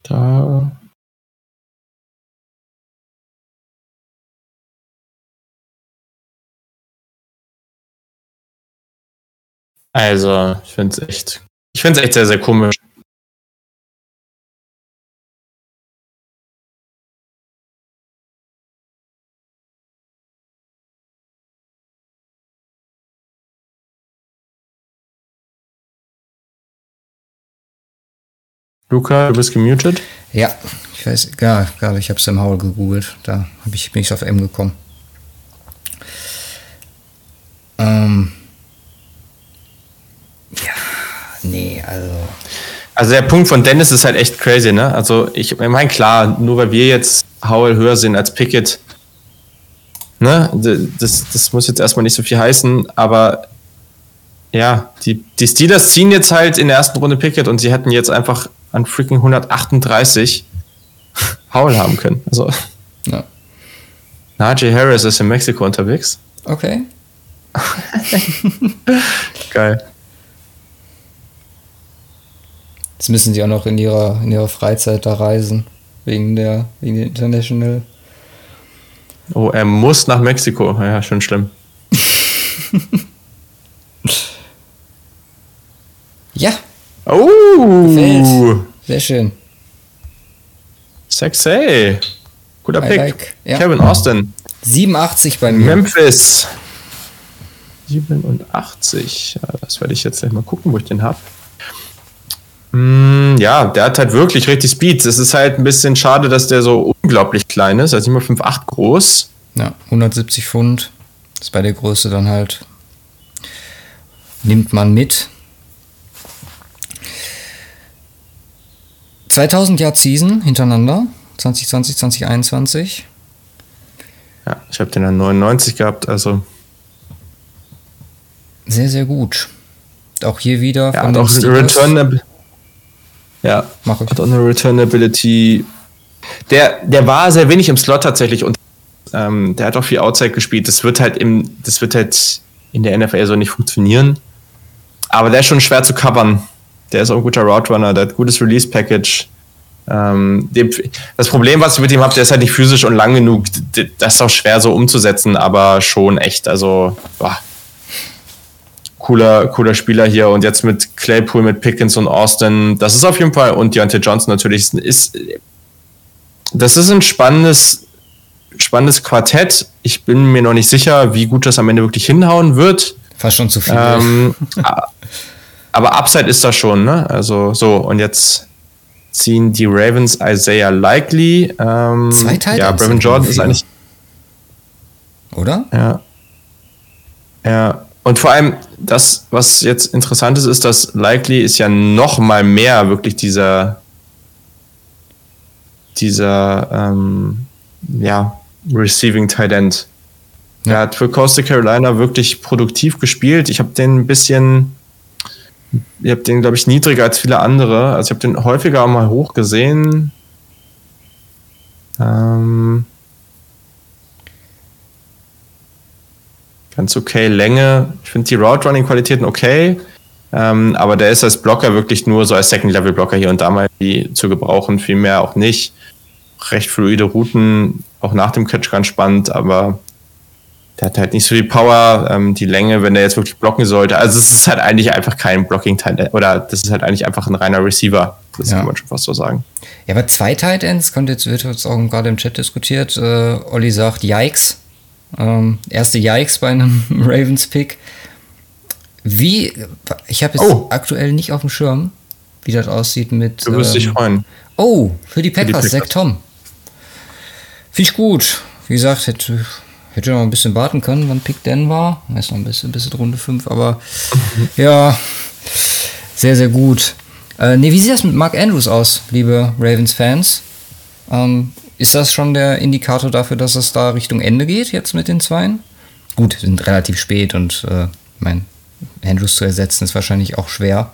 Da Also, ich finde es echt, ich finde es echt sehr, sehr komisch. Luca, du bist gemutet? Ja, ich weiß, ja, gerade ich habe Sam Howell gegoogelt, da hab ich, bin ich auf M gekommen. Ähm, ja, nee, also. Also der Punkt von Dennis ist halt echt crazy, ne? Also ich meine, klar, nur weil wir jetzt Howell höher sind als Pickett, ne? Das, das muss jetzt erstmal nicht so viel heißen, aber ja, die, die Steelers ziehen jetzt halt in der ersten Runde Pickett und sie hätten jetzt einfach an freaking 138 Howell haben können. Also. Ja. Najee Harris ist in Mexiko unterwegs. Okay. (laughs) Geil. Jetzt müssen sie auch noch in ihrer, in ihrer Freizeit da reisen. Wegen der, wegen der International. Oh, er muss nach Mexiko. Ja, schon schlimm. (laughs) Ja. Oh. Gefällt. Sehr schön. Sexy. Guter I Pick. like, ja. Kevin Austin. 87 bei mir. Memphis. 87. Ja, das werde ich jetzt gleich mal gucken, wo ich den habe. Ja, der hat halt wirklich richtig Speed. Es ist halt ein bisschen schade, dass der so unglaublich klein ist. Ist immer 5,8 groß. Ja, 170 Pfund. Das ist bei der Größe dann halt. Nimmt man mit. 2000 Yard Season hintereinander. 2020, 2021. Ja, ich habe den dann 99 gehabt, also. Sehr, sehr gut. Auch hier wieder. Ja, von hat auch. Return. Ja, Mach ich. hat auch eine Returnability. Der, der war sehr wenig im Slot tatsächlich und ähm, der hat auch viel Outside gespielt. Das wird halt im, das wird halt in der NFL so nicht funktionieren. Aber der ist schon schwer zu covern. Der ist auch ein guter Route Runner, der hat gutes Release Package. Ähm, dem, das Problem, was ich mit ihm habe, der ist halt nicht physisch und lang genug. Das ist auch schwer so umzusetzen, aber schon echt. Also, boah. Cooler, cooler Spieler hier. Und jetzt mit Claypool, mit Pickens und Austin, das ist auf jeden Fall, und Deontay Johnson natürlich, ist, das ist ein spannendes, spannendes Quartett. Ich bin mir noch nicht sicher, wie gut das am Ende wirklich hinhauen wird. Fast schon zu viel. Ähm, (laughs) aber Upside ist da schon, ne? Also so, und jetzt ziehen die Ravens Isaiah Likely. Ähm, Zwei Tight Ja, Brevin Jordan ist eigentlich. Oder? Ja. Ja. Und vor allem, das, was jetzt interessant ist, ist, dass Likely ist ja noch mal mehr wirklich dieser, dieser, ähm, ja, Receiving Tight End. Er Ja. hat für Coastal Carolina wirklich produktiv gespielt. Ich habe den ein bisschen, ich habe den, glaube ich, niedriger als viele andere. Also ich habe den häufiger auch mal hoch gesehen. Ähm, ganz okay Länge. Ich finde die Route Running Qualitäten okay. Ähm, aber der ist als Blocker wirklich nur so als Second Level Blocker hier und da mal die zu gebrauchen, viel mehr auch nicht. Recht fluide Routen, auch nach dem Catch ganz spannend, aber der hat halt nicht so die Power, ähm, die Länge, wenn der jetzt wirklich blocken sollte. Also es ist halt eigentlich einfach kein Blocking Teil oder das ist halt eigentlich einfach ein reiner Receiver. Das Ja. kann man schon fast so sagen. Ja, aber zwei Tight Ends, kommt jetzt, wird jetzt auch gerade im Chat diskutiert. Äh, Olli sagt, Yikes. Ähm, erste Yikes bei einem (laughs) Ravens-Pick. Wie, ich habe jetzt Oh. aktuell nicht auf dem Schirm, wie das aussieht mit. Du wirst dich ähm, freuen. Oh, für die Packers. Zach Tom. Finde ich gut. Wie gesagt, hätte, hätte noch ein bisschen warten können, wann Pick denn war. Ist noch ein bisschen, bis Runde 5, aber (laughs) ja, sehr, sehr gut. Äh, nee, wie sieht das mit Mark Andrews aus, liebe Ravens-Fans? Ähm, ist das schon der Indikator dafür, dass es da Richtung Ende geht, jetzt mit den Zweien? Gut, sind relativ spät und äh, mein Andrews zu ersetzen ist wahrscheinlich auch schwer.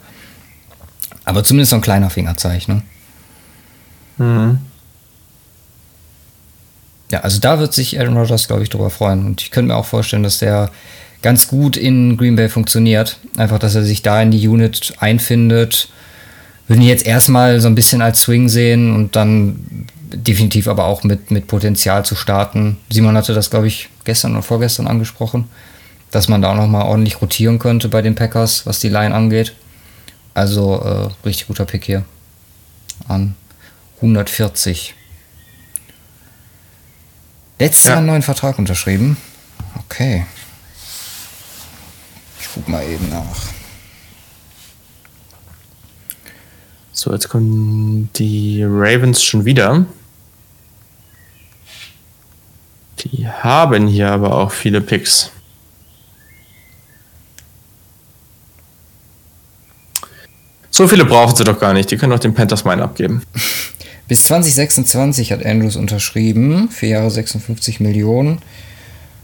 Aber zumindest so ein kleiner Fingerzeichen. Ne? Mhm. Ja, also da wird sich Aaron Rodgers, glaube ich, drüber freuen. Und ich könnte mir auch vorstellen, dass der ganz gut in Green Bay funktioniert. Einfach, dass er sich da in die Unit einfindet. Würden ihn jetzt erstmal so ein bisschen als Swing sehen und dann definitiv aber auch mit, mit Potenzial zu starten. Simon hatte das, glaube ich, gestern oder vorgestern angesprochen, dass man da auch nochmal ordentlich rotieren könnte bei den Packers, was die Line angeht. Also äh, richtig guter Pick hier. An 140. Letztes Ja. Jahr einen neuen Vertrag unterschrieben. Okay. Ich guck mal eben nach. So, jetzt kommen die Ravens schon wieder. Die haben hier aber auch viele Picks. So viele brauchen sie doch gar nicht. Die können doch den Panthers meinen abgeben. (laughs) Bis 2026 hat Andrews unterschrieben. Vier Jahre 56 Millionen.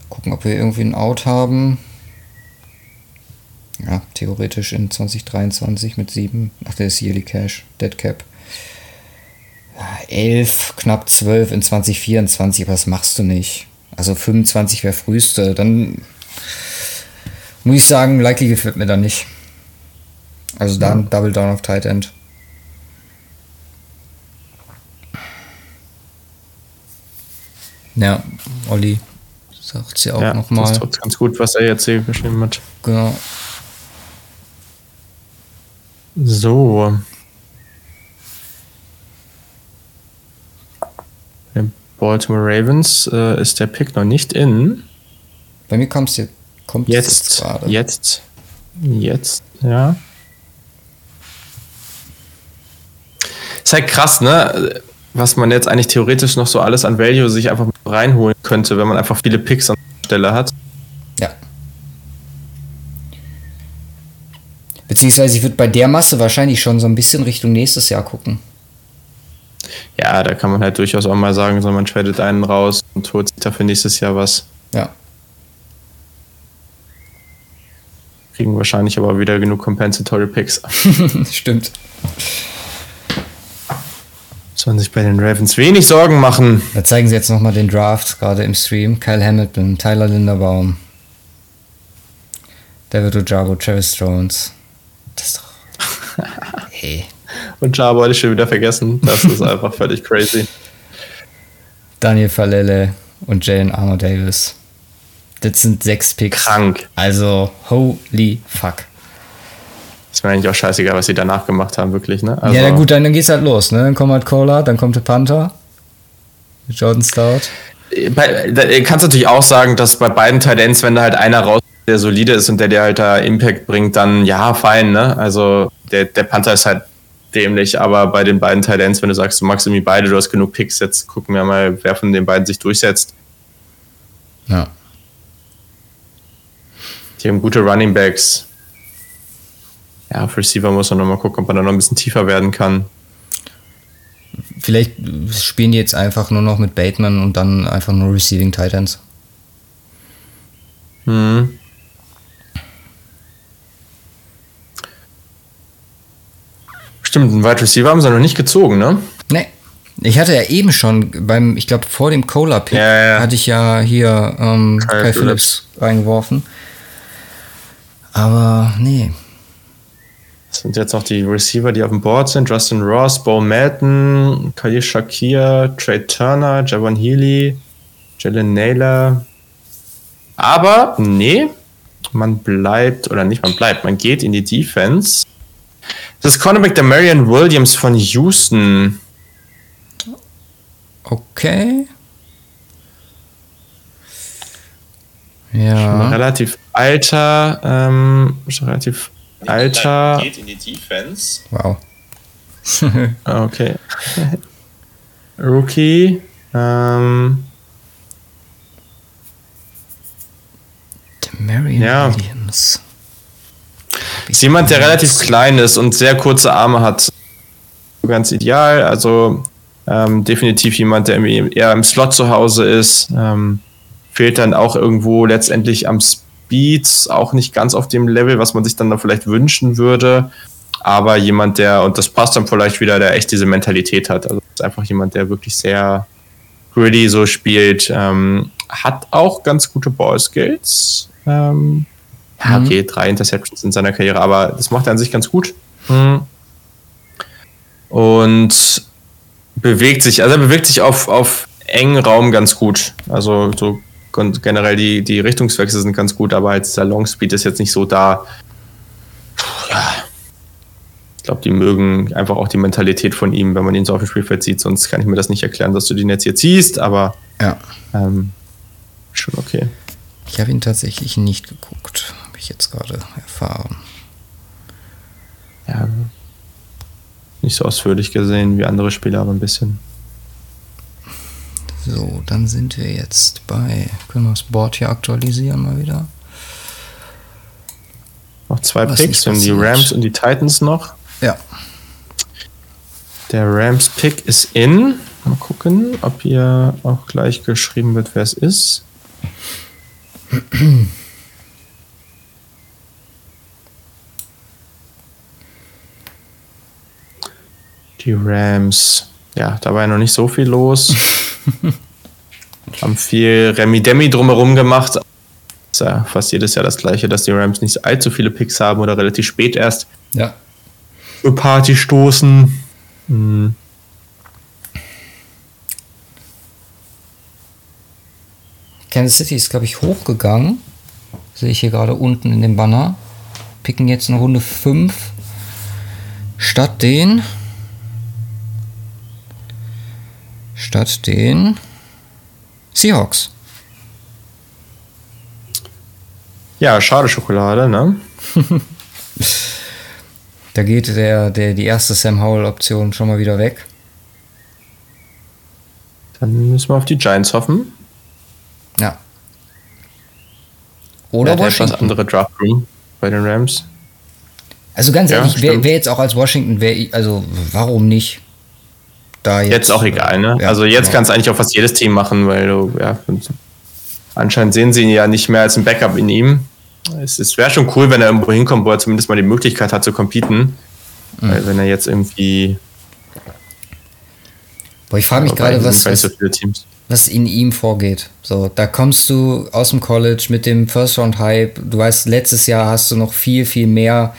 Gucken, ob wir irgendwie ein Out haben. Ja, theoretisch in 2023 mit 7. Ach, der ist Yearly Cash. Dead Cap. Ja, 11, knapp 12 in 2024. Aber das machst du nicht. Also 25 wäre früheste. Dann muss ich sagen, Likely gefällt mir da nicht. Also dann Double Down auf Tight End. Ja, Olli sagt ja auch ja, nochmal. das ist trotzdem ganz gut, was er jetzt hier geschrieben hat. Genau. So. Den Baltimore Ravens äh, ist der Pick noch nicht in. Bei mir kommt's jetzt, kommt Jetzt, gerade. jetzt, jetzt, ja. Ist halt krass, ne? Was man jetzt eigentlich theoretisch noch so alles an Value sich einfach reinholen könnte, wenn man einfach viele Picks an der Stelle hat. Ja. Beziehungsweise ich würde bei der Masse wahrscheinlich schon so ein bisschen Richtung nächstes Jahr gucken. Ja, da kann man halt durchaus auch mal sagen, so man tradet einen raus und holt sich dafür nächstes Jahr was. Ja. Kriegen wahrscheinlich aber wieder genug Compensatory Picks. (laughs) Stimmt. Man sich bei den Ravens wenig Sorgen machen. Da zeigen sie jetzt nochmal den Draft, gerade im Stream. Kyle Hamilton, Tyler Linderbaum, David Ojabo, Travis Jones. Das ist doch. (laughs) Hey. Und Jabo hatte ich schon wieder vergessen. Das ist (laughs) einfach völlig crazy. Daniel Falele und Jalen Armour Davis. Das sind sechs Picks. Krank. Also, holy fuck. Ist mir eigentlich auch scheißegal, was sie danach gemacht haben, wirklich, ne? Also, ja, na gut, dann, dann geht's halt los, ne? Dann kommt halt Cola, dann kommt der Panther. Jordan Stout. Bei, da kannst du natürlich auch sagen, dass bei beiden Titans, wenn da halt einer raus der solide ist und der dir halt da Impact bringt, dann ja, fein, ne? Also der, der Panther ist halt dämlich, aber bei den beiden Titans, wenn du sagst, du magst irgendwie beide, du hast genug Picks, jetzt gucken wir mal, wer von den beiden sich durchsetzt. Ja. Die haben gute Running Backs. Ja, auf Receiver muss man nochmal gucken, ob man da noch ein bisschen tiefer werden kann. Vielleicht spielen die jetzt einfach nur noch mit Bateman und dann einfach nur Receiving Titans. Hm. Stimmt, einen Wide Receiver haben sie noch nicht gezogen, ne? Nee. Ich hatte ja eben schon beim, ich glaube, vor dem Cola-Pick Ja, ja. hatte ich ja hier ähm, Kyle Kai Phillips reingeworfen. Aber nee. Das sind jetzt noch die Receiver, die auf dem Board sind. Justin Ross, Bo Melton, Khalil Shakir, Trey Turner, Javon Healy, Jalen Naylor. Aber, nee, man bleibt, oder nicht man bleibt, man geht in die Defense. Das ist Cornerback der Marion Williams von Houston. Okay. Schon Ja. relativ alter, ähm, schon relativ alter. Geht in die Defense. Wow. (laughs) Ah, Okay. (laughs) Rookie. Ähm, Marion Ja. Williams. Ist jemand, der relativ klein ist und sehr kurze Arme hat. Ganz ideal. Also ähm, definitiv jemand, der eher im Slot zu Hause ist. Ähm, fehlt dann auch irgendwo letztendlich am Speed, auch nicht ganz auf dem Level, was man sich dann da vielleicht wünschen würde. Aber jemand, der, und das passt dann vielleicht wieder, der echt diese Mentalität hat. Also ist einfach jemand, der wirklich sehr gritty so spielt. Ähm, hat auch ganz gute Ballskills. Ähm, ja, Mhm. okay, drei Interceptions in seiner Karriere, aber das macht er an sich ganz gut. Mhm. Und bewegt sich, also er bewegt sich auf, auf engen Raum ganz gut. Also so generell die, die Richtungswechsel sind ganz gut, aber jetzt der Long Speed ist jetzt nicht so da. Ja. Ich glaube, die mögen einfach auch die Mentalität von ihm, wenn man ihn so auf dem Spielfeld sieht. Sonst kann ich mir das nicht erklären, dass du den jetzt hier ziehst, aber Ja. ähm, schon okay. Ich habe ihn tatsächlich nicht geguckt. Ich jetzt gerade erfahren. Ja, nicht so ausführlich gesehen wie andere Spieler, aber ein bisschen. So, dann sind wir jetzt bei. Können wir das Board hier aktualisieren mal wieder? Noch zwei Was Picks, haben die. Rams und die Titans noch. Ja. Der Rams-Pick ist in. Mal gucken, ob hier auch gleich geschrieben wird, wer es ist. (clears throat) Die Rams. Ja, da war ja noch nicht so viel los. (laughs) Haben viel Remi-Demi drumherum gemacht. Ist ja fast jedes Jahr das gleiche, dass die Rams nicht allzu viele Picks haben oder relativ spät erst Ja. für Party stoßen. Hm. Kansas City ist, glaube ich, hochgegangen. Sehe ich hier gerade unten in dem Banner. Picken jetzt eine Runde 5. Statt den. Statt den. Seahawks. Ja, schade Schokolade, ne? (laughs) da geht der, der, die erste Sam Howell-Option schon mal wieder weg. Dann müssen wir auf die Giants hoffen. Ja. Oder ja, Washington. etwas andere Draft Room bei den Rams. Also ganz Ja, ehrlich, wer, wer jetzt auch als Washington wäre, also warum nicht? Da jetzt, Jetzt auch egal, ne? Ja, also jetzt genau. kannst du eigentlich auch fast jedes Team machen, weil du, ja, anscheinend sehen sie ihn ja nicht mehr als ein Backup in ihm. Es, es wäre schon cool, wenn er irgendwo hinkommt, wo er zumindest mal die Möglichkeit hat zu competen. Mhm. Weil wenn er jetzt irgendwie. Boah, ich frage mich gerade, was, nicht was, was in ihm vorgeht. So, da kommst du aus dem College mit dem First Round Hype. Du weißt, letztes Jahr hast du noch viel, viel mehr,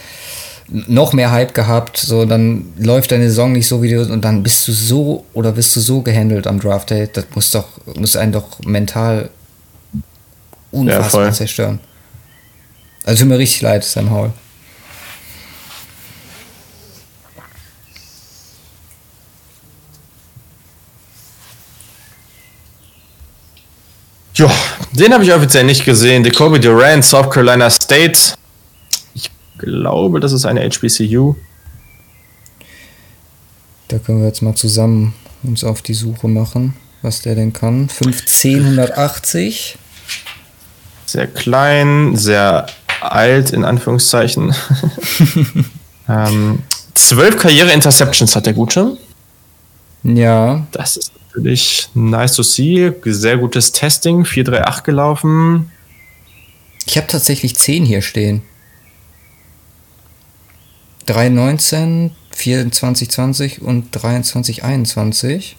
noch mehr Hype gehabt. So, dann läuft deine Saison nicht so wie du und dann bist du so oder bist du so gehandelt am Draft Day. Das muss doch, muss einen doch mental unfassbar voll. zerstören. Also tut mir richtig leid, Sam Howell. Ja, den habe ich offiziell nicht gesehen. Jacoby Durant, South Carolina State. Ich glaube, das ist eine HBCU. Da können wir jetzt mal zusammen uns auf die Suche machen, was der denn kann. 1580. Sehr klein, sehr alt, in Anführungszeichen. (laughs) ähm, zwölf Karriere-Interceptions hat der Gute. Ja, Das ist natürlich nice to see. Sehr gutes Testing, 438 gelaufen. ich habe tatsächlich 10 hier stehen. 319, 2420 und 2321.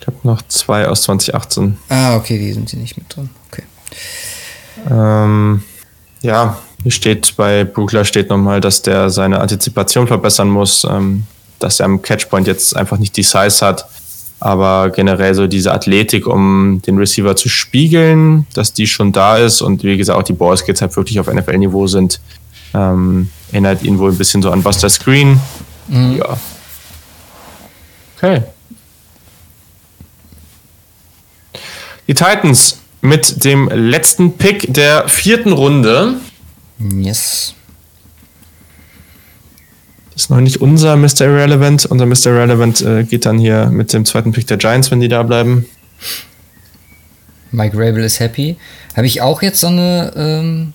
Ich habe noch zwei aus 2018. Ah, okay, die sind hier nicht mit drin. Okay. Ähm, ja, hier steht bei Brugler steht nochmal, dass der seine Antizipation verbessern muss, ähm, dass er am Catchpoint jetzt einfach nicht die Size hat, aber generell so diese Athletik, um den Receiver zu spiegeln, dass die schon da ist und wie gesagt auch die Ballskills halt wirklich auf NFL-Niveau sind, ähm, erinnert ihn wohl ein bisschen so an Buster Screen. Ja. Okay. Die Titans mit dem letzten Pick der vierten Runde. Yes. Das ist noch nicht unser Mr. Irrelevant. Unser Mr. Irrelevant äh, geht dann hier mit dem zweiten Pick der Giants, wenn die da bleiben. Mike Rabel ist happy. Habe ich auch jetzt so eine ähm,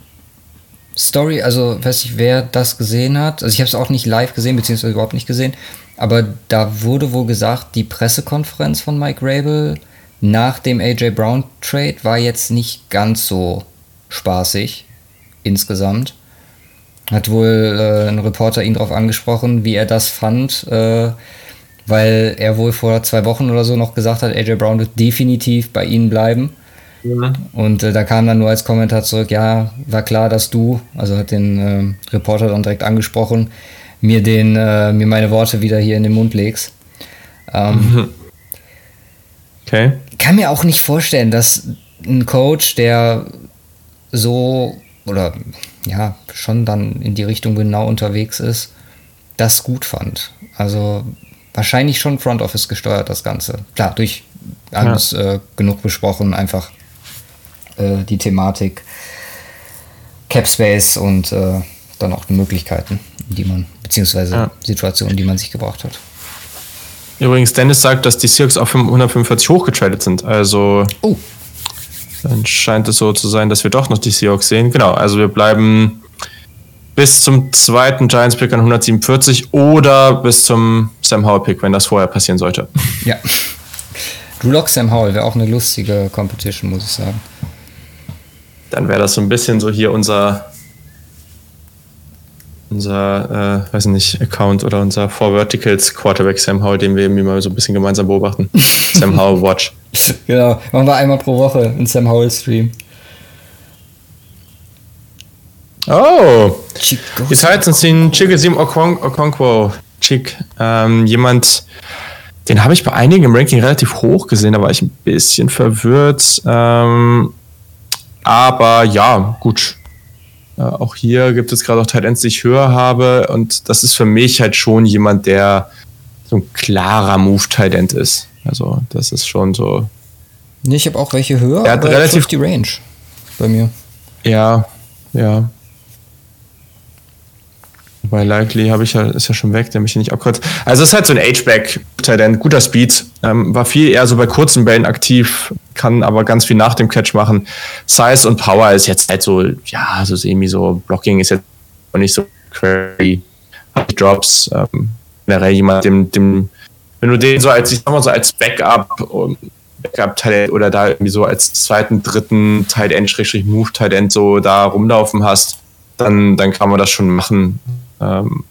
Story, also weiß nicht, wer das gesehen hat. Also ich habe es auch nicht live gesehen, beziehungsweise überhaupt nicht gesehen. Aber da wurde wohl gesagt, die Pressekonferenz von Mike Rabel nach dem AJ Brown Trade war jetzt nicht ganz so spaßig insgesamt. Hat wohl äh, ein Reporter ihn darauf angesprochen, wie er das fand, äh, weil er wohl vor zwei Wochen oder so noch gesagt hat, AJ Brown wird definitiv bei ihnen bleiben. Und äh, da kam dann nur als Kommentar zurück, ja, war klar, dass du, also hat den ähm, Reporter dann direkt angesprochen, mir den, äh, mir meine Worte wieder hier in den Mund legst. Ähm, (laughs) Okay. kann mir auch nicht vorstellen, dass ein Coach, der so oder ja schon dann in die Richtung genau unterwegs ist, das gut fand. Also wahrscheinlich schon Front Office gesteuert das Ganze. Klar, durch alles äh, genug besprochen, einfach äh, die Thematik Cap Space und äh, dann auch die Möglichkeiten, die man beziehungsweise Ja. Situationen, die man sich gebracht hat. Übrigens, Dennis sagt, dass die Seahawks auf 145 hochgetradet sind. Also Oh, dann scheint es so zu sein, dass wir doch noch die Seahawks sehen. Genau, also wir bleiben bis zum zweiten Giants-Pick an 147 oder bis zum Sam Howell-Pick, wenn das vorher passieren sollte. Ja. Drew Lock, Sam Howell wäre auch eine lustige Competition, muss ich sagen. Dann wäre das so ein bisschen so hier unser unser, äh, weiß nicht, Account oder unser Four Verticals Quarterback Sam Howell, den wir irgendwie mal so ein bisschen gemeinsam beobachten. (laughs) Sam Howell Watch. Genau, machen wir einmal pro Woche einen Sam Howell Stream. Oh! Die Titans ziehen Chigazim Okon Okonkwo. Chick. Ähm, jemand, den habe ich bei einigen im Ranking relativ hoch gesehen, da war ich ein bisschen verwirrt. Ähm, aber ja, gut. Äh, auch hier gibt es gerade auch Talents, die ich höher habe. Und das ist für mich halt schon jemand, der so ein klarer Move-Talent ist. Also, das ist schon so. Nee, ich habe auch welche höher, er hat aber relativ die Range bei mir. Ja, ja. Bei Likely habe ich ja, ist ja schon weg, der mich hier nicht abkürzt. Also es ist halt so ein H-Back-Talent, guter Speed, ähm, war viel eher so bei kurzen Bällen aktiv, kann aber ganz viel nach dem Catch machen. Size und Power ist jetzt halt so, ja, so semi so, Blocking ist jetzt nicht so crazy. Drops, ähm, generell jemand, dem, dem, wenn du den so als, ich sag mal so als Backup, Backup-Talent oder da irgendwie so als zweiten, dritten Tight End, Move Tight End so da rumlaufen hast, dann, dann kann man das schon machen. Ähm,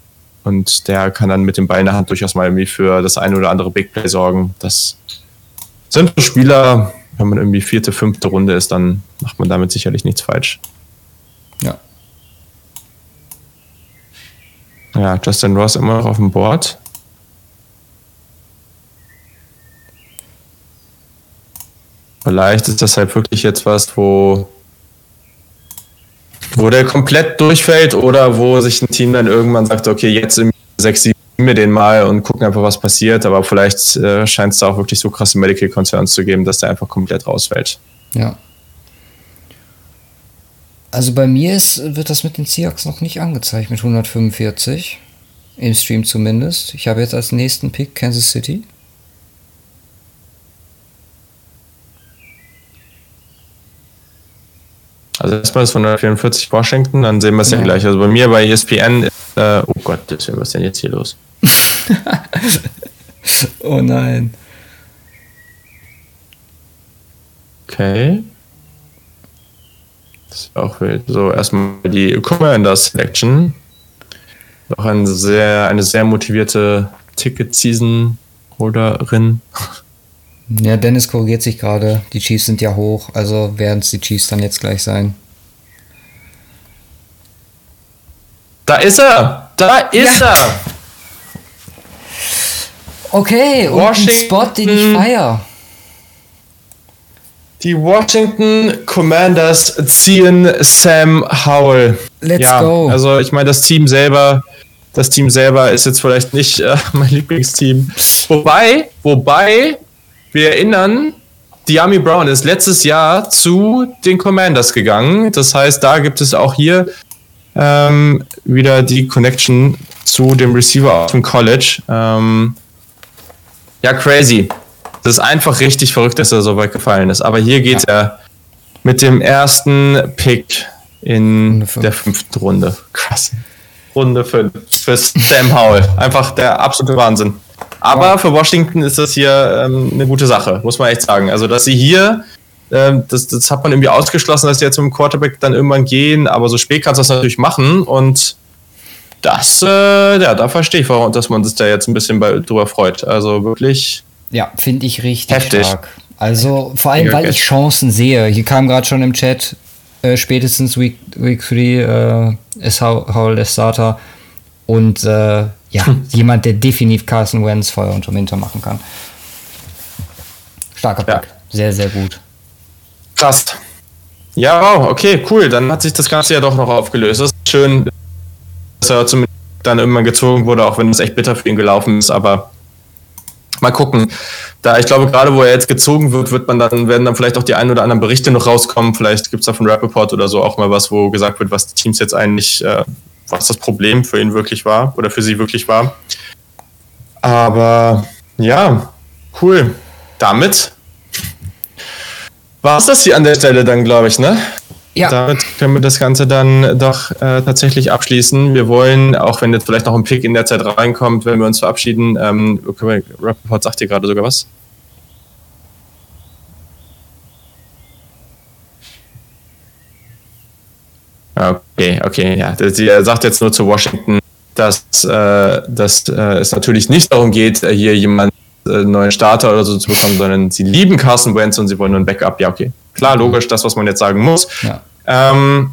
und der kann dann mit dem Ball in der Hand durchaus mal irgendwie für das eine oder andere Big Play sorgen. Das sind so Spieler, wenn man irgendwie vierte, fünfte Runde ist, dann macht man damit sicherlich nichts falsch. Ja. Ja, Justin Ross immer noch auf dem Board. Vielleicht ist das halt wirklich jetzt was, wo wo der komplett durchfällt oder wo sich ein Team dann irgendwann sagt, okay, jetzt im 6, 7 wir den mal und gucken einfach, was passiert. Aber vielleicht äh, scheint es da auch wirklich so krasse Medical Concerns zu geben, dass der einfach komplett rausfällt. Ja. Also bei mir ist, wird das mit den Seahawks noch nicht angezeigt, mit 145. Im Stream zumindest. Ich habe jetzt als nächsten Pick Kansas City. Also erstmal ist von 144 Washington, dann sehen wir es ja. ja. gleich. Also bei mir bei ESPN, äh, oh Gott, was ist denn jetzt hier los? (laughs) oh nein. Okay. Das ist auch wild. So, erstmal die Commander Selection. Auch ein sehr, eine sehr motivierte Ticket-Season-Holderin. Ja, Dennis korrigiert sich gerade. Die Chiefs sind ja hoch, also werden es die Chiefs dann jetzt gleich sein. Da ist er! Da ist ja. er! Okay, Washington, und ein Spot, den ich feier. Die Washington Commanders ziehen Sam Howell. Let's ja, go. Also ich meine, das Team selber, das Team selber ist jetzt vielleicht nicht äh, (laughs) mein Lieblingsteam. Wobei, wobei, wir erinnern, Diami Brown ist letztes Jahr zu den Commanders gegangen. Das heißt, da gibt es auch hier ähm, wieder die Connection zu dem Receiver aus dem College. Ähm, ja, crazy. Das ist einfach richtig verrückt, dass er so weit gefallen ist. Aber hier geht ja. er mit dem ersten Pick in der fünften Runde. Krass. Runde 5 für Sam Howell. Einfach der absolute Wahnsinn. Aber für Washington ist das hier ähm, eine gute Sache, muss man echt sagen. Also, dass sie hier, ähm, das, das hat man irgendwie ausgeschlossen, dass die jetzt mit dem Quarterback dann irgendwann gehen, aber so spät kannst du das natürlich machen und das, äh, ja, da verstehe ich, warum, dass man sich da jetzt ein bisschen bei, drüber freut. Also wirklich. Ja, finde ich richtig heftig. stark. Also vor allem, weil ich Chancen sehe. Hier kam gerade schon im Chat, äh, spätestens Week, Week 3 äh, ist Howell Starter. Und äh, ja, hm. jemand, der definitiv Carson Wentz Feuer unterm Hintern machen kann. Starker Pick. Ja. Sehr, sehr gut. Krass. Ja, wow, okay, cool. Dann hat sich das Ganze ja doch noch aufgelöst. Das ist schön, dass er zumindest dann irgendwann gezogen wurde, auch wenn es echt bitter für ihn gelaufen ist, aber mal gucken. Da ich glaube, gerade wo er jetzt gezogen wird, wird man dann, werden dann vielleicht auch die ein oder anderen Berichte noch rauskommen. Vielleicht gibt es da von Rappaport oder so auch mal was, wo gesagt wird, was die Teams jetzt eigentlich äh, was das Problem für ihn wirklich war oder für sie wirklich war. Aber ja, cool. Damit war es das hier an der Stelle dann, glaube ich, ne? Ja. Damit können wir das Ganze dann doch äh, tatsächlich abschließen. Wir wollen, auch wenn jetzt vielleicht noch ein Pick in der Zeit reinkommt, wenn wir uns verabschieden, ähm, Rappaport sagt dir gerade sogar was? Okay, okay, ja. Sie sagt jetzt nur zu Washington, dass, äh, dass äh, es natürlich nicht darum geht, äh, hier jemanden äh, neuen Starter oder so zu bekommen, sondern sie lieben Carson Wentz und sie wollen nur ein Backup. Ja, okay. Klar, logisch, das, was man jetzt sagen muss. Ja. Ähm,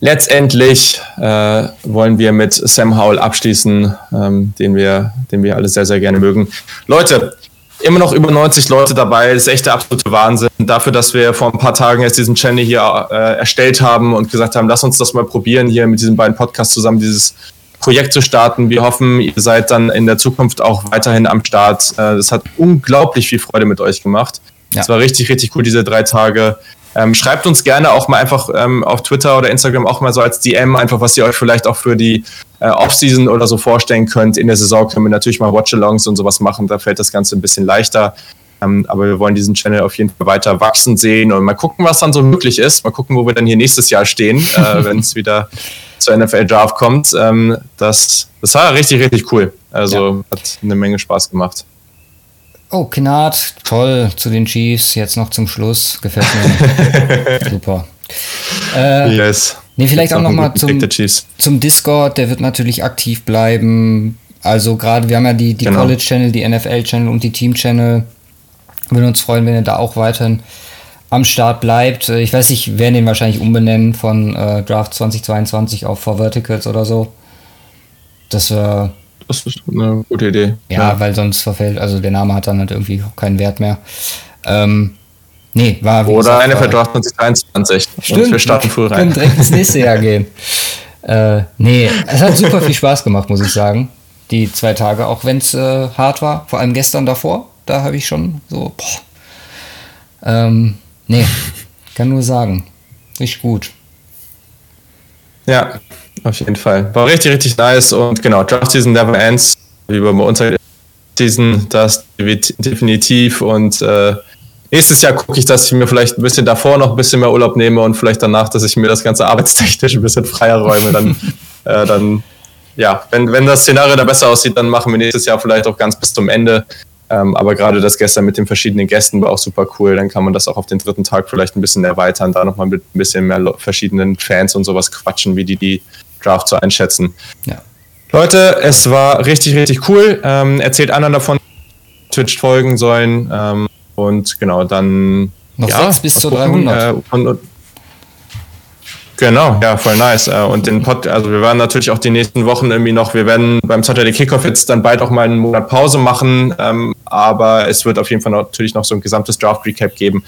letztendlich äh, wollen wir mit Sam Howell abschließen, ähm, den, wir, den wir alle sehr, sehr gerne mögen. Leute, immer noch über 90 Leute dabei. Das ist echt der absolute Wahnsinn. Dafür, dass wir vor ein paar Tagen erst diesen Channel hier äh, erstellt haben und gesagt haben, lass uns das mal probieren, hier mit diesen beiden Podcasts zusammen dieses Projekt zu starten. Wir hoffen, ihr seid dann in der Zukunft auch weiterhin am Start. Äh, das hat unglaublich viel Freude mit euch gemacht. Es ja. war richtig, richtig cool, diese drei Tage. Ähm, schreibt uns gerne auch mal einfach ähm, auf Twitter oder Instagram auch mal so als DM einfach, was ihr euch vielleicht auch für die äh, Offseason oder so vorstellen könnt. In der Saison können wir natürlich mal Watchalongs und sowas machen, da fällt das Ganze ein bisschen leichter. Ähm, aber wir wollen diesen Channel auf jeden Fall weiter wachsen sehen und mal gucken, was dann so möglich ist. Mal gucken, wo wir dann hier nächstes Jahr stehen, äh, (laughs) wenn es wieder zur NFL Draft kommt. Ähm, das, das war richtig, richtig cool. Also ja. hat eine Menge Spaß gemacht. Oh, Knat, toll zu den Chiefs. Jetzt noch zum Schluss. Gefällt mir. (laughs) Super. Äh, yes. Nee, vielleicht Jetzt auch nochmal zum, zum Discord. Der wird natürlich aktiv bleiben. Also gerade, wir haben ja die, die genau. College-Channel, die NFL-Channel und die Team-Channel. Würden uns freuen, wenn ihr da auch weiterhin am Start bleibt. Äh, ich weiß nicht, wir werden den wahrscheinlich umbenennen von äh, Draft 2022 auf For Verticals oder so. Das wäre das ist eine gute Idee. Ja, ja, weil sonst verfällt, also der Name hat dann halt irgendwie keinen Wert mehr. Ähm, nee, war wie Oder eine für 2023. Stimmt, wir starten früh rein. Wir können direkt ins nächste Jahr gehen. (laughs) Äh, nee, es hat super viel Spaß gemacht, muss ich sagen. Die zwei Tage, auch wenn es äh, hart war. Vor allem gestern davor. Da habe ich schon so, boah. Ähm, nee, kann nur sagen. Richtig gut. Ja, auf jeden Fall. War richtig, richtig nice und genau, Draft Season never ends. Wie bei uns halt Season, das definitiv und äh, nächstes Jahr gucke ich, dass ich mir vielleicht ein bisschen davor noch ein bisschen mehr Urlaub nehme und vielleicht danach, dass ich mir das Ganze arbeitstechnisch ein bisschen freier räume. Dann, (laughs) äh, dann ja, wenn, wenn das Szenario da besser aussieht, dann machen wir nächstes Jahr vielleicht auch ganz bis zum Ende. Ähm, aber gerade das gestern mit den verschiedenen Gästen war auch super cool. Dann kann man das auch auf den dritten Tag vielleicht ein bisschen erweitern, da nochmal mit ein bisschen mehr verschiedenen Fans und sowas quatschen, wie die die Draft zu einschätzen. Ja. Leute, es war richtig, richtig cool. Ähm, erzählt anderen davon, Twitch folgen sollen. Ähm, und genau, dann. Noch ja, sechs bis zu 300. Äh, und, und, genau, ja, voll nice. Äh, und den Pod, also wir werden natürlich auch die nächsten Wochen irgendwie noch, wir werden beim Saturday Kickoff jetzt dann bald auch mal einen Monat Pause machen, ähm, aber es wird auf jeden Fall natürlich noch so ein gesamtes Draft Recap geben.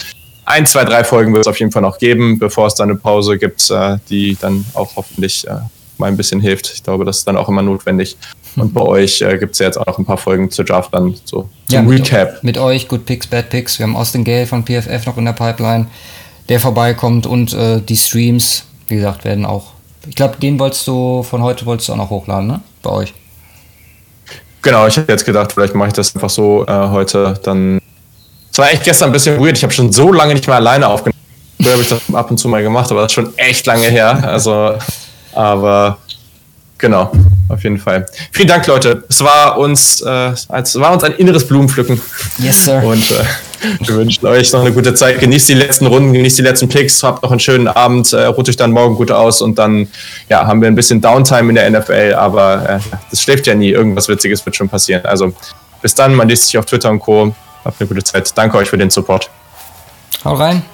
Ein, zwei, drei Folgen wird es auf jeden Fall noch geben, bevor es dann eine Pause gibt, äh, die dann auch hoffentlich äh, mal ein bisschen hilft. Ich glaube, das ist dann auch immer notwendig. Und bei euch äh, gibt es ja jetzt auch noch ein paar Folgen zur Draft dann so zum ja, mit, Recap. Mit euch, Good Picks, Bad Picks. Wir haben Austin Gale von PFF noch in der Pipeline, der vorbeikommt und äh, die Streams, wie gesagt, werden auch. Ich glaube, den wolltest du von heute wolltest du auch noch hochladen, ne? Bei euch. Genau, ich habe jetzt gedacht, vielleicht mache ich das einfach so äh, heute. Dann. Es war echt gestern ein bisschen weird. Ich habe schon so lange nicht mehr alleine aufgenommen. Früher habe ich das ab und zu mal gemacht, aber das ist schon echt lange her. Also aber genau, auf jeden Fall. Vielen Dank, Leute. Es war uns, äh, es war uns ein inneres Blumenpflücken. Yes, sir. Und äh, wir wünschen euch noch eine gute Zeit. Genießt die letzten Runden, genießt die letzten Picks, habt noch einen schönen Abend, äh, ruht euch dann morgen gut aus und dann ja, haben wir ein bisschen Downtime in der NFL, aber äh, das schläft ja nie. Irgendwas Witziges wird schon passieren. Also bis dann, man liest sich auf Twitter und Co. Habt eine gute Zeit. Danke euch für den Support. Hau rein.